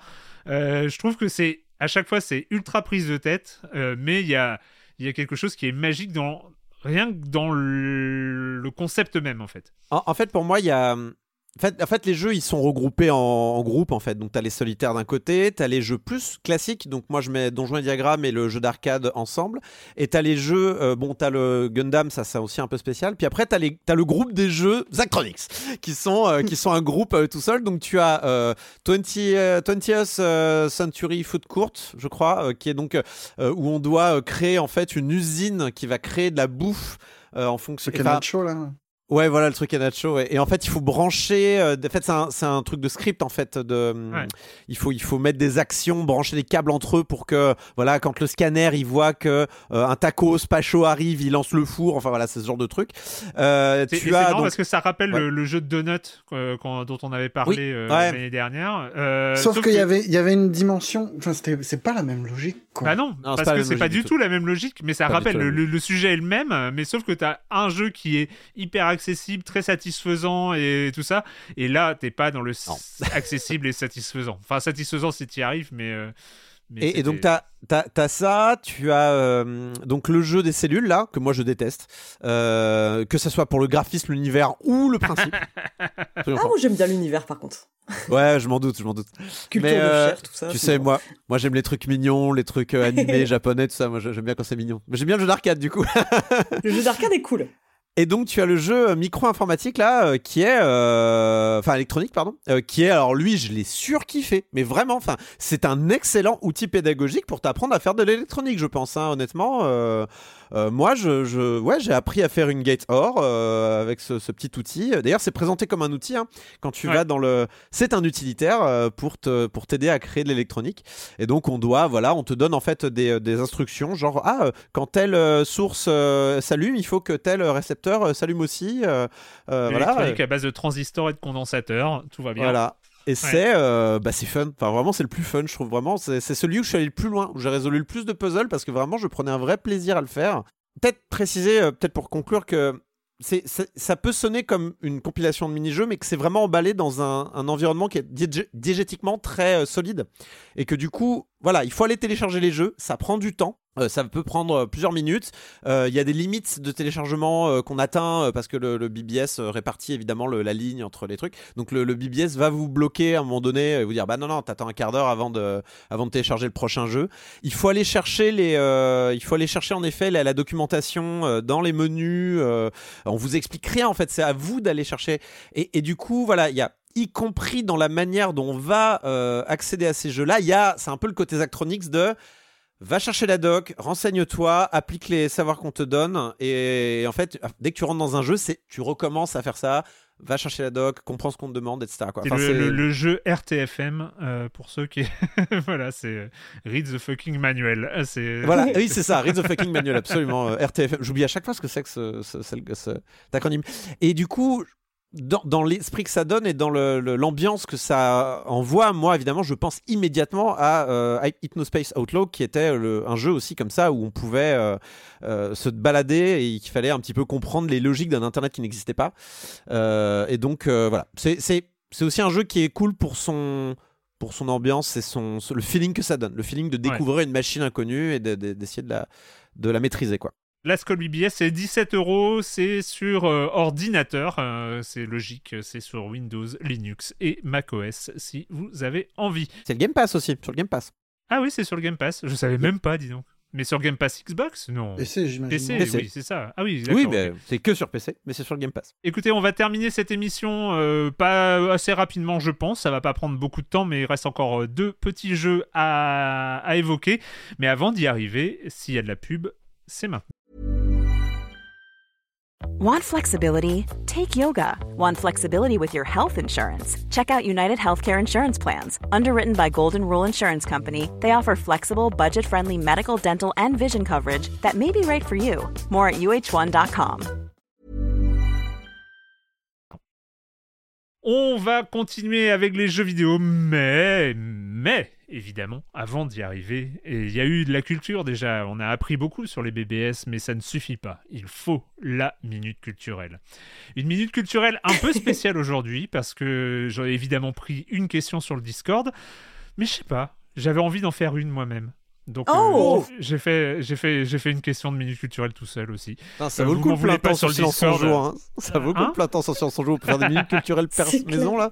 S1: Euh, je trouve que c'est à chaque fois c'est ultra prise de tête, euh, mais il y a, y a quelque chose qui est magique dans rien que dans le, concept même en fait.
S4: En, en fait, pour moi, il y a, En fait, en fait, les jeux, ils sont regroupés en, en groupes, en fait. Donc, tu as les solitaires d'un côté, tu as les jeux plus classiques. Donc, moi, je mets Donjons et Diagrammes et le jeu d'arcade ensemble. Et tu as les jeux, euh, bon, tu as le Gundam, ça, c'est aussi un peu spécial. Puis après, tu as, le groupe des jeux Zachtronics, qui sont, euh, qui sont un groupe euh, tout seul. Donc, tu as 20, 20th Century Food Court, je crois, qui est donc où on doit créer, en fait, une usine qui va créer de la bouffe. en fonction.
S3: C'est chaud là.
S4: Ouais, voilà le truc à Nacho. Et en fait, il faut brancher. Euh, en fait, c'est un, un, truc de script en fait. De, il faut il faut mettre des actions, brancher des câbles entre eux pour que voilà, quand le scanner il voit que euh, un tacos pas chaud arrive, il lance le four. Enfin voilà, c'est ce genre de truc.
S1: Euh, tu as donc... parce que ça rappelle le, jeu de Donut dont on avait parlé l'année dernière.
S3: sauf, qu'il y avait il y avait une dimension. Enfin, c'est pas la même logique. Quoi.
S1: Bah non, parce que c'est pas du tout la même logique, mais ça rappelle le, le, sujet est le même, mais sauf que tu as un jeu qui est hyper accessible, très satisfaisant et tout ça. Et là, t'es pas dans le accessible et satisfaisant. Enfin, satisfaisant si tu y arrives, mais. Euh,
S4: et, donc, tu as, ça, tu as euh, donc le jeu des cellules, là, que moi je déteste. Euh, que ce soit pour le graphisme, l'univers ou le principe.
S2: ah, moi j'aime bien l'univers par contre.
S4: Ouais, je m'en doute, je m'en doute.
S2: Culture de chair, tout ça.
S4: Tu sais, moi, moi j'aime les trucs mignons, les trucs animés, japonais, tout ça. Moi j'aime bien quand c'est mignon. Mais j'aime bien le jeu d'arcade du coup.
S2: le jeu d'arcade est cool.
S4: Et donc tu as le jeu euh, micro-informatique là, euh, qui est, euh, enfin électronique pardon, qui est, alors lui je l'ai surkiffé, mais vraiment, enfin c'est un excellent outil pédagogique pour t'apprendre à faire de l'électronique, je pense, hein, honnêtement. Euh, moi, je, ouais, j'ai appris à faire une gate OR euh, avec ce, petit outil. D'ailleurs, c'est présenté comme un outil. Hein. quand tu vas dans le, c'est un utilitaire euh, pour te, pour t'aider à créer de l'électronique. Et donc, on doit, voilà, on te donne en fait des, des instructions, genre ah, quand telle source s'allume, il faut que tel récepteur s'allume aussi.
S1: voilà. à base de transistors et de condensateurs, tout va bien.
S4: Voilà. Et c'est euh, bah c'est fun. Enfin, vraiment, c'est le plus fun, je trouve. Vraiment, c'est celui où je suis allé le plus loin, où j'ai résolu le plus de puzzles parce que vraiment, je prenais un vrai plaisir à le faire. Peut-être préciser, euh, peut-être pour conclure, que c'est, ça peut sonner comme une compilation de mini-jeux, mais que c'est vraiment emballé dans un, un environnement qui est diégétiquement très euh, solide. Et que du coup, voilà, il faut aller télécharger les jeux, ça prend du temps. Euh, ça peut prendre euh, plusieurs minutes. Euh, il y a des limites de téléchargement qu'on atteint parce que le, BBS répartit évidemment la ligne entre les trucs. Donc le, BBS va vous bloquer à un moment donné et vous dire bah non non t'attends un quart d'heure avant de télécharger le prochain jeu. Il faut aller chercher les il faut aller chercher en effet la, documentation dans les menus. on vous explique rien en fait c'est à vous d'aller chercher et, du coup voilà il y a y compris dans la manière dont on va accéder à ces jeux-là, il y a, c'est un peu le côté Zactronix de Va chercher la doc, renseigne-toi, applique les savoirs qu'on te donne. Et en fait, dès que tu rentres dans un jeu, c'est tu recommences à faire ça. Va chercher la doc, comprends ce qu'on te demande, etc.
S1: Quoi. le, jeu RTFM, euh, pour ceux qui. voilà, c'est euh, Read the fucking manual. Ah,
S4: voilà, oui, c'est ça, Read the fucking manual, absolument. Euh, RTFM. J'oublie à chaque fois ce que c'est que ce, ce, cet acronyme. Et du coup, dans, l'esprit que ça donne et dans l'ambiance que ça envoie, moi évidemment, je pense immédiatement à euh, Hypnospace Outlaw, qui était un jeu aussi comme ça où on pouvait euh, euh, se balader et qu'il fallait un petit peu comprendre les logiques d'un internet qui n'existait pas. et donc voilà, c'est aussi un jeu qui est cool pour son pour son ambiance et son, le feeling que ça donne, le feeling de découvrir une machine inconnue et d'essayer de, la, de la maîtriser quoi.
S1: La Skull BBS, c'est 17 euros, c'est sur euh, ordinateur, euh, c'est logique, c'est sur Windows, Linux et macOS si vous avez envie.
S4: C'est le Game Pass aussi, sur le Game Pass.
S1: Ah oui, c'est sur le Game Pass, je savais même pas, dis donc. Mais sur Game Pass Xbox Non.
S3: PC, j'imagine.
S1: PC, oui, c'est ça. Ah oui,
S4: Oui, mais c'est que sur PC, mais c'est sur le Game Pass.
S1: Écoutez, on va terminer cette émission euh, pas assez rapidement, je pense. Ça va pas prendre beaucoup de temps, mais il reste encore deux petits jeux à, à évoquer. Mais avant d'y arriver, s'il y a de la pub, c'est maintenant.
S9: Want flexibility? Take yoga. Want flexibility with your health insurance? Check out United Healthcare Insurance Plans. Underwritten by Golden Rule Insurance Company, they offer flexible, budget friendly medical, dental, and vision coverage that may be right for you. More at uh1.com.
S1: On va continuer avec les jeux vidéo, mais. Mais évidemment, avant d'y arriver. Et il y a eu de la culture déjà, on a appris beaucoup sur les BBS, mais ça ne suffit pas. Il faut la minute culturelle. Une minute culturelle un peu spéciale aujourd'hui, parce que j'ai évidemment pris une question sur le Discord, mais je sais pas, j'avais envie d'en faire une moi-même. Donc
S2: Oh
S1: euh, j'ai fait j'ai fait j'ai fait une question de minute culturelle tout seul aussi.
S4: Ça
S1: Euh,
S4: vaut le
S1: vous
S4: coup le temps
S1: sur
S4: sur
S1: le
S4: silence en. Hein. Ça vaut le coup
S1: Hein
S4: le plein temps sur silence en jour pour faire des minutes culturelles maison là.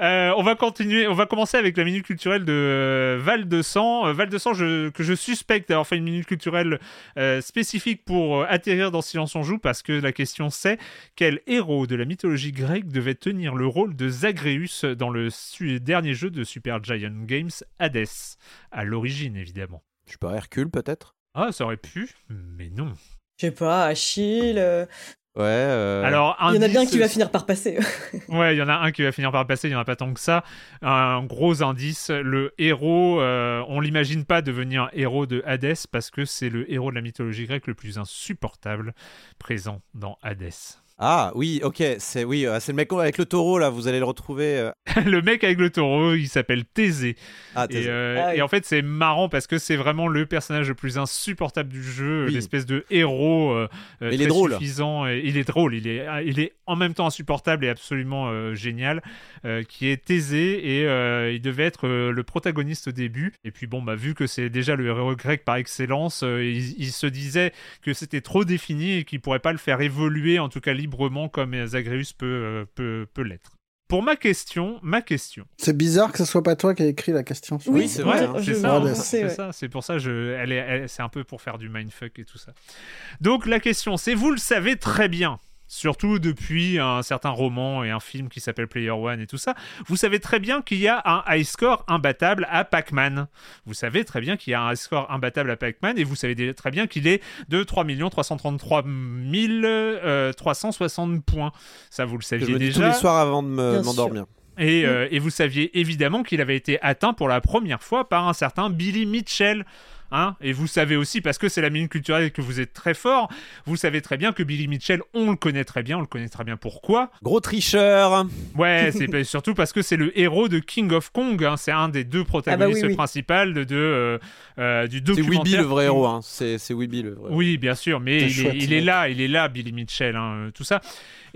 S1: Euh, on va continuer, on va commencer avec la minute culturelle de euh, Val de Sang. Euh, Val de Sang, je- que je suspecte d'avoir fait une minute culturelle euh, spécifique pour euh, atterrir dans Silence on joue, parce que la question c'est quel héros de la mythologie grecque devait tenir le rôle de Zagreus dans le su- dernier jeu de Super Giant Games, Hades, à l'origine évidemment.
S4: Je sais pas, Hercule peut-être?
S1: Ah, ça aurait pu, mais non.
S2: Je sais pas, Achille.
S4: Ouais. euh,
S1: Alors,
S2: Il y en a bien qui va finir par passer.
S1: Ouais, il y en a un qui va finir par passer, il n'y en a pas tant que ça. Un gros indice, le héros, euh, on l'imagine pas devenir héros de Hadès parce que c'est le héros de la mythologie grecque le plus insupportable présent dans Hadès.
S4: Ah oui, ok, c'est oui, euh, c'est le mec avec le taureau là. Vous allez le retrouver. euh,
S1: le mec avec le taureau, il s'appelle Thésée.
S4: Ah,
S1: Et, euh,
S2: Ah oui.
S1: et en fait, c'est marrant parce que c'est vraiment le personnage le plus insupportable du jeu,
S4: Oui.
S1: l'espèce de héros euh,
S4: il est drôle.
S1: suffisant. Et il est drôle, il est, il est en même temps insupportable et absolument euh, génial, euh, qui est Thésée et euh, il devait être euh, le protagoniste au début. Et puis bon, bah vu que c'est déjà le héros grec par excellence, euh, il, il se disait que c'était trop défini et qu'il pourrait pas le faire évoluer, en tout cas librement, comme Zagreus peut, euh, peut, peut l'être. Pour ma question, ma question.
S3: C'est bizarre que ce soit pas toi qui a écrit la question. sur
S2: Oui,
S3: le-
S4: c'est vrai,
S1: hein, c'est ça, c'est
S2: ouais.
S1: ça, c'est pour ça, je, elle est, c'est un peu pour faire du mindfuck et tout ça. Donc la question, c'est, vous le savez très bien, surtout depuis un certain roman et un film qui s'appelle Player One et tout ça, vous savez très bien qu'il y a un high score imbattable à Pac-Man. Vous savez très bien qu'il y a un high score imbattable à Pac-Man et vous savez très bien qu'il est de 3 333 euh, 360 points. Ça, vous le
S4: je
S1: saviez
S4: dis
S1: déjà.
S4: tous les soirs avant de me- m'endormir.
S1: Et, euh, et vous saviez évidemment qu'il avait été atteint pour la première fois par un certain Billy Mitchell. Hein et vous savez aussi, parce que c'est la minute culturelle et que vous êtes très fort, vous savez très bien que Billy Mitchell, on le connaît très bien, on le connaît très bien pourquoi?
S4: Gros tricheur.
S1: Ouais, c'est surtout parce que c'est le héros de King of Kong, hein, c'est un des deux protagonistes
S2: Ah bah oui, oui.
S1: principaux de, de, euh, euh, du
S4: C'est
S1: documentaire.
S4: Weeby le vrai héros. Hein. C'est c'est Weeby le vrai. héros.
S1: oui, bien sûr, mais
S3: C'est
S1: il, est, il là, il est là, Billy Mitchell, euh, tout ça.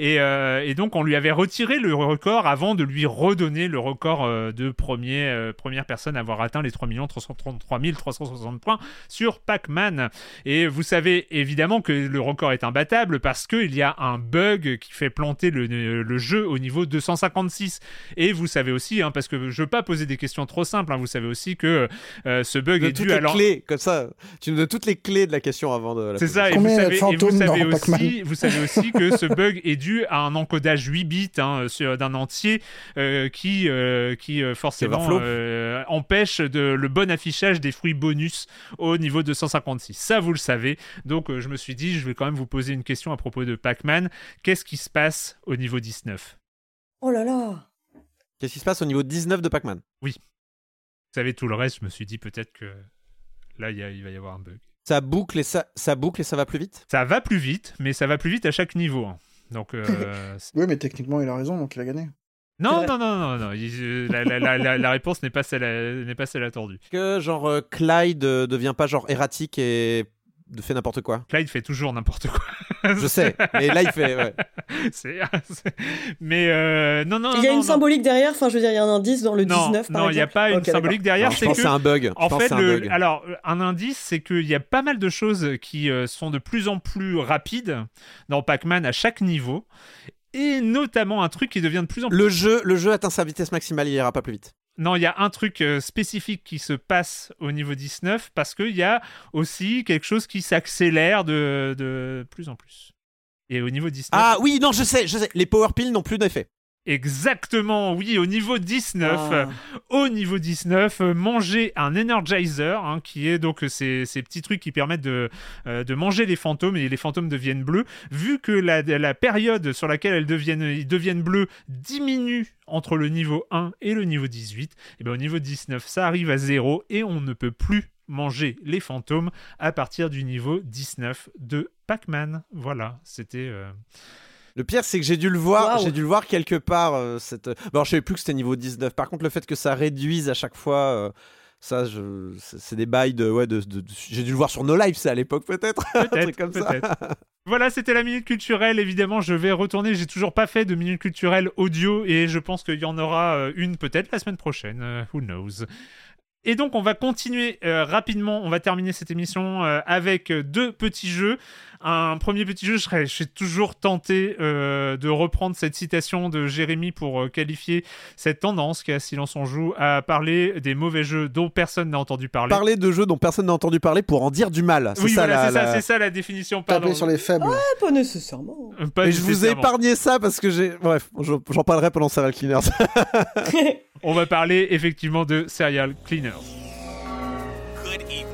S1: Et, euh, et donc, on lui avait retiré le record avant de lui redonner le record euh, de premier, euh, première personne à avoir atteint les 3 333 360 points sur Pac-Man. Et vous savez évidemment que le record est imbattable parce qu'il y a un bug qui fait planter le, le jeu au niveau 256. Et vous savez aussi, hein, parce que je ne veux pas poser des questions trop simples, hein, vous savez aussi que euh, ce bug
S4: De
S1: est
S4: toutes
S1: dû
S4: les
S1: à l'en-
S4: clés, comme ça. Tu nous donnes toutes les clés de la question avant de. la
S1: c'est ça, et vous, savez, et savez aussi, vous savez aussi que ce bug est dû à un encodage 8 bits hein, d'un entier euh, qui, euh, qui euh, forcément euh, empêche de, le bon affichage des fruits bonus au niveau 256. Ça, vous le savez. Donc, euh, je me suis dit, je vais quand même vous poser une question à propos de Pac-Man. Qu'est-ce qui se passe au niveau 19
S2: Oh là là
S4: Qu'est-ce qui se passe au niveau 19 de Pac-Man?
S1: Vous savez tout le reste, je me suis dit peut-être que là, il y a- il va y avoir un bug.
S4: Ça boucle et ça, ça boucle et ça va plus vite?
S1: Ça va plus vite, mais ça va plus vite à chaque niveau. Donc, euh,
S3: Oui, mais techniquement, il a raison, donc il a gagné.
S1: Non, non, non, non, non. il- euh, la, la- la- la- la réponse n'est pas celle, à- n'est pas celle attendue.
S4: Que genre euh, Clyde euh, devient pas genre erratique et de fait n'importe quoi.
S1: Clyde fait toujours n'importe quoi.
S4: Je sais, mais là il fait. Ouais.
S1: C'est- c'est- Mais euh, non, non,
S2: Il y a
S1: non,
S2: une
S1: non.
S2: symbolique derrière, enfin je veux dire, il y a un indice dans le
S1: Non,
S2: 19 par
S1: non, il n'y a pas une symbolique derrière.
S4: Je
S1: c'est
S4: pense
S1: que
S4: que c'est un bug. Je
S1: En
S4: pense
S1: fait,
S4: un bug.
S1: alors un indice, c'est qu'il y a pas mal de choses qui euh, sont de plus en plus rapides dans Pac-Man à chaque niveau, et notamment un truc qui devient de plus en plus
S4: Le jeu, le jeu atteint sa vitesse maximale, il ira pas plus vite.
S1: Non, il y a un truc euh, spécifique qui se passe au niveau 19 parce qu'il y a aussi quelque chose qui s'accélère de, de plus en plus. Et au niveau 19.
S4: Ah oui, non, je sais, je sais. Les power pills n'ont plus d'effet.
S1: Exactement, oui, au niveau 19.
S2: Ah.
S1: Au niveau 19, euh, manger un Energizer, hein, qui est donc euh, ces, ces petits trucs qui permettent de, euh, de manger les fantômes et les fantômes deviennent bleus. Vu que la, la période sur laquelle elles deviennent, ils deviennent bleus diminue entre le niveau 1 et le niveau 18, et bien au niveau 19, ça arrive à 0 et on ne peut plus manger les fantômes à partir du niveau 19 de Pac-Man. Voilà, c'était... euh,
S4: Le pire, c'est que j'ai dû le voir, j'ai dû le voir quelque part. euh, cette... Bon, alors, je savais plus que c'était niveau 19. Par contre, le fait que ça réduise à chaque fois, euh, ça, je... c'est des bails de. Ouais, de, de- de- J'ai dû le voir sur No Life, c'est à l'époque, peut-être.
S1: Peut-être,
S4: ça.
S1: Voilà, c'était la minute culturelle. Évidemment, je vais retourner. J'ai toujours pas fait de minute culturelle audio et je pense qu'il y en aura euh, une peut-être la semaine prochaine. Euh, who knows Et donc, on va continuer euh, rapidement. On va terminer cette émission euh, avec euh, deux petits jeux. Un premier petit jeu, je, serais, je suis toujours tenté euh, de reprendre cette citation de Jérémy pour euh, qualifier cette tendance qui a Silence on joue à parler des mauvais jeux dont personne n'a entendu parler.
S4: Parler de jeux dont personne n'a entendu parler pour en dire du mal. C'est
S1: oui,
S4: ça,
S1: voilà,
S4: la-
S1: c'est ça,
S4: la-
S1: c'est ça la définition. Pardon.
S3: Taper sur les faibles.
S2: Ouais, pas nécessairement.
S1: Euh, pas
S4: Et je vous ai épargné ça parce que j'ai. Bref, j'en j'en parlerai pendant Serial Cleaners.
S1: On va parler effectivement de Serial Cleaners.
S10: Good evening.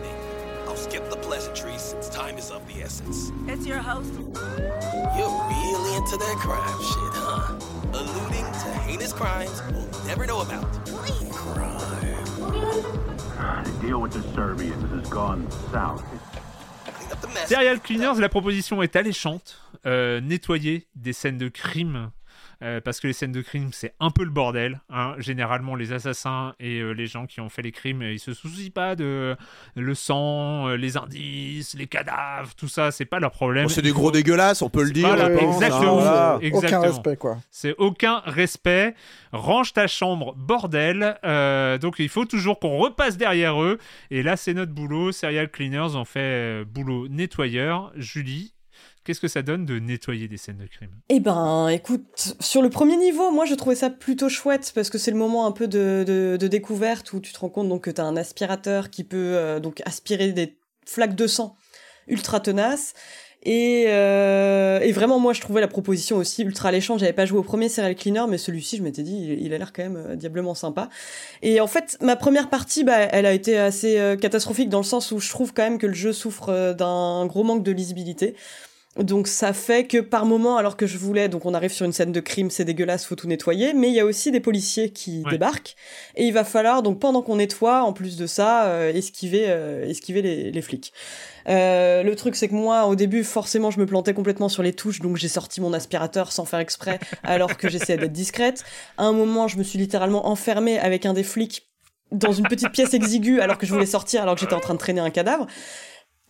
S11: Your host?
S10: You're really into that crime shit, huh? Alluding to heinous crimes we'll never know about.
S12: The deal with the Serbians has gone south.
S1: Serial Cleaners, la proposition est alléchante. Euh, nettoyer des scènes de crime. Euh, parce que les scènes de crime, c'est un peu le bordel. hein. Généralement, les assassins et euh, les gens qui ont fait les crimes, euh, ils se soucient pas de le sang, euh, les indices, les cadavres, tout ça. C'est pas leur problème.
S4: Bon, c'est des gros dégueulasses, on peut le dire. Pense,
S1: exactement.
S4: hein, voilà.
S1: exactement.
S3: Aucun respect, quoi.
S1: C'est aucun respect. Range ta chambre, bordel. Euh, donc il faut toujours qu'on repasse derrière eux. Et là, c'est notre boulot. Serial Cleaners en fait euh, boulot nettoyeur. Julie, qu'est-ce que ça donne de nettoyer des scènes de crime?
S2: Eh ben, écoute, sur le premier niveau, moi je trouvais ça plutôt chouette parce que c'est le moment un peu de, de- découverte où tu te rends compte donc que t'as un aspirateur qui peut euh, donc aspirer des flaques de sang ultra tenaces. Et, euh, et vraiment, moi, je trouvais la proposition aussi ultra alléchante. J'avais pas joué au premier Serial Cleaner, mais celui-ci, je m'étais dit, il, a l'air quand même euh, diablement sympa. Et en fait, ma première partie, bah, elle a été assez catastrophique dans le sens où je trouve quand même que le jeu souffre d'un gros manque de lisibilité. Donc ça fait que par moment, alors que je voulais, donc on arrive sur une scène de crime, c'est dégueulasse, faut tout nettoyer, mais il y a aussi des policiers qui
S1: Ouais.
S2: débarquent et il va falloir donc pendant qu'on nettoie, en plus de ça, euh, esquiver, euh, esquiver les, les flics. Euh, le truc c'est que moi au début forcément je me plantais complètement sur les touches donc j'ai sorti mon aspirateur sans faire exprès alors que j'essayais d'être discrète. À un moment je me suis littéralement enfermée avec un des flics dans une petite pièce exiguë alors que je voulais sortir alors que j'étais en train de traîner un cadavre.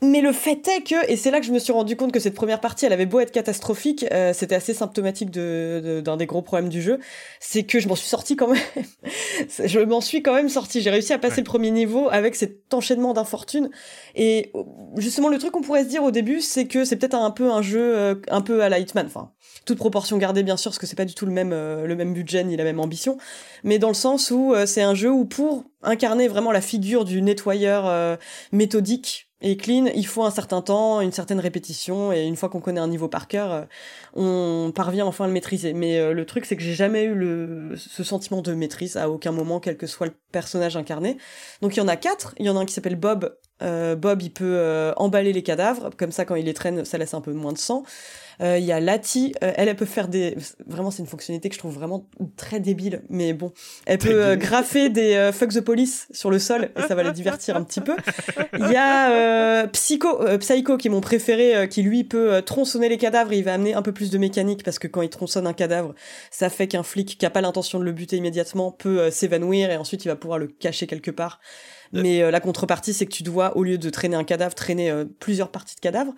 S2: Mais le fait est que, et c'est là que je me suis rendu compte que cette première partie, elle avait beau être catastrophique, euh, c'était assez symptomatique de, de- d'un des gros problèmes du jeu, c'est que je m'en suis sorti quand même. je m'en suis quand même sorti. J'ai réussi à passer
S1: Ouais.
S2: le premier niveau avec cet enchaînement d'infortunes. Et justement, le truc qu'on pourrait se dire au début, c'est que c'est peut-être un peu un jeu euh, un peu à la Hitman. Enfin, toute proportion gardée, bien sûr, parce que c'est pas du tout le même, euh, le même budget ni la même ambition. Mais dans le sens où euh, c'est un jeu où pour incarner vraiment la figure du nettoyeur euh, méthodique et clean, il faut un certain temps, une certaine répétition, et une fois qu'on connaît un niveau par cœur, euh, on parvient enfin à le maîtriser. Mais euh, le truc, c'est que j'ai jamais eu le, ce sentiment de maîtrise à aucun moment, quel que soit le personnage incarné. Donc il y en a quatre. Il y en a un qui s'appelle Bob. Euh, Bob, il peut euh, emballer les cadavres, comme ça, quand il les traîne, ça laisse un peu moins de sang. Euh, Il y a Lati, euh, elle, elle peut faire des... Vraiment, c'est une fonctionnalité que je trouve vraiment très débile, mais bon. Elle peut euh, graffer des euh, fuck the police sur le sol, et ça va les divertir un petit peu. Il y a euh, Psycho, euh, Psycho, qui est mon préféré, euh, qui lui peut tronçonner les cadavres, et il va amener un peu plus de mécanique, parce que quand il tronçonne un cadavre, ça fait qu'un flic qui a pas l'intention de le buter immédiatement peut s'évanouir, et ensuite il va pouvoir le cacher quelque part. Mais euh, la contrepartie, c'est que tu dois, au lieu de traîner un cadavre, traîner euh, plusieurs parties de cadavre.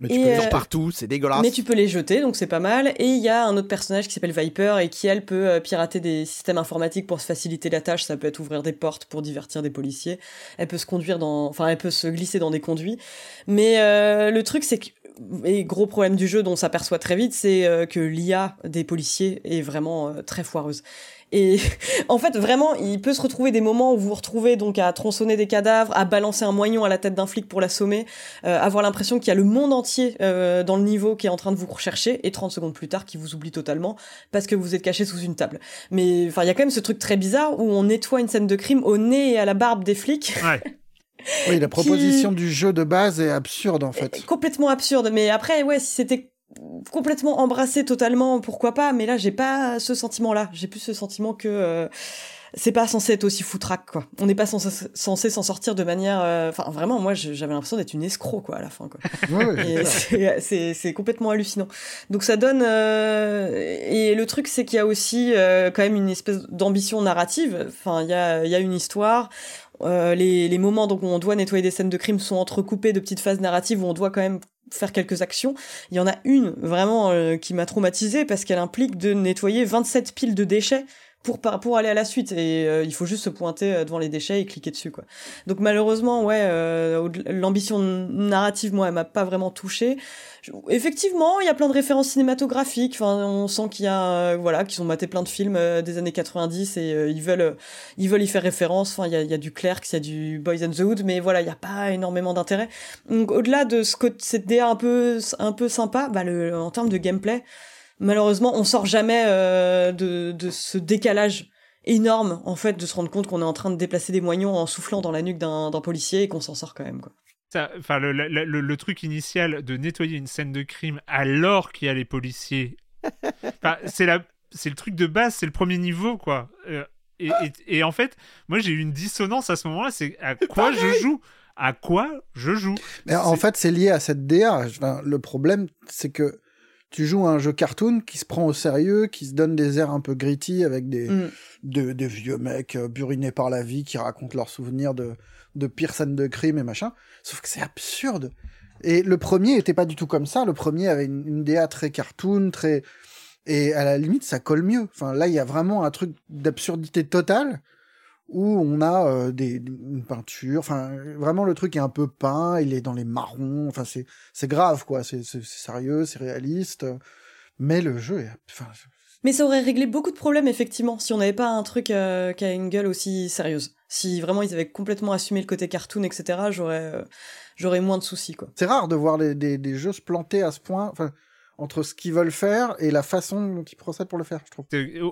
S4: Mais tu
S2: Et,
S4: peux les
S2: euh,
S4: faire partout, c'est dégueulasse.
S2: Mais tu peux les jeter, donc c'est pas mal. Et il y a un autre personnage qui s'appelle Viper et qui, elle, peut pirater des systèmes informatiques pour se faciliter la tâche. Ça peut être ouvrir des portes pour divertir des policiers. Elle peut se conduire dans, enfin, elle peut se glisser dans des conduits. Mais le truc, c'est que et gros problème du jeu dont on s'aperçoit très vite, c'est que l'IA des policiers est vraiment très foireuse. Et en fait, vraiment, il peut se retrouver des moments où vous vous retrouvez donc à tronçonner des cadavres, à balancer un moignon à la tête d'un flic pour l'assommer, euh, avoir l'impression qu'il y a le monde entier euh, dans le niveau qui est en train de vous rechercher, et 30 secondes plus tard, qui vous oublie totalement parce que vous êtes caché sous une table. Mais enfin, il y a quand même ce truc très bizarre où on nettoie une scène de crime au nez et à la barbe des flics.
S3: Oui, la proposition du jeu de base est absurde en fait.
S2: complètement absurde. Mais après, ouais, si c'était complètement embrassé totalement, pourquoi pas. Mais là, j'ai pas ce sentiment-là. J'ai plus ce sentiment que euh, c'est pas censé être aussi foutraque, quoi. On n'est pas censé censé s'en sortir de manière. euh, Enfin, vraiment, moi, j'avais l'impression d'être une escroc, quoi, à la fin, quoi.
S3: Ouais, c'est
S2: complètement hallucinant. Donc ça donne euh, et le truc c'est qu'il y a aussi euh, quand même une espèce d'ambition narrative. Enfin il y a y a une histoire. Euh, les, les moments donc où on doit nettoyer des scènes de crime sont entrecoupés de petites phases narratives où on doit quand même faire quelques actions. Il y en a une vraiment euh, qui m'a traumatisée parce qu'elle implique de nettoyer 27 piles de déchets pour pour aller à la suite et euh, il faut juste se pointer euh, devant les déchets et cliquer dessus quoi. Donc malheureusement ouais l'ambition narrative moi elle m'a pas vraiment touché. Effectivement, il y a plein de références cinématographiques. Enfin, on sent qu'il y a, euh, voilà, qu'ils ont maté plein de films euh, des années 90 et euh, ils veulent, ils veulent y faire référence. Enfin, il y a, du Clerks, il y a du Boys and the Hood, mais voilà, il y a pas énormément d'intérêt. Donc, au-delà de ce côté, cette DA un peu, un peu sympa, bah, le, en termes de gameplay, malheureusement, on sort jamais de, de ce décalage énorme, en fait, de se rendre compte qu'on est en train de déplacer des moignons en soufflant dans la nuque d'un d'un policier et qu'on s'en sort quand même, quoi.
S1: Ça- Enfin, le, le- le- le truc initial de nettoyer une scène de crime alors qu'il y a les policiers, Enfin, c'est la, c'est le truc de base, c'est le premier niveau, quoi. Euh, et, et- et en fait, moi j'ai eu une dissonance à ce moment-là. C'est à quoi je joue? À quoi je joue?
S3: Mais en fait, c'est lié à cette DA. Enfin, le problème, c'est que tu joues à un jeu cartoon qui se prend au sérieux, qui se donne des airs un peu gritty avec des,
S2: Mm.
S3: de- des vieux mecs euh, burinés par la vie qui racontent leurs souvenirs de, de pires scènes de crime et machin. Sauf que c'est absurde. Et le premier était pas du tout comme ça. Le premier avait une, une DA très cartoon, très. Et à la limite, ça colle mieux. Enfin, là, il y a vraiment un truc d'absurdité totale où on a euh, des, une peinture. Enfin, vraiment, le truc est un peu peint. Il est dans les marrons. Enfin, c'est c'est grave, quoi. C'est sérieux, c'est réaliste. Mais le jeu est. Enfin,
S2: Mais ça aurait réglé beaucoup de problèmes, effectivement, si on n'avait pas un truc euh, qui a une gueule aussi sérieuse. Si vraiment ils avaient complètement assumé le côté cartoon, etc., j'aurais euh, j'aurais moins de soucis, quoi.
S3: c'est rare de voir les- des, des jeux se planter à ce point. Enfin, entre ce qu'ils veulent faire et la façon dont ils procèdent pour le faire, je trouve.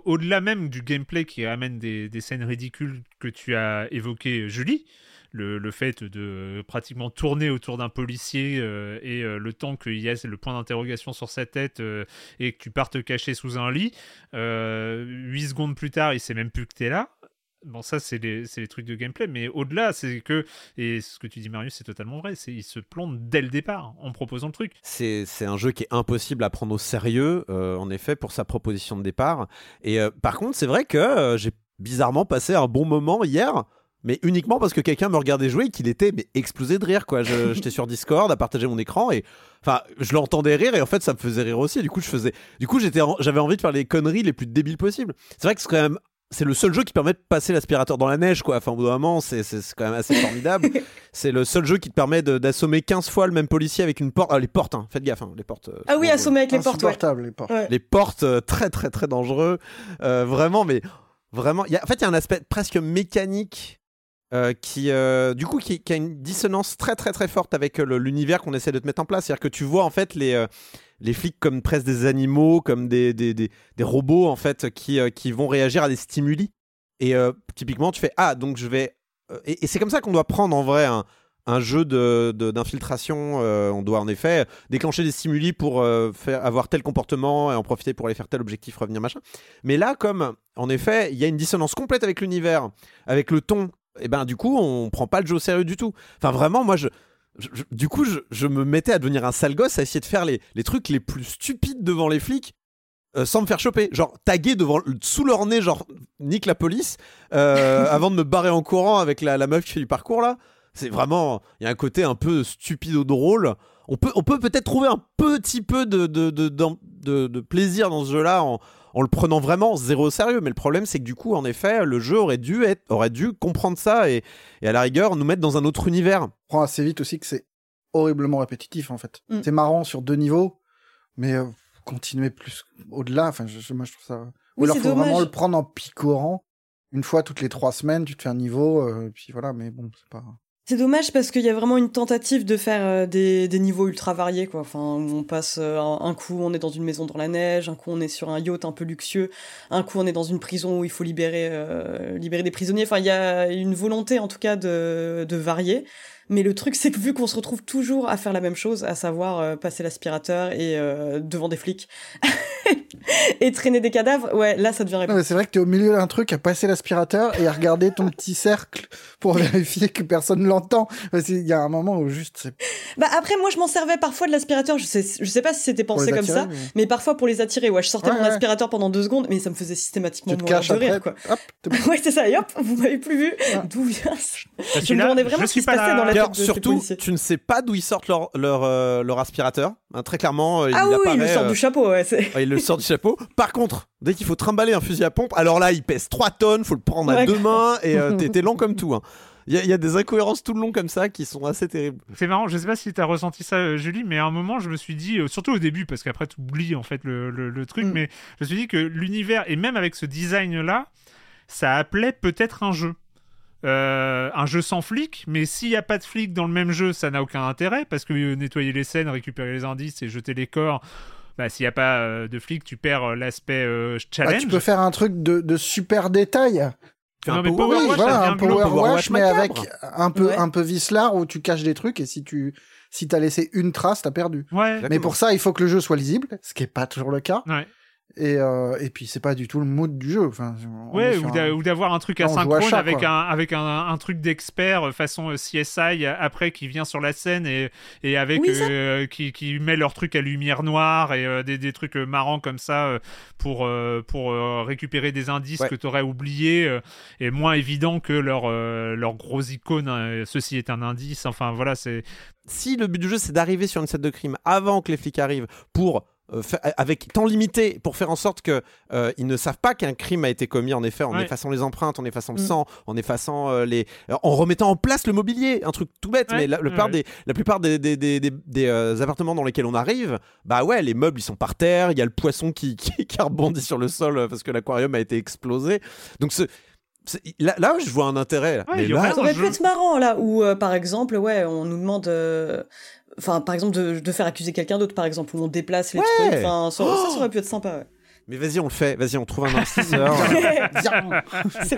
S1: Au-delà même du gameplay qui amène des, des scènes ridicules que tu as évoquées, Julie, le, le fait de pratiquement tourner autour d'un policier euh, et euh, le temps qu'il y a le point d'interrogation sur sa tête euh, et que tu pars te cacher sous un lit, euh, 8 secondes plus tard, il sait même plus que tu es là. Bon, ça, c'est les, les trucs de gameplay, mais au-delà, c'est que, et ce que tu dis, Marius, c'est totalement vrai, c'est il se plante dès le départ en proposant le truc.
S4: C'est un jeu qui est impossible à prendre au sérieux, euh, en effet, pour sa proposition de départ. Et euh, par contre, c'est vrai que euh, j'ai bizarrement passé un bon moment hier, mais uniquement parce que quelqu'un me regardait jouer et qu'il était mais, explosé de rire. quoi. Je- J'étais sur Discord à partager mon écran et enfin, je l'entendais rire et en fait, ça me faisait rire aussi. Du coup, je faisais, du coup, j'étais, en- j'avais envie de faire les conneries les plus débiles possibles. C'est vrai que c'est quand même c'est le seul jeu qui permet de passer l'aspirateur dans la neige, quoi. Enfin, au bout d'un moment, c'est quand même assez formidable. c'est le seul jeu qui te permet d'assommer 15 fois le même policier avec une porte. Ah, les portes, hein. faites gaffe, hein, les portes. euh,
S2: Ah oui, assommer avec les portes, ouais.
S3: Les portes.
S2: Ouais.
S4: les portes euh, très très très dangereux Euh, vraiment mais vraiment il y a, en fait il y a un aspect presque mécanique euh, qui euh, du coup qui, a une dissonance très très très forte avec euh, l'univers qu'on essaie de te mettre en place c'est à dire que tu vois en fait les les flics comme presque des animaux comme des, des, des, robots en fait qui, qui vont réagir à des stimuli et typiquement tu fais ah donc je vais et, c'est comme ça qu'on doit prendre en vrai un un jeu de- de- d'infiltration, euh, on doit en effet déclencher des stimuli pour faire avoir tel comportement et en profiter pour aller faire tel objectif, revenir machin. Mais là, comme en effet, il y a une dissonance complète avec l'univers, avec le ton, et ben du coup, on prend pas le jeu au sérieux du tout. Enfin, vraiment, moi, je, je- je- du coup, je, je me mettais à devenir un sale gosse, à essayer de faire les, les trucs les plus stupides devant les flics. euh, sans me faire choper, genre taguer devant, sous leur nez, genre nique la police, euh, avant de me barrer en courant avec la, la meuf qui fait du parcours là. C'est vraiment, il y a un côté un peu stupido drôle. On peut, on peut peut-être trouver un petit peu de, de, de, de- de plaisir dans ce jeu-là en, en le prenant vraiment zéro au sérieux. Mais le problème, c'est que du coup, en effet, le jeu aurait dû, être, aurait dû comprendre ça et, et à la rigueur nous mettre dans un autre univers.
S3: On prend assez vite aussi que c'est horriblement répétitif en fait.
S2: Mm.
S3: C'est marrant sur deux niveaux, mais euh, continuer plus au-delà, enfin, je, je- moi je trouve ça. Ou
S2: Oui,
S3: alors faut vraiment le prendre en picorant. Une fois toutes les trois semaines, tu te fais un niveau, euh, et puis voilà, mais bon, c'est pas.
S2: C'est dommage parce qu'il y a vraiment une tentative de faire euh, des, niveaux ultra variés. Enfin, on passe euh, un, coup, on est dans une maison dans la neige, un coup, on est sur un yacht un peu luxueux, un coup, on est dans une prison où il faut libérer, euh, libérer des prisonniers. Enfin, il y a une volonté, en tout cas, de varier. Mais le truc, c'est que vu qu'on se retrouve toujours à faire la même chose, à savoir euh, passer l'aspirateur et euh, devant des flics et traîner des cadavres, ouais, là, ça devient
S3: Non, mais c'est vrai que t'es au milieu d'un truc à passer l'aspirateur et à regarder ton petit cercle pour vérifier que personne l'entend. Qu'il y a un moment où juste.
S2: Bah après, moi, je m'en servais parfois de l'aspirateur. Je sais, je sais pas si c'était pensé comme
S3: attirer,
S2: ça,
S3: mais-
S2: mais... parfois pour les attirer. Ouais, je sortais
S3: Ouais,
S2: mon
S3: ouais.
S2: aspirateur pendant deux secondes, mais ça me faisait systématiquement
S3: Tu te
S2: mourir de
S3: après,
S2: rire, quoi.
S3: hop,
S2: ouais, c'est ça. Et hop, vous m'avez plus vu. D'où vient ce- Je me demandais
S1: je
S2: vraiment ce qui se
S1: pas
S2: passait
S1: là.
S2: dans la
S4: Surtout, tu ne sais pas d'où ils sortent leur, leur, euh, leur aspirateur. Hein, très clairement, euh,
S2: Ah
S4: il
S2: oui, oui,
S4: apparaît,
S2: il le sort
S4: euh,
S2: du chapeau, ouais. c'est-
S4: Ouais, il le sort du chapeau. Par contre, dès qu'il faut trimballer un fusil à pompe, alors là, il pèse 3 tonnes, faut le prendre à deux mains et euh, t'es t'es lent comme tout. hein. Il y, a- il y a des incohérences tout le long comme ça qui sont assez terribles.
S1: C'est marrant, je sais pas si t'as ressenti ça, Julie, mais à un moment, je me suis dit, surtout au début, parce qu'après, t'oublies en fait le, le- le truc,
S2: Mm.
S1: mais je me suis dit que l'univers, et même avec ce design-là, ça appelait peut-être un jeu. Euh, un jeu sans flic, mais s'il n'y a pas de flic dans le même jeu, ça n'a aucun intérêt, parce que euh, nettoyer les scènes, récupérer les indices et jeter les corps, bah, s'il n'y a pas euh, de flic, tu perds euh, l'aspect euh,
S3: Ah,
S1: challenge.
S3: tu peux faire un truc de, de super détail.
S1: Non, mais
S4: Un
S1: Power
S3: Oui,
S1: Wash,
S3: voilà, un power
S4: Power
S3: wash,
S4: Wash
S3: mais avec un peu,
S2: Ouais.
S3: un peu vicelard où tu caches des trucs et si tu, si t'as laissé une trace, t'as perdu.
S1: Ouais.
S3: Mais pour ça, il faut que le jeu soit lisible, ce qui est pas toujours le cas.
S1: Ouais.
S3: Et, euh, et puis, c'est pas du tout le mood du jeu. Enfin,
S1: Ouais, ou
S3: un-
S1: d'a- ou d'avoir un truc asynchrone
S3: chat,
S1: avec, un, avec un, un truc d'expert euh, façon euh, CSI après qui vient sur la scène et, et avec
S2: Oui, ça.
S1: euh, qui, qui met leur truc à lumière noire et euh, des, des trucs marrants comme ça pour, euh, pour euh, récupérer des indices
S4: Ouais.
S1: que tu aurais oubliés euh, et moins évident que leur, euh, leur gros icône euh, ceci est un indice. Enfin voilà, c'est.
S4: Si le but du jeu c'est d'arriver sur une scène de crime avant que les flics arrivent pour avec temps limité pour faire en sorte que euh, ils ne savent pas qu'un crime a été commis en effet en
S1: Ouais.
S4: effaçant les empreintes, en effaçant le
S2: Mm.
S4: sang, en effaçant euh, les euh, en remettant en place le mobilier, un truc tout bête
S1: Ouais,
S4: mais la, la plupart
S1: ouais.
S4: des la plupart des, des, des, des- des, euh, appartements dans lesquels on arrive, bah ouais, les meubles ils sont par terre, il y a le poisson qui qui, qui rebondit sur le sol euh, parce que l'aquarium a été explosé. Donc ce là, là, je vois un intérêt.
S1: Ouais,
S4: mais là,
S2: Ça aurait pu être marrant là, où euh, par exemple, ouais, on nous demande, euh, enfin par exemple de, de faire accuser quelqu'un d'autre, par exemple, où on déplace les
S4: Ouais.
S2: trucs. Enfin, ça, ça, ça aurait pu être sympa. Ouais.
S4: Mais vas-y, on le fait. Vas-y, on trouve un investisseur.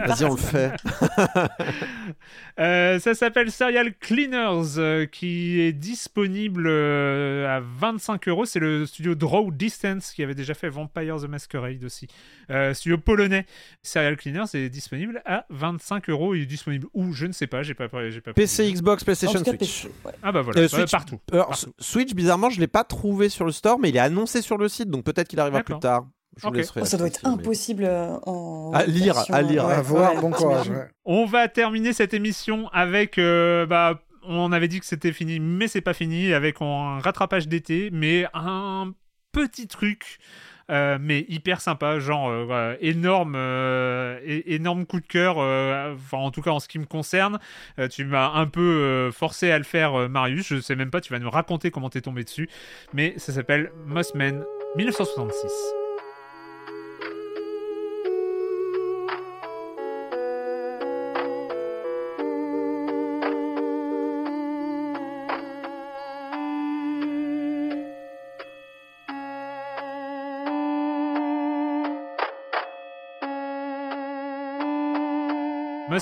S4: Vas-y, on le fait.
S1: Euh, ça s'appelle Serial Cleaners, euh, qui est disponible euh, à 25 euros. C'est le studio Draw Distance qui avait déjà fait Vampire the Masquerade aussi. Euh, studio polonais. Serial Cleaners est disponible à 25 euros. Il est disponible où? Je ne sais pas. J'ai pas, j'ai pas.
S4: PC, Xbox, PlayStation,
S2: cas,
S4: Switch.
S2: Ouais.
S1: Ah bah voilà,
S4: Euh,
S1: bah,
S4: Switch,
S1: partout.
S4: Alors,
S1: Partout.
S4: Switch, bizarrement, je l'ai pas trouvé sur le store, mais il est annoncé sur le site, donc peut-être qu'il arrivera plus tard. Je vous
S2: Oh, ça doit être impossible euh, en.
S4: À lire,
S2: version,
S4: à lire.
S2: ouais,
S3: À voir,
S2: ouais,
S3: bon courage. ouais.
S1: On va terminer cette émission avec. euh, bah, on avait dit que c'était fini, mais c'est pas fini. Avec un rattrapage d'été, mais un petit truc. euh, mais hyper sympa, genre euh, voilà, énorme, euh, énorme coup de cœur. euh, Enfin, en tout cas en ce qui me concerne, Euh, tu m'as un peu euh, forcé à le faire, euh, Marius. Je sais même pas, tu vas nous raconter comment t'es tombé dessus. Mais ça s'appelle Mossman 1966.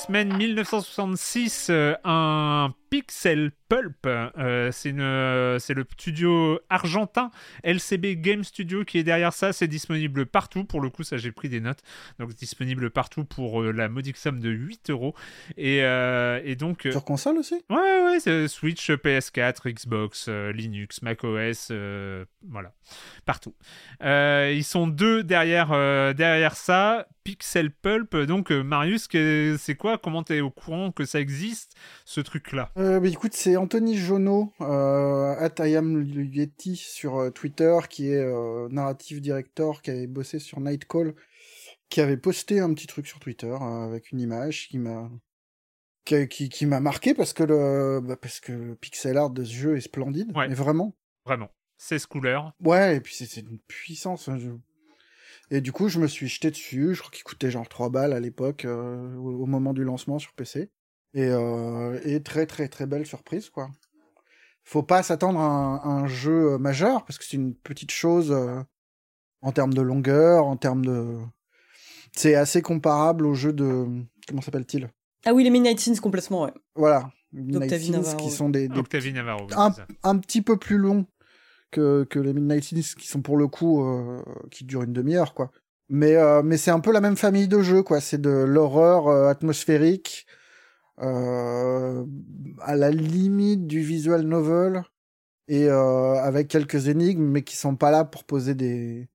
S1: Mossman 1966, euh, un pixel pulp. Euh, c'est euh, c'est le studio argentin LCB Game Studio qui est derrière ça. C'est disponible partout. Pour le coup, ça j'ai pris des notes. Donc disponible partout pour euh, la modique somme de 8 euros. Et, euh, et donc.
S3: Sur console aussi?
S1: Ouais, ouais, Switch, PS4, Xbox, Linux, macOS, voilà, partout. Ils sont deux derrière, derrière ça, Pixel Pulp. Donc, Marius, c'est quoi? Comment t'es au courant que ça existe, ce truc-là?
S3: Euh, bah, écoute, c'est Anthony Jonot, euh, at I am Yeti sur euh, Twitter, qui est euh, narrative director, qui avait bossé sur Nightcall, qui avait posté un petit truc sur Twitter euh, avec une image qui m'a qui, qui, qui m'a marqué parce que le bah, parce que le pixel art de ce jeu est splendide,
S1: Ouais.
S3: mais vraiment.
S1: Vraiment. 16 couleurs.
S3: Ouais, et puis c'est une puissance. hein, je- Et du coup, je me suis jeté dessus. Je crois qu'il coûtait genre 3 balles à l'époque, au, au moment du lancement sur PC. Et, euh, et très très très belle surprise, quoi. Faut pas s'attendre à un, à un jeu euh, majeur, parce que c'est une petite chose euh, en termes de longueur, en termes de... C'est assez comparable au jeu de... Comment s'appelle-t-il?
S2: Ah oui, les Midnight Sins complètement, ouais.
S3: Voilà. Midnight Sins,
S2: Navarro,
S3: qui
S2: ouais.
S3: sont des, des
S1: Octavie Navarro. oui,
S3: un, petit peu plus long que, que les Midnight Sins qui sont pour le coup euh, qui durent une demi-heure quoi. Mais euh, mais c'est un peu la même famille de jeux quoi. C'est de l'horreur euh, atmosphérique euh, à la limite du visual novel et euh, avec quelques énigmes, mais qui sont pas là pour poser des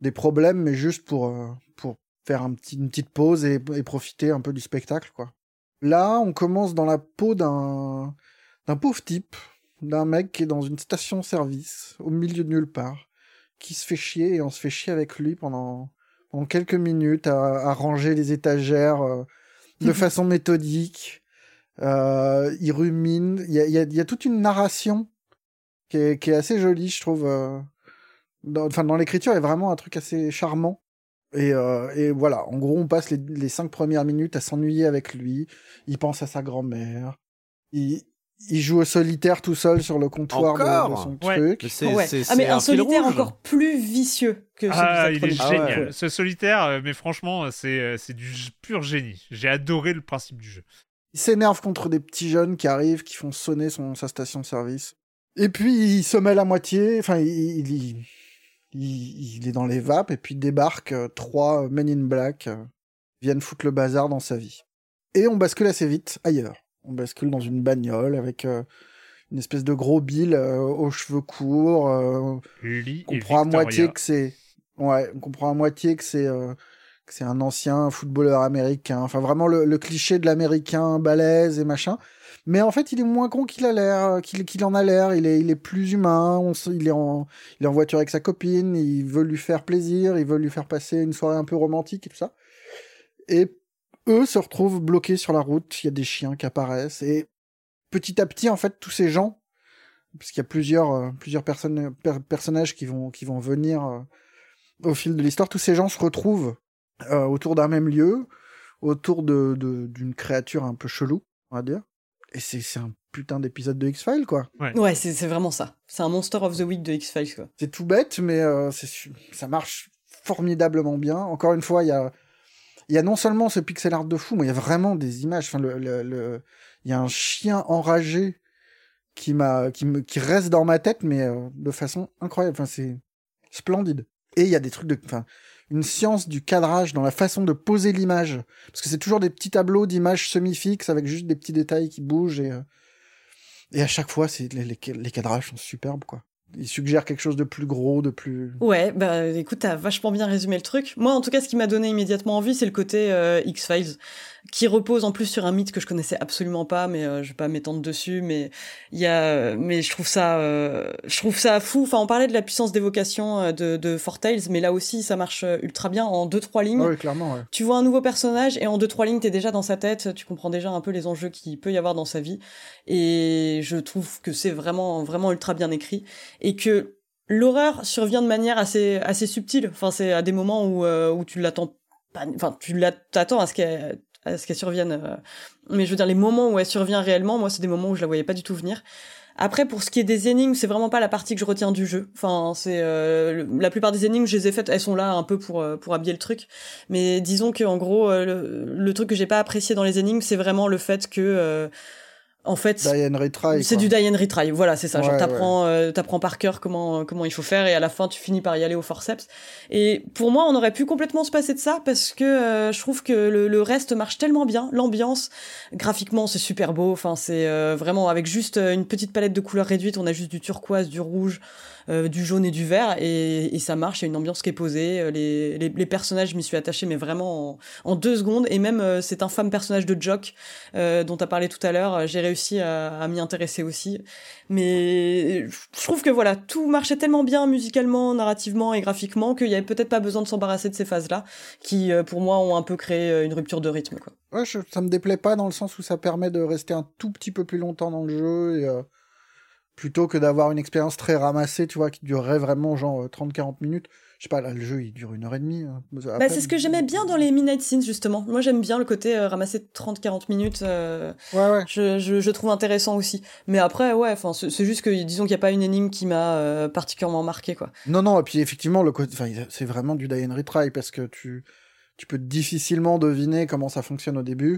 S3: des problèmes, mais juste pour euh, pour faire un petit, une petite pause et, et profiter un peu du spectacle, quoi. Là, on commence dans la peau d'un d'un pauvre type, d'un mec qui est dans une station-service au milieu de nulle part, qui se fait chier et on se fait chier avec lui pendant pendant quelques minutes à, à ranger les étagères euh, de façon méthodique. Euh, il rumine. Il y a, y, a, y a toute une narration qui est, qui est assez jolie, je trouve. euh, enfin, dans l'écriture, il y a vraiment un truc assez charmant. Et, euh, et voilà, en gros, on passe les, les cinq premières minutes à s'ennuyer avec lui. Il pense à sa grand-mère. Il, il joue au solitaire tout seul sur le comptoir de- son
S1: Ouais.
S3: truc.
S4: C'est-
S2: Ouais. Ah, mais un, solitaire
S4: rouge.
S2: encore plus vicieux que celui
S1: Ah, il est génial.
S3: ouais.
S1: Ce solitaire, euh, mais franchement, c'est euh, c'est du pur génie. J'ai adoré le principe du jeu.
S3: Il s'énerve contre des petits jeunes qui arrivent, qui font sonner son, sa station de service. Et puis, il se mêle à moitié. Enfin, il, il, il, il- il est dans les vapes et puis débarque euh, trois Men in Black viennent foutre le bazar dans sa vie. Et on bascule assez vite ailleurs. On bascule dans une bagnole avec euh, une espèce de gros Bill euh, aux cheveux courts. euh,
S1: Lee
S3: on comprend à moitié que c'est ouais on comprend à moitié que c'est euh, que c'est un ancien footballeur américain. Enfin vraiment le, le cliché de l'américain balèze et machin. Mais en fait il est moins con qu'il a l'air qu'il en a l'air. Il est il est plus humain. On se- il est en il est en voiture avec sa copine. Il veut lui faire plaisir. Il veut lui faire passer une soirée un peu romantique et tout ça. Et eux se retrouvent bloqués sur la route il y a des chiens qui apparaissent et petit à petit en fait tous ces gens parce qu'il y a plusieurs euh, plusieurs personnes per- personnages qui vont qui vont venir euh, au fil de l'histoire tous ces gens se retrouvent euh, autour d'un même lieu autour de de- d'une créature un peu chelou on va dire et c'est c'est un putain d'épisode de X-Files quoi
S2: Ouais, c'est c'est vraiment ça. C'est un Monster of the Week de X-Files, quoi.
S3: c'est tout bête mais euh, ça marche formidablement bien encore une fois il y a il y a non seulement ce pixel art de fou mais il y a vraiment des images. Enfin le le- le- il y a un chien enragé qui m'a qui me qui reste dans ma tête mais euh, de façon incroyable. Enfin c'est splendide. Et il y a des trucs de enfin une science du cadrage dans la façon de poser l'image. Parce que c'est toujours des petits tableaux d'images semi-fixes avec juste des petits détails qui bougent et euh, et à chaque fois c'est les, les, les cadrages sont superbes quoi ils suggèrent quelque chose de plus gros de plus
S2: Ouais, bah écoute, t'as vachement bien résumé le truc. Moi, en tout cas, ce qui m'a donné immédiatement envie, c'est le côté euh, X-Files, qui repose en plus sur un mythe que je connaissais absolument pas, mais euh, je vais pas m'étendre dessus. Mais il y a, mais je trouve ça, euh, je trouve ça fou. Enfin, on parlait de la puissance d'évocation euh, de, de Four Tales, mais là aussi, ça marche euh, ultra bien en deux trois lignes.
S3: Ah oui, clairement, ouais.
S2: Tu vois un nouveau personnage et en deux trois lignes, t'es déjà dans sa tête. Tu comprends déjà un peu les enjeux qu'il peut y avoir dans sa vie. Et je trouve que c'est vraiment, vraiment ultra bien écrit et que l'horreur survient de manière assez assez subtile. Enfin, c'est à des moments où euh, où tu l'attends pas. Enfin, tu l'att- t'attends à ce qu'elle à ce qu'elle survienne. euh. Mais je veux dire, les moments où elle survient réellement, moi, c'est des moments où je la voyais pas du tout venir. Après, pour ce qui est des énigmes, c'est vraiment pas la partie que je retiens du jeu. Enfin, c'est euh, la plupart des énigmes, je les ai faites, elles sont là un peu pour euh, pour habiller le truc. Mais disons que en gros, le, le truc que j'ai pas apprécié dans les énigmes, c'est vraiment le fait que en fait, c'est du die and retry. Voilà, c'est ça. Genre
S3: Ouais,
S2: t'apprends, euh, t'apprends par cœur comment comment il faut faire et à la fin tu finis par y aller au forceps. Et pour moi, on aurait pu complètement se passer de ça parce que euh, je trouve que le, le reste marche tellement bien. L'ambiance, graphiquement, c'est super beau. Enfin, c'est euh, vraiment avec juste euh, une petite palette de couleurs réduite. On a juste du turquoise, du rouge, euh, du jaune et du vert et, ça marche. Il y a une ambiance qui est posée. Euh, Les, les, personnages, je m'y suis attachée, mais vraiment en, deux secondes. Et même euh, cet infâme personnage de Jock euh, dont tu as parlé tout à l'heure, j'ai réussi à, m'y intéresser aussi. Mais je trouve que voilà, tout marchait tellement bien musicalement, narrativement et graphiquement qu'il y avait peut-être pas besoin de s'embarrasser de ces phases-là, qui pour moi ont un peu créé une rupture de rythme.
S3: Ouais, ça me déplaît pas dans le sens où ça permet de rester un tout petit peu plus longtemps dans le jeu plutôt que d'avoir une expérience très ramassée, tu vois, qui durerait vraiment genre euh, 30-40 minutes. Je sais pas, là, le jeu, il dure une heure et demie. hein.
S2: Bah, c'est ce que j'aimais bien dans les Midnight Scenes, justement. Moi, j'aime bien le côté euh, ramasser 30-40 minutes. euh, Je, je, je trouve intéressant aussi. Mais après, ouais, enfin, c'est c'est juste que, disons qu'il n'y a pas une énigme qui m'a euh, particulièrement marqué, quoi.
S3: Non, non, et puis effectivement, le côté, enfin, c'est vraiment du die and retry parce que tu, tu peux difficilement deviner comment ça fonctionne au début.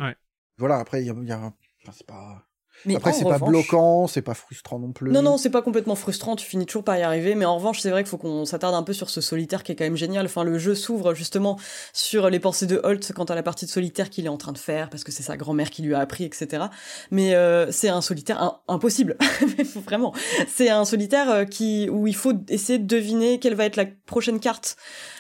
S3: Voilà, après, il y a, y a- c'est pas,
S2: Mais
S3: Après, c'est pas bloquant, c'est pas frustrant non plus.
S2: Non, non, c'est pas complètement frustrant, tu finis toujours par y arriver, mais en revanche, c'est vrai qu'il faut qu'on s'attarde un peu sur ce solitaire qui est quand même génial. Enfin, le jeu s'ouvre justement sur les pensées de Holt quant à la partie de solitaire qu'il est en train de faire, parce que c'est sa grand-mère qui lui a appris, etc. Mais euh, c'est un solitaire un- impossible, vraiment. C'est un solitaire euh, qui où il faut essayer de deviner quelle va être la prochaine carte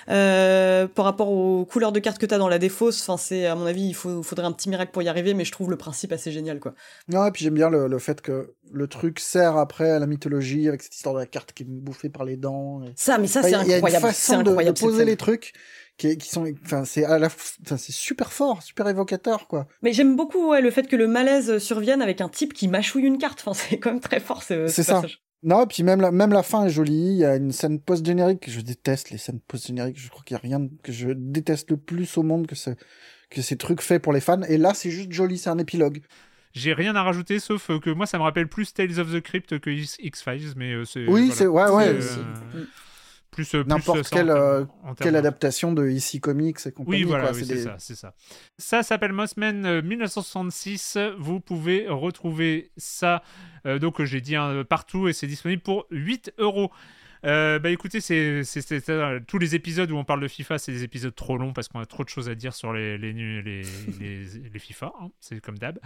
S2: euh, par rapport aux couleurs de cartes que t'as dans la défausse. Enfin, c'est à mon avis, il faut, faudrait un petit miracle pour y arriver, mais je trouve le principe assez génial, quoi.
S3: Non, et puis j'aime bien le, le fait que le truc sert après à la mythologie avec cette histoire de la carte qui est bouffée par les dents. et-
S2: Ça, mais ça,
S3: Enfin,
S2: c'est
S3: a- Il y a
S2: incroyable.
S3: une façon de- de,
S2: incroyable,
S3: poser les trucs qui, qui sont, enfin, c'est à la, f- enfin, c'est super fort, super évocateur, quoi.
S2: Mais j'aime beaucoup ouais, le fait que le malaise survienne avec un type qui mâchouille une carte. Enfin, c'est quand même très fort ce, ce
S3: C'est ça.
S2: passage.
S3: Non, et puis même la, même la fin est jolie. Il y a une scène post-générique. Je déteste les scènes post-génériques. Je crois qu'il y a rien que je déteste le plus au monde que, ce, que ces trucs faits pour les fans. Et là, c'est juste joli. C'est un épilogue.
S1: J'ai rien à rajouter, sauf euh, que moi, ça me rappelle plus Tales of the Crypt que X-Files, mais euh, c'est.
S3: Oui,
S1: voilà.
S3: c'est ouais, ouais.
S1: Euh, plus, euh, plus,
S3: N'importe quelle, euh, adaptation de IC Comics et compagnie.
S1: Oui, voilà, oui,
S3: C'est des-
S1: ça, ça. Ça s'appelle Mossman euh, 1966. Vous pouvez retrouver ça, euh, donc j'ai dit hein, partout, et c'est disponible pour 8 euros. Euh, bah écoutez, c'est euh, tous les épisodes où on parle de FIFA, c'est des épisodes trop longs parce qu'on a trop de choses à dire sur les, les, les, les, les FIFA, hein, c'est comme d'hab.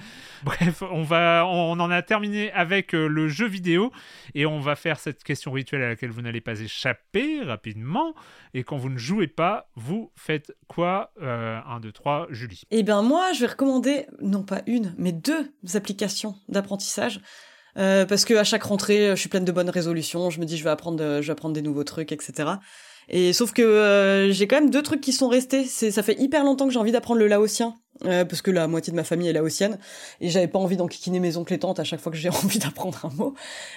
S1: Bref, on, va, on en a terminé avec euh, le jeu vidéo et on va faire cette question rituelle à laquelle vous n'allez pas échapper rapidement. Et quand vous ne jouez pas, vous faites quoi 1, 2, 3, Julie?
S2: Eh bien, moi, je vais recommander, non pas une, mais deux applications d'apprentissage. Euh, parce que à chaque rentrée, je suis pleine de bonnes résolutions. Je me dis, je vais apprendre, euh, je vais apprendre des nouveaux trucs, etc. Et sauf que euh, j'ai quand même deux trucs qui sont restés. C'est, ça fait hyper longtemps que j'ai envie d'apprendre le laotien. Euh, parce que la moitié de ma famille est laotienne et j'avais pas envie d'enquiquiner mes oncles et tantes à chaque fois que j'ai envie d'apprendre un mot.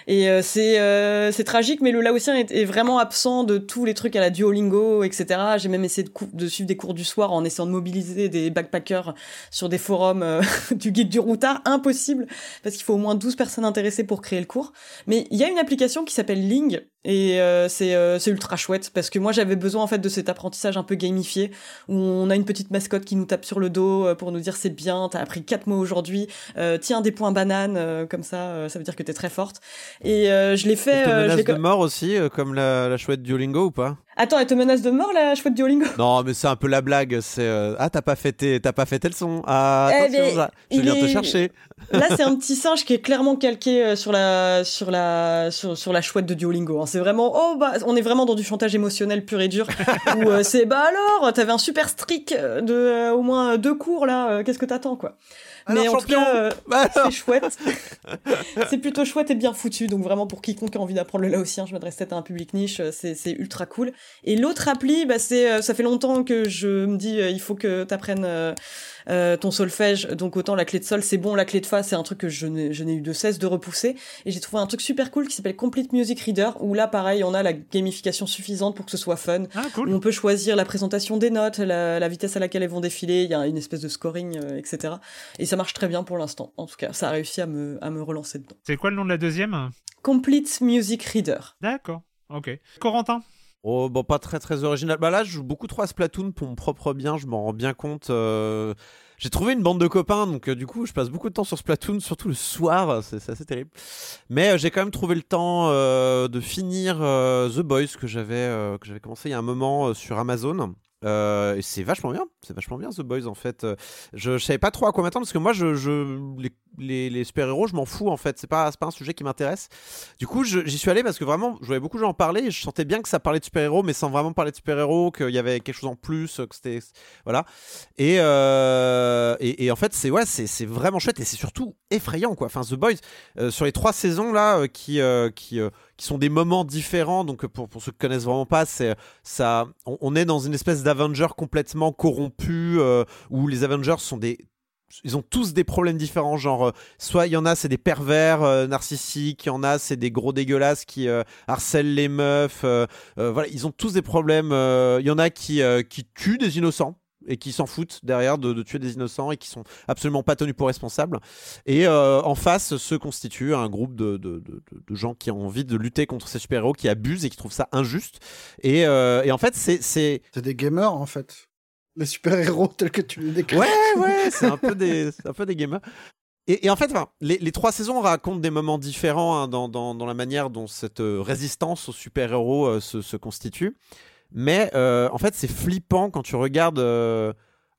S2: Et euh, c'est euh, c'est tragique mais le laotien est, vraiment absent de tous les trucs à la Duolingo etc j'ai même essayé de, de suivre des cours du soir en essayant de mobiliser des backpackers sur des forums euh, du guide du routard. Impossible parce qu'il faut au moins 12 personnes intéressées pour créer le cours. Mais il y a une application qui s'appelle Ling et euh, c'est euh, c'est ultra chouette parce que moi j'avais besoin en fait de cet apprentissage un peu gamifié où on a une petite mascotte qui nous tape sur le dos pour nous dire c'est bien, t'as appris quatre mots aujourd'hui, euh, tiens des points bananes euh, comme ça, euh, ça veut dire que t'es très forte. Et euh, je l'ai fait.
S4: Te
S2: euh, je
S4: de mort aussi, euh, comme la, la chouette Duolingo ou pas?
S2: Attends, elle te menace de mort la chouette Duolingo
S4: Non, mais c'est un peu la blague. C'est euh, ah t'as pas fait tes, t'as pas fait tes leçons. Ah
S2: Eh
S4: attention, là, je viens te
S2: est-
S4: chercher.
S2: Là, c'est un petit singe qui est clairement calqué euh, sur la sur la sur, sur la chouette de Duolingo. hein. C'est vraiment oh bah on est vraiment dans du chantage émotionnel pur et dur où euh, c'est bah alors t'avais un super streak de euh, au moins deux cours là. euh, Qu'est-ce que t'attends quoi? Mais en tout cas, euh,
S4: Bah
S2: c'est chouette. c'est plutôt chouette et bien foutu. Donc vraiment pour quiconque a envie d'apprendre le laotien, je m'adresse peut-être à un public niche. euh, C'est c'est ultra cool. Et l'autre appli, bah c'est euh, ça fait longtemps que je me dis il faut que t'apprennes euh, euh, ton solfège. Donc autant la clé de sol c'est bon, la clé de fa c'est un truc que je n'ai eu de cesse de repousser. Et j'ai trouvé un truc super cool qui s'appelle Complete Music Reader où là pareil on a la gamification suffisante pour que ce soit fun.
S1: Ah, cool.
S2: Où on peut choisir la présentation des notes, la, la vitesse à laquelle elles vont défiler. Il y a une espèce de scoring, euh, etc. Et ça marche très bien pour l'instant. En tout cas, ça a réussi à me, à me relancer dedans.
S1: C'est quoi le nom de la deuxième?
S2: Complete Music Reader.
S1: D'accord, ok. Corentin?
S4: Oh, bon, pas très très original. Bah là, je joue beaucoup trop à Splatoon pour mon propre bien, je m'en rends bien compte. euh, J'ai trouvé une bande de copains, donc euh, du coup, je passe beaucoup de temps sur Splatoon, surtout le soir, c'est c'est assez terrible. Mais euh, j'ai quand même trouvé le temps euh, de finir euh, The Boys que j'avais euh, commencé il y a un moment euh, sur Amazon. Euh, c'est vachement bien, c'est vachement bien The Boys en fait. Je, je savais pas trop à quoi m'attendre parce que moi, je, les, les- super-héros, je m'en fous en fait. C'est pas, pas un sujet qui m'intéresse. Du coup, j'y suis allé parce que vraiment, je voyais beaucoup de gens en parler je sentais bien que ça parlait de super-héros, mais sans vraiment parler de super-héros, qu'il y avait quelque chose en plus, que c'était. Voilà. Et, euh, et, en fait, c'est ouais, vraiment chouette et c'est surtout effrayant quoi. Enfin, The Boys, euh, sur les trois saisons là, euh, qui, qui, qui sont des moments différents, donc pour, pour ceux qui connaissent vraiment pas, c'est ça. On, est dans une espèce d'Avengers complètement corrompu euh, où les Avengers sont des ils ont tous des problèmes différents, genre euh, soit il y en a c'est des pervers euh, narcissiques, il y en a c'est des gros dégueulasses qui harcèlent les meufs, voilà ils ont tous des problèmes. Il y en a qui qui tuent des innocents et qui s'en foutent derrière de, de tuer des innocents et qui sont absolument pas tenus pour responsables. Et euh, en face se constitue un groupe de, de, de- gens qui ont envie de lutter contre ces super-héros, qui abusent et qui trouvent ça injuste. Et, euh, et en fait c'est c'est
S3: des gamers, en fait. Les super-héros tels que tu les décris.
S4: Ouais, ouais, c'est un peu des, c'est un peu des gamers. Et, et en fait, enfin, les, les trois saisons racontent des moments différents hein, dans, dans, dans la manière dont cette euh, résistance aux super-héros euh, se, se constitue. Mais euh, en fait, c'est flippant quand tu regardes euh,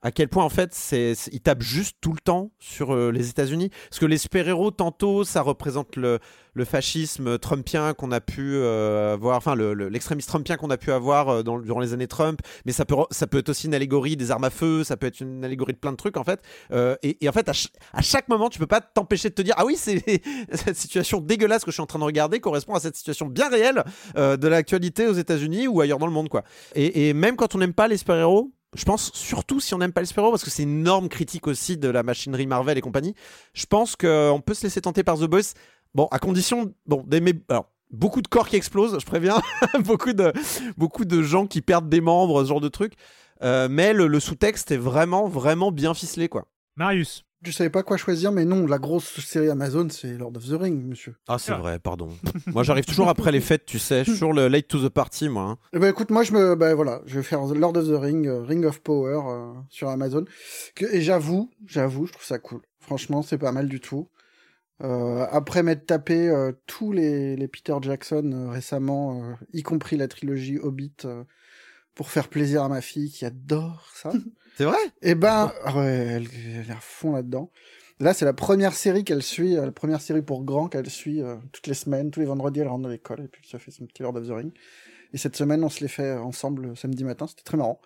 S4: à quel point en fait c'est, ils tapent juste tout le temps sur euh, les États-Unis. Parce que les super-héros, tantôt, ça représente le, fascisme trumpien qu'on a pu euh, avoir, enfin le- le- l'extrémisme trumpien qu'on a pu avoir euh, durant les années Trump. Mais ça peut, être aussi une allégorie des armes à feu, ça peut être une allégorie de plein de trucs en fait. Euh, et, en fait, à, ch- à chaque moment, tu peux pas t'empêcher de te dire ah oui, c'est cette situation dégueulasse que je suis en train de regarder correspond à cette situation bien réelle de l'actualité aux États-Unis ou ailleurs dans le monde quoi. Et, et même quand on n'aime pas les super-héros, je pense surtout si on n'aime pas les super-héros, parce que c'est une énorme critique aussi de la machinerie Marvel et compagnie, je pense qu'on peut se laisser tenter par The Boys. Bon, à condition bon, d'aimer. Beaucoup de corps qui explosent, je préviens. beaucoup, de, beaucoup de gens qui perdent des membres, ce genre de truc. Euh, mais le, le sous-texte est vraiment, vraiment bien ficelé, quoi.
S1: Marius.
S3: Je savais pas quoi choisir, mais non, la grosse série Amazon, c'est Lord of the Rings, monsieur.
S4: Ah, c'est vrai, pardon. moi, j'arrive toujours après les fêtes, tu sais. Je suis toujours le late to the party, moi. hein.
S3: Eh ben écoute, moi je me, ben voilà, je vais faire Lord of the Ring, euh, Ring of Power euh, sur Amazon. Que, et j'avoue, j'avoue, je trouve ça cool. Franchement, c'est pas mal du tout. Euh, après m'être tapé euh, tous les, les Peter Jackson euh, récemment, euh, y compris la trilogie Hobbit, euh, pour faire plaisir à ma fille qui adore ça.
S4: C'est vrai?
S3: Eh ben, ah ouais, elle, elle est à fond là-dedans. Là, c'est la première série qu'elle suit, euh, la première série pour grand qu'elle suit euh, toutes les semaines, tous les vendredis, elle rentre de l'école et puis ça fait son petit Lord of the Ring. Et cette semaine, on se les fait ensemble euh, samedi matin, c'était très marrant.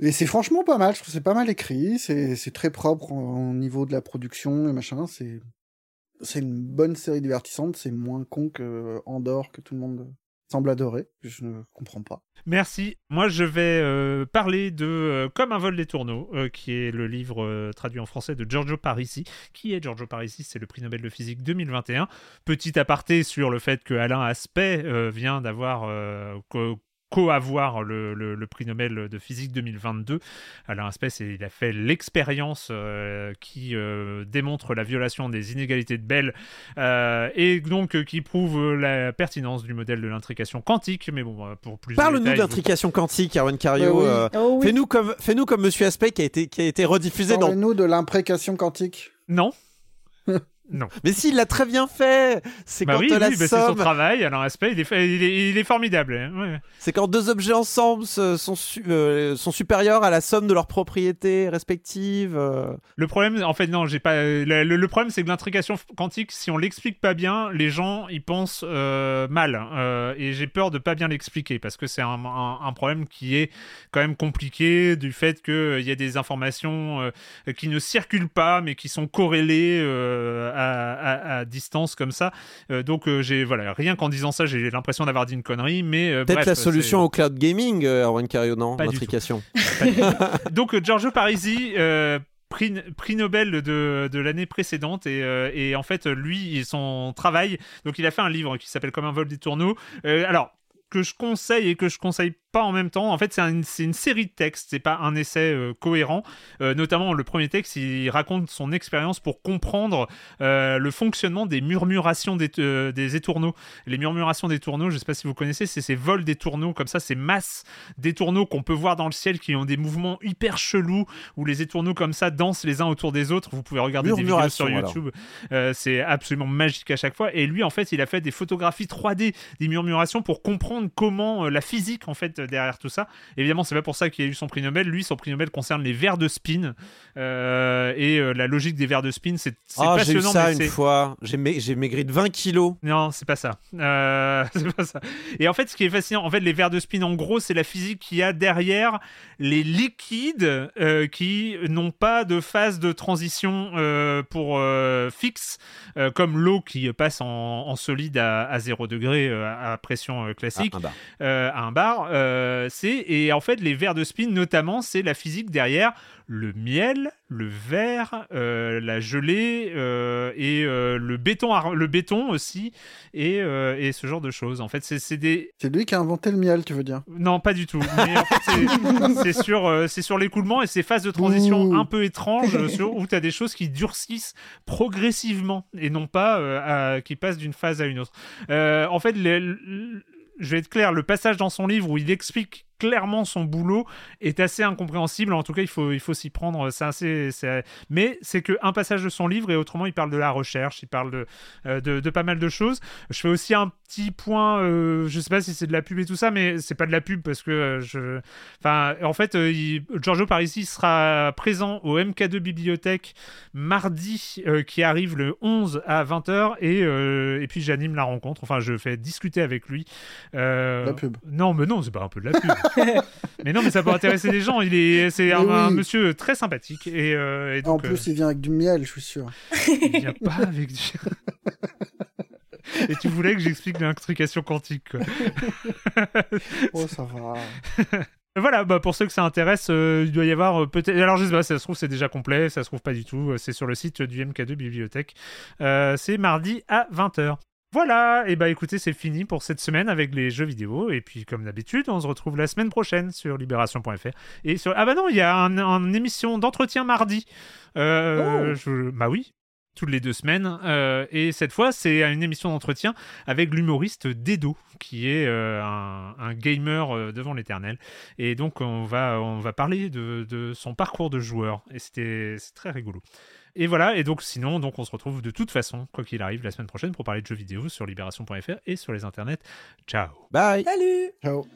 S3: Et c'est franchement pas mal, je trouve que c'est pas mal écrit, c'est c'est très propre au niveau de la production et machin, c'est c'est une bonne série divertissante, c'est moins con que Andorre que tout le monde semble adorer, je ne comprends pas.
S1: Merci. Moi, je vais euh, parler de euh, Comme un vol des tourneaux, euh, qui est le livre traduit en français de Giorgio Parisi. Qui est Giorgio Parisi? C'est le prix Nobel de physique 2021. Petit aparté sur le fait que Alain Aspect vient d'avoir co-avoir le, le- le prix Nobel de physique 2022. Alain Aspect, il a fait l'expérience euh, qui euh, démontre la violation des inégalités de Bell euh, et donc euh, qui prouve la pertinence du modèle de l'intrication quantique. Mais bon, pour plus de
S4: Parle-nous d'intrication quantique, Erwan Cario.
S3: Bah oui.
S4: euh,
S3: Oh oui.
S4: Fais-nous comme, fais-nous comme Monsieur Aspect qui a été, qui a été rediffusé dans.
S3: Parlez-nous de l'imprécation quantique.
S1: Non. Non.
S4: Mais s'il l'a très bien fait C'est
S1: Bah
S4: quand
S1: oui,
S4: la
S1: oui, bah c'est son travail. Alors, aspect, il est, il est, il est formidable. hein, ouais.
S4: C'est quand deux objets ensemble se- sont, su- euh, sont supérieurs à la somme de leurs propriétés respectives. euh.
S1: Le problème, en fait, non, j'ai pas. Le, problème, c'est que l'intrication quantique, si on l'explique pas bien, les gens y pensent euh, mal. Et j'ai peur de pas bien l'expliquer parce que c'est un, un- un problème qui est quand même compliqué du fait qu'il y a des informations qui ne circulent pas mais qui sont corrélées à, à- à distance comme ça. Euh, donc, euh, j'ai voilà, rien qu'en disant ça, j'ai l'impression d'avoir dit une connerie. Mais euh,
S4: Peut-être la solution au cloud gaming, Erwan Cario, non
S1: Pas.
S4: L'intrication.
S1: Donc Giorgio Parisi, prix, prix Nobel de, de l'année précédente et, euh, et en fait lui et son travail, donc il a fait un livre qui s'appelle Comme un vol des tourneaux. Euh, alors que je conseille et que je conseille pas en même temps. En fait, c'est un- c'est une série de textes, c'est pas un essai euh, cohérent. Euh, notamment, le premier texte, il raconte son expérience pour comprendre euh, le fonctionnement des murmurations des, des étourneaux. Les murmurations des tourneaux, je sais pas si vous connaissez, c'est ces vols des tourneaux comme ça, ces masses d'étourneaux qu'on peut voir dans le ciel qui ont des mouvements hyper chelous où les étourneaux comme ça dansent les uns autour des autres. Vous pouvez regarder des vidéos sur. YouTube. C'est absolument magique à chaque fois. Et lui, en fait, il a fait des photographies 3D des murmurations pour comprendre comment la physique, en fait, derrière tout ça. Évidemment, c'est pas pour ça qu'il a eu son prix Nobel. Lui, son prix Nobel concerne les vers de spin euh, et euh, la logique des vers de spin. C'est
S4: Ah, j'ai eu
S1: passionnant.
S4: ça
S1: mais
S4: une fois. J'ai ma- j'ai maigri de 20 kilos.
S1: non, c'est pas ça. Euh, c'est pas ça. Et en fait, ce qui est fascinant, en fait, les vers de spin, en gros, c'est la physique qu'il y a derrière les liquides qui n'ont pas de phase de transition pour fixe, comme l'eau qui passe en, en solide à, à 0 degré à pression classique,
S4: Ah, un bar.
S1: euh, à un bar. Euh, c'est et en fait, les vers de spin, notamment, c'est la physique derrière le miel, le verre, euh, la gelée euh, et le béton, le béton aussi et, et ce genre de choses. En fait, c'est des
S3: C'est lui qui a inventé le miel, tu veux dire?
S1: Non, pas du tout. Mais en fait, c'est- sur, c'est sur l'écoulement et ces phases de transition
S3: Ouh.
S1: un peu étranges sur, où tu as des choses qui durcissent progressivement et non pas à- qui passent d'une phase à une autre. En fait, le- le- je vais être clair, le passage dans son livre où il explique clairement son boulot est assez incompréhensible. En tout cas, il faut, il faut s'y prendre. C'est assez, Mais c'est qu'un passage de son livre et autrement, il parle de la recherche, il parle de, euh, de, de pas mal de choses. Je fais aussi un petit point, euh, je sais pas si c'est de la pub et tout ça, mais c'est pas de la pub parce que euh, je. Enfin, en fait, euh, il- Giorgio Parisi sera présent au MK2 Bibliothèque mardi euh, qui arrive le 11 à 20h et, et puis j'anime la rencontre. Enfin, je fais discuter avec lui.
S3: La pub.
S1: Non, mais non, c'est pas un peu de la pub. mais non, mais ça peut intéresser les gens. Il est, c'est un, monsieur très sympathique et, euh, et
S3: En plus, il vient avec du miel, je suis sûr.
S1: euh, il vient pas avec du. Et tu voulais que j'explique l'intrication quantique. Quoi.
S3: Oh, ça va.
S1: Voilà, bah pour ceux que ça intéresse, euh, il doit y avoir euh, peut-être. Alors je sais pas, ça se trouve c'est déjà complet, ça se trouve pas du tout. euh, C'est sur le site du MK2 Bibliothèque. Euh, c'est mardi à 20h. Voilà, et bah écoutez, c'est fini pour cette semaine avec les jeux vidéo. Et puis comme d'habitude, on se retrouve la semaine prochaine sur libération.fr. Et sur. Ah bah non, il y a un, un émission d'entretien mardi. Euh, je- Bah oui, toutes les deux semaines. Euh, et cette fois, c'est une émission d'entretien avec l'humoriste Dedo, qui est euh, un, un gamer euh, devant l'éternel. Et donc, on va, on va parler de, de son parcours de joueur. Et c'était c'est très rigolo. Et voilà, et donc sinon, donc on se retrouve de toute façon, quoi qu'il arrive, la semaine prochaine pour parler de jeux vidéo sur libération.fr et sur les internets. Ciao
S4: Bye
S2: Salut
S3: Ciao.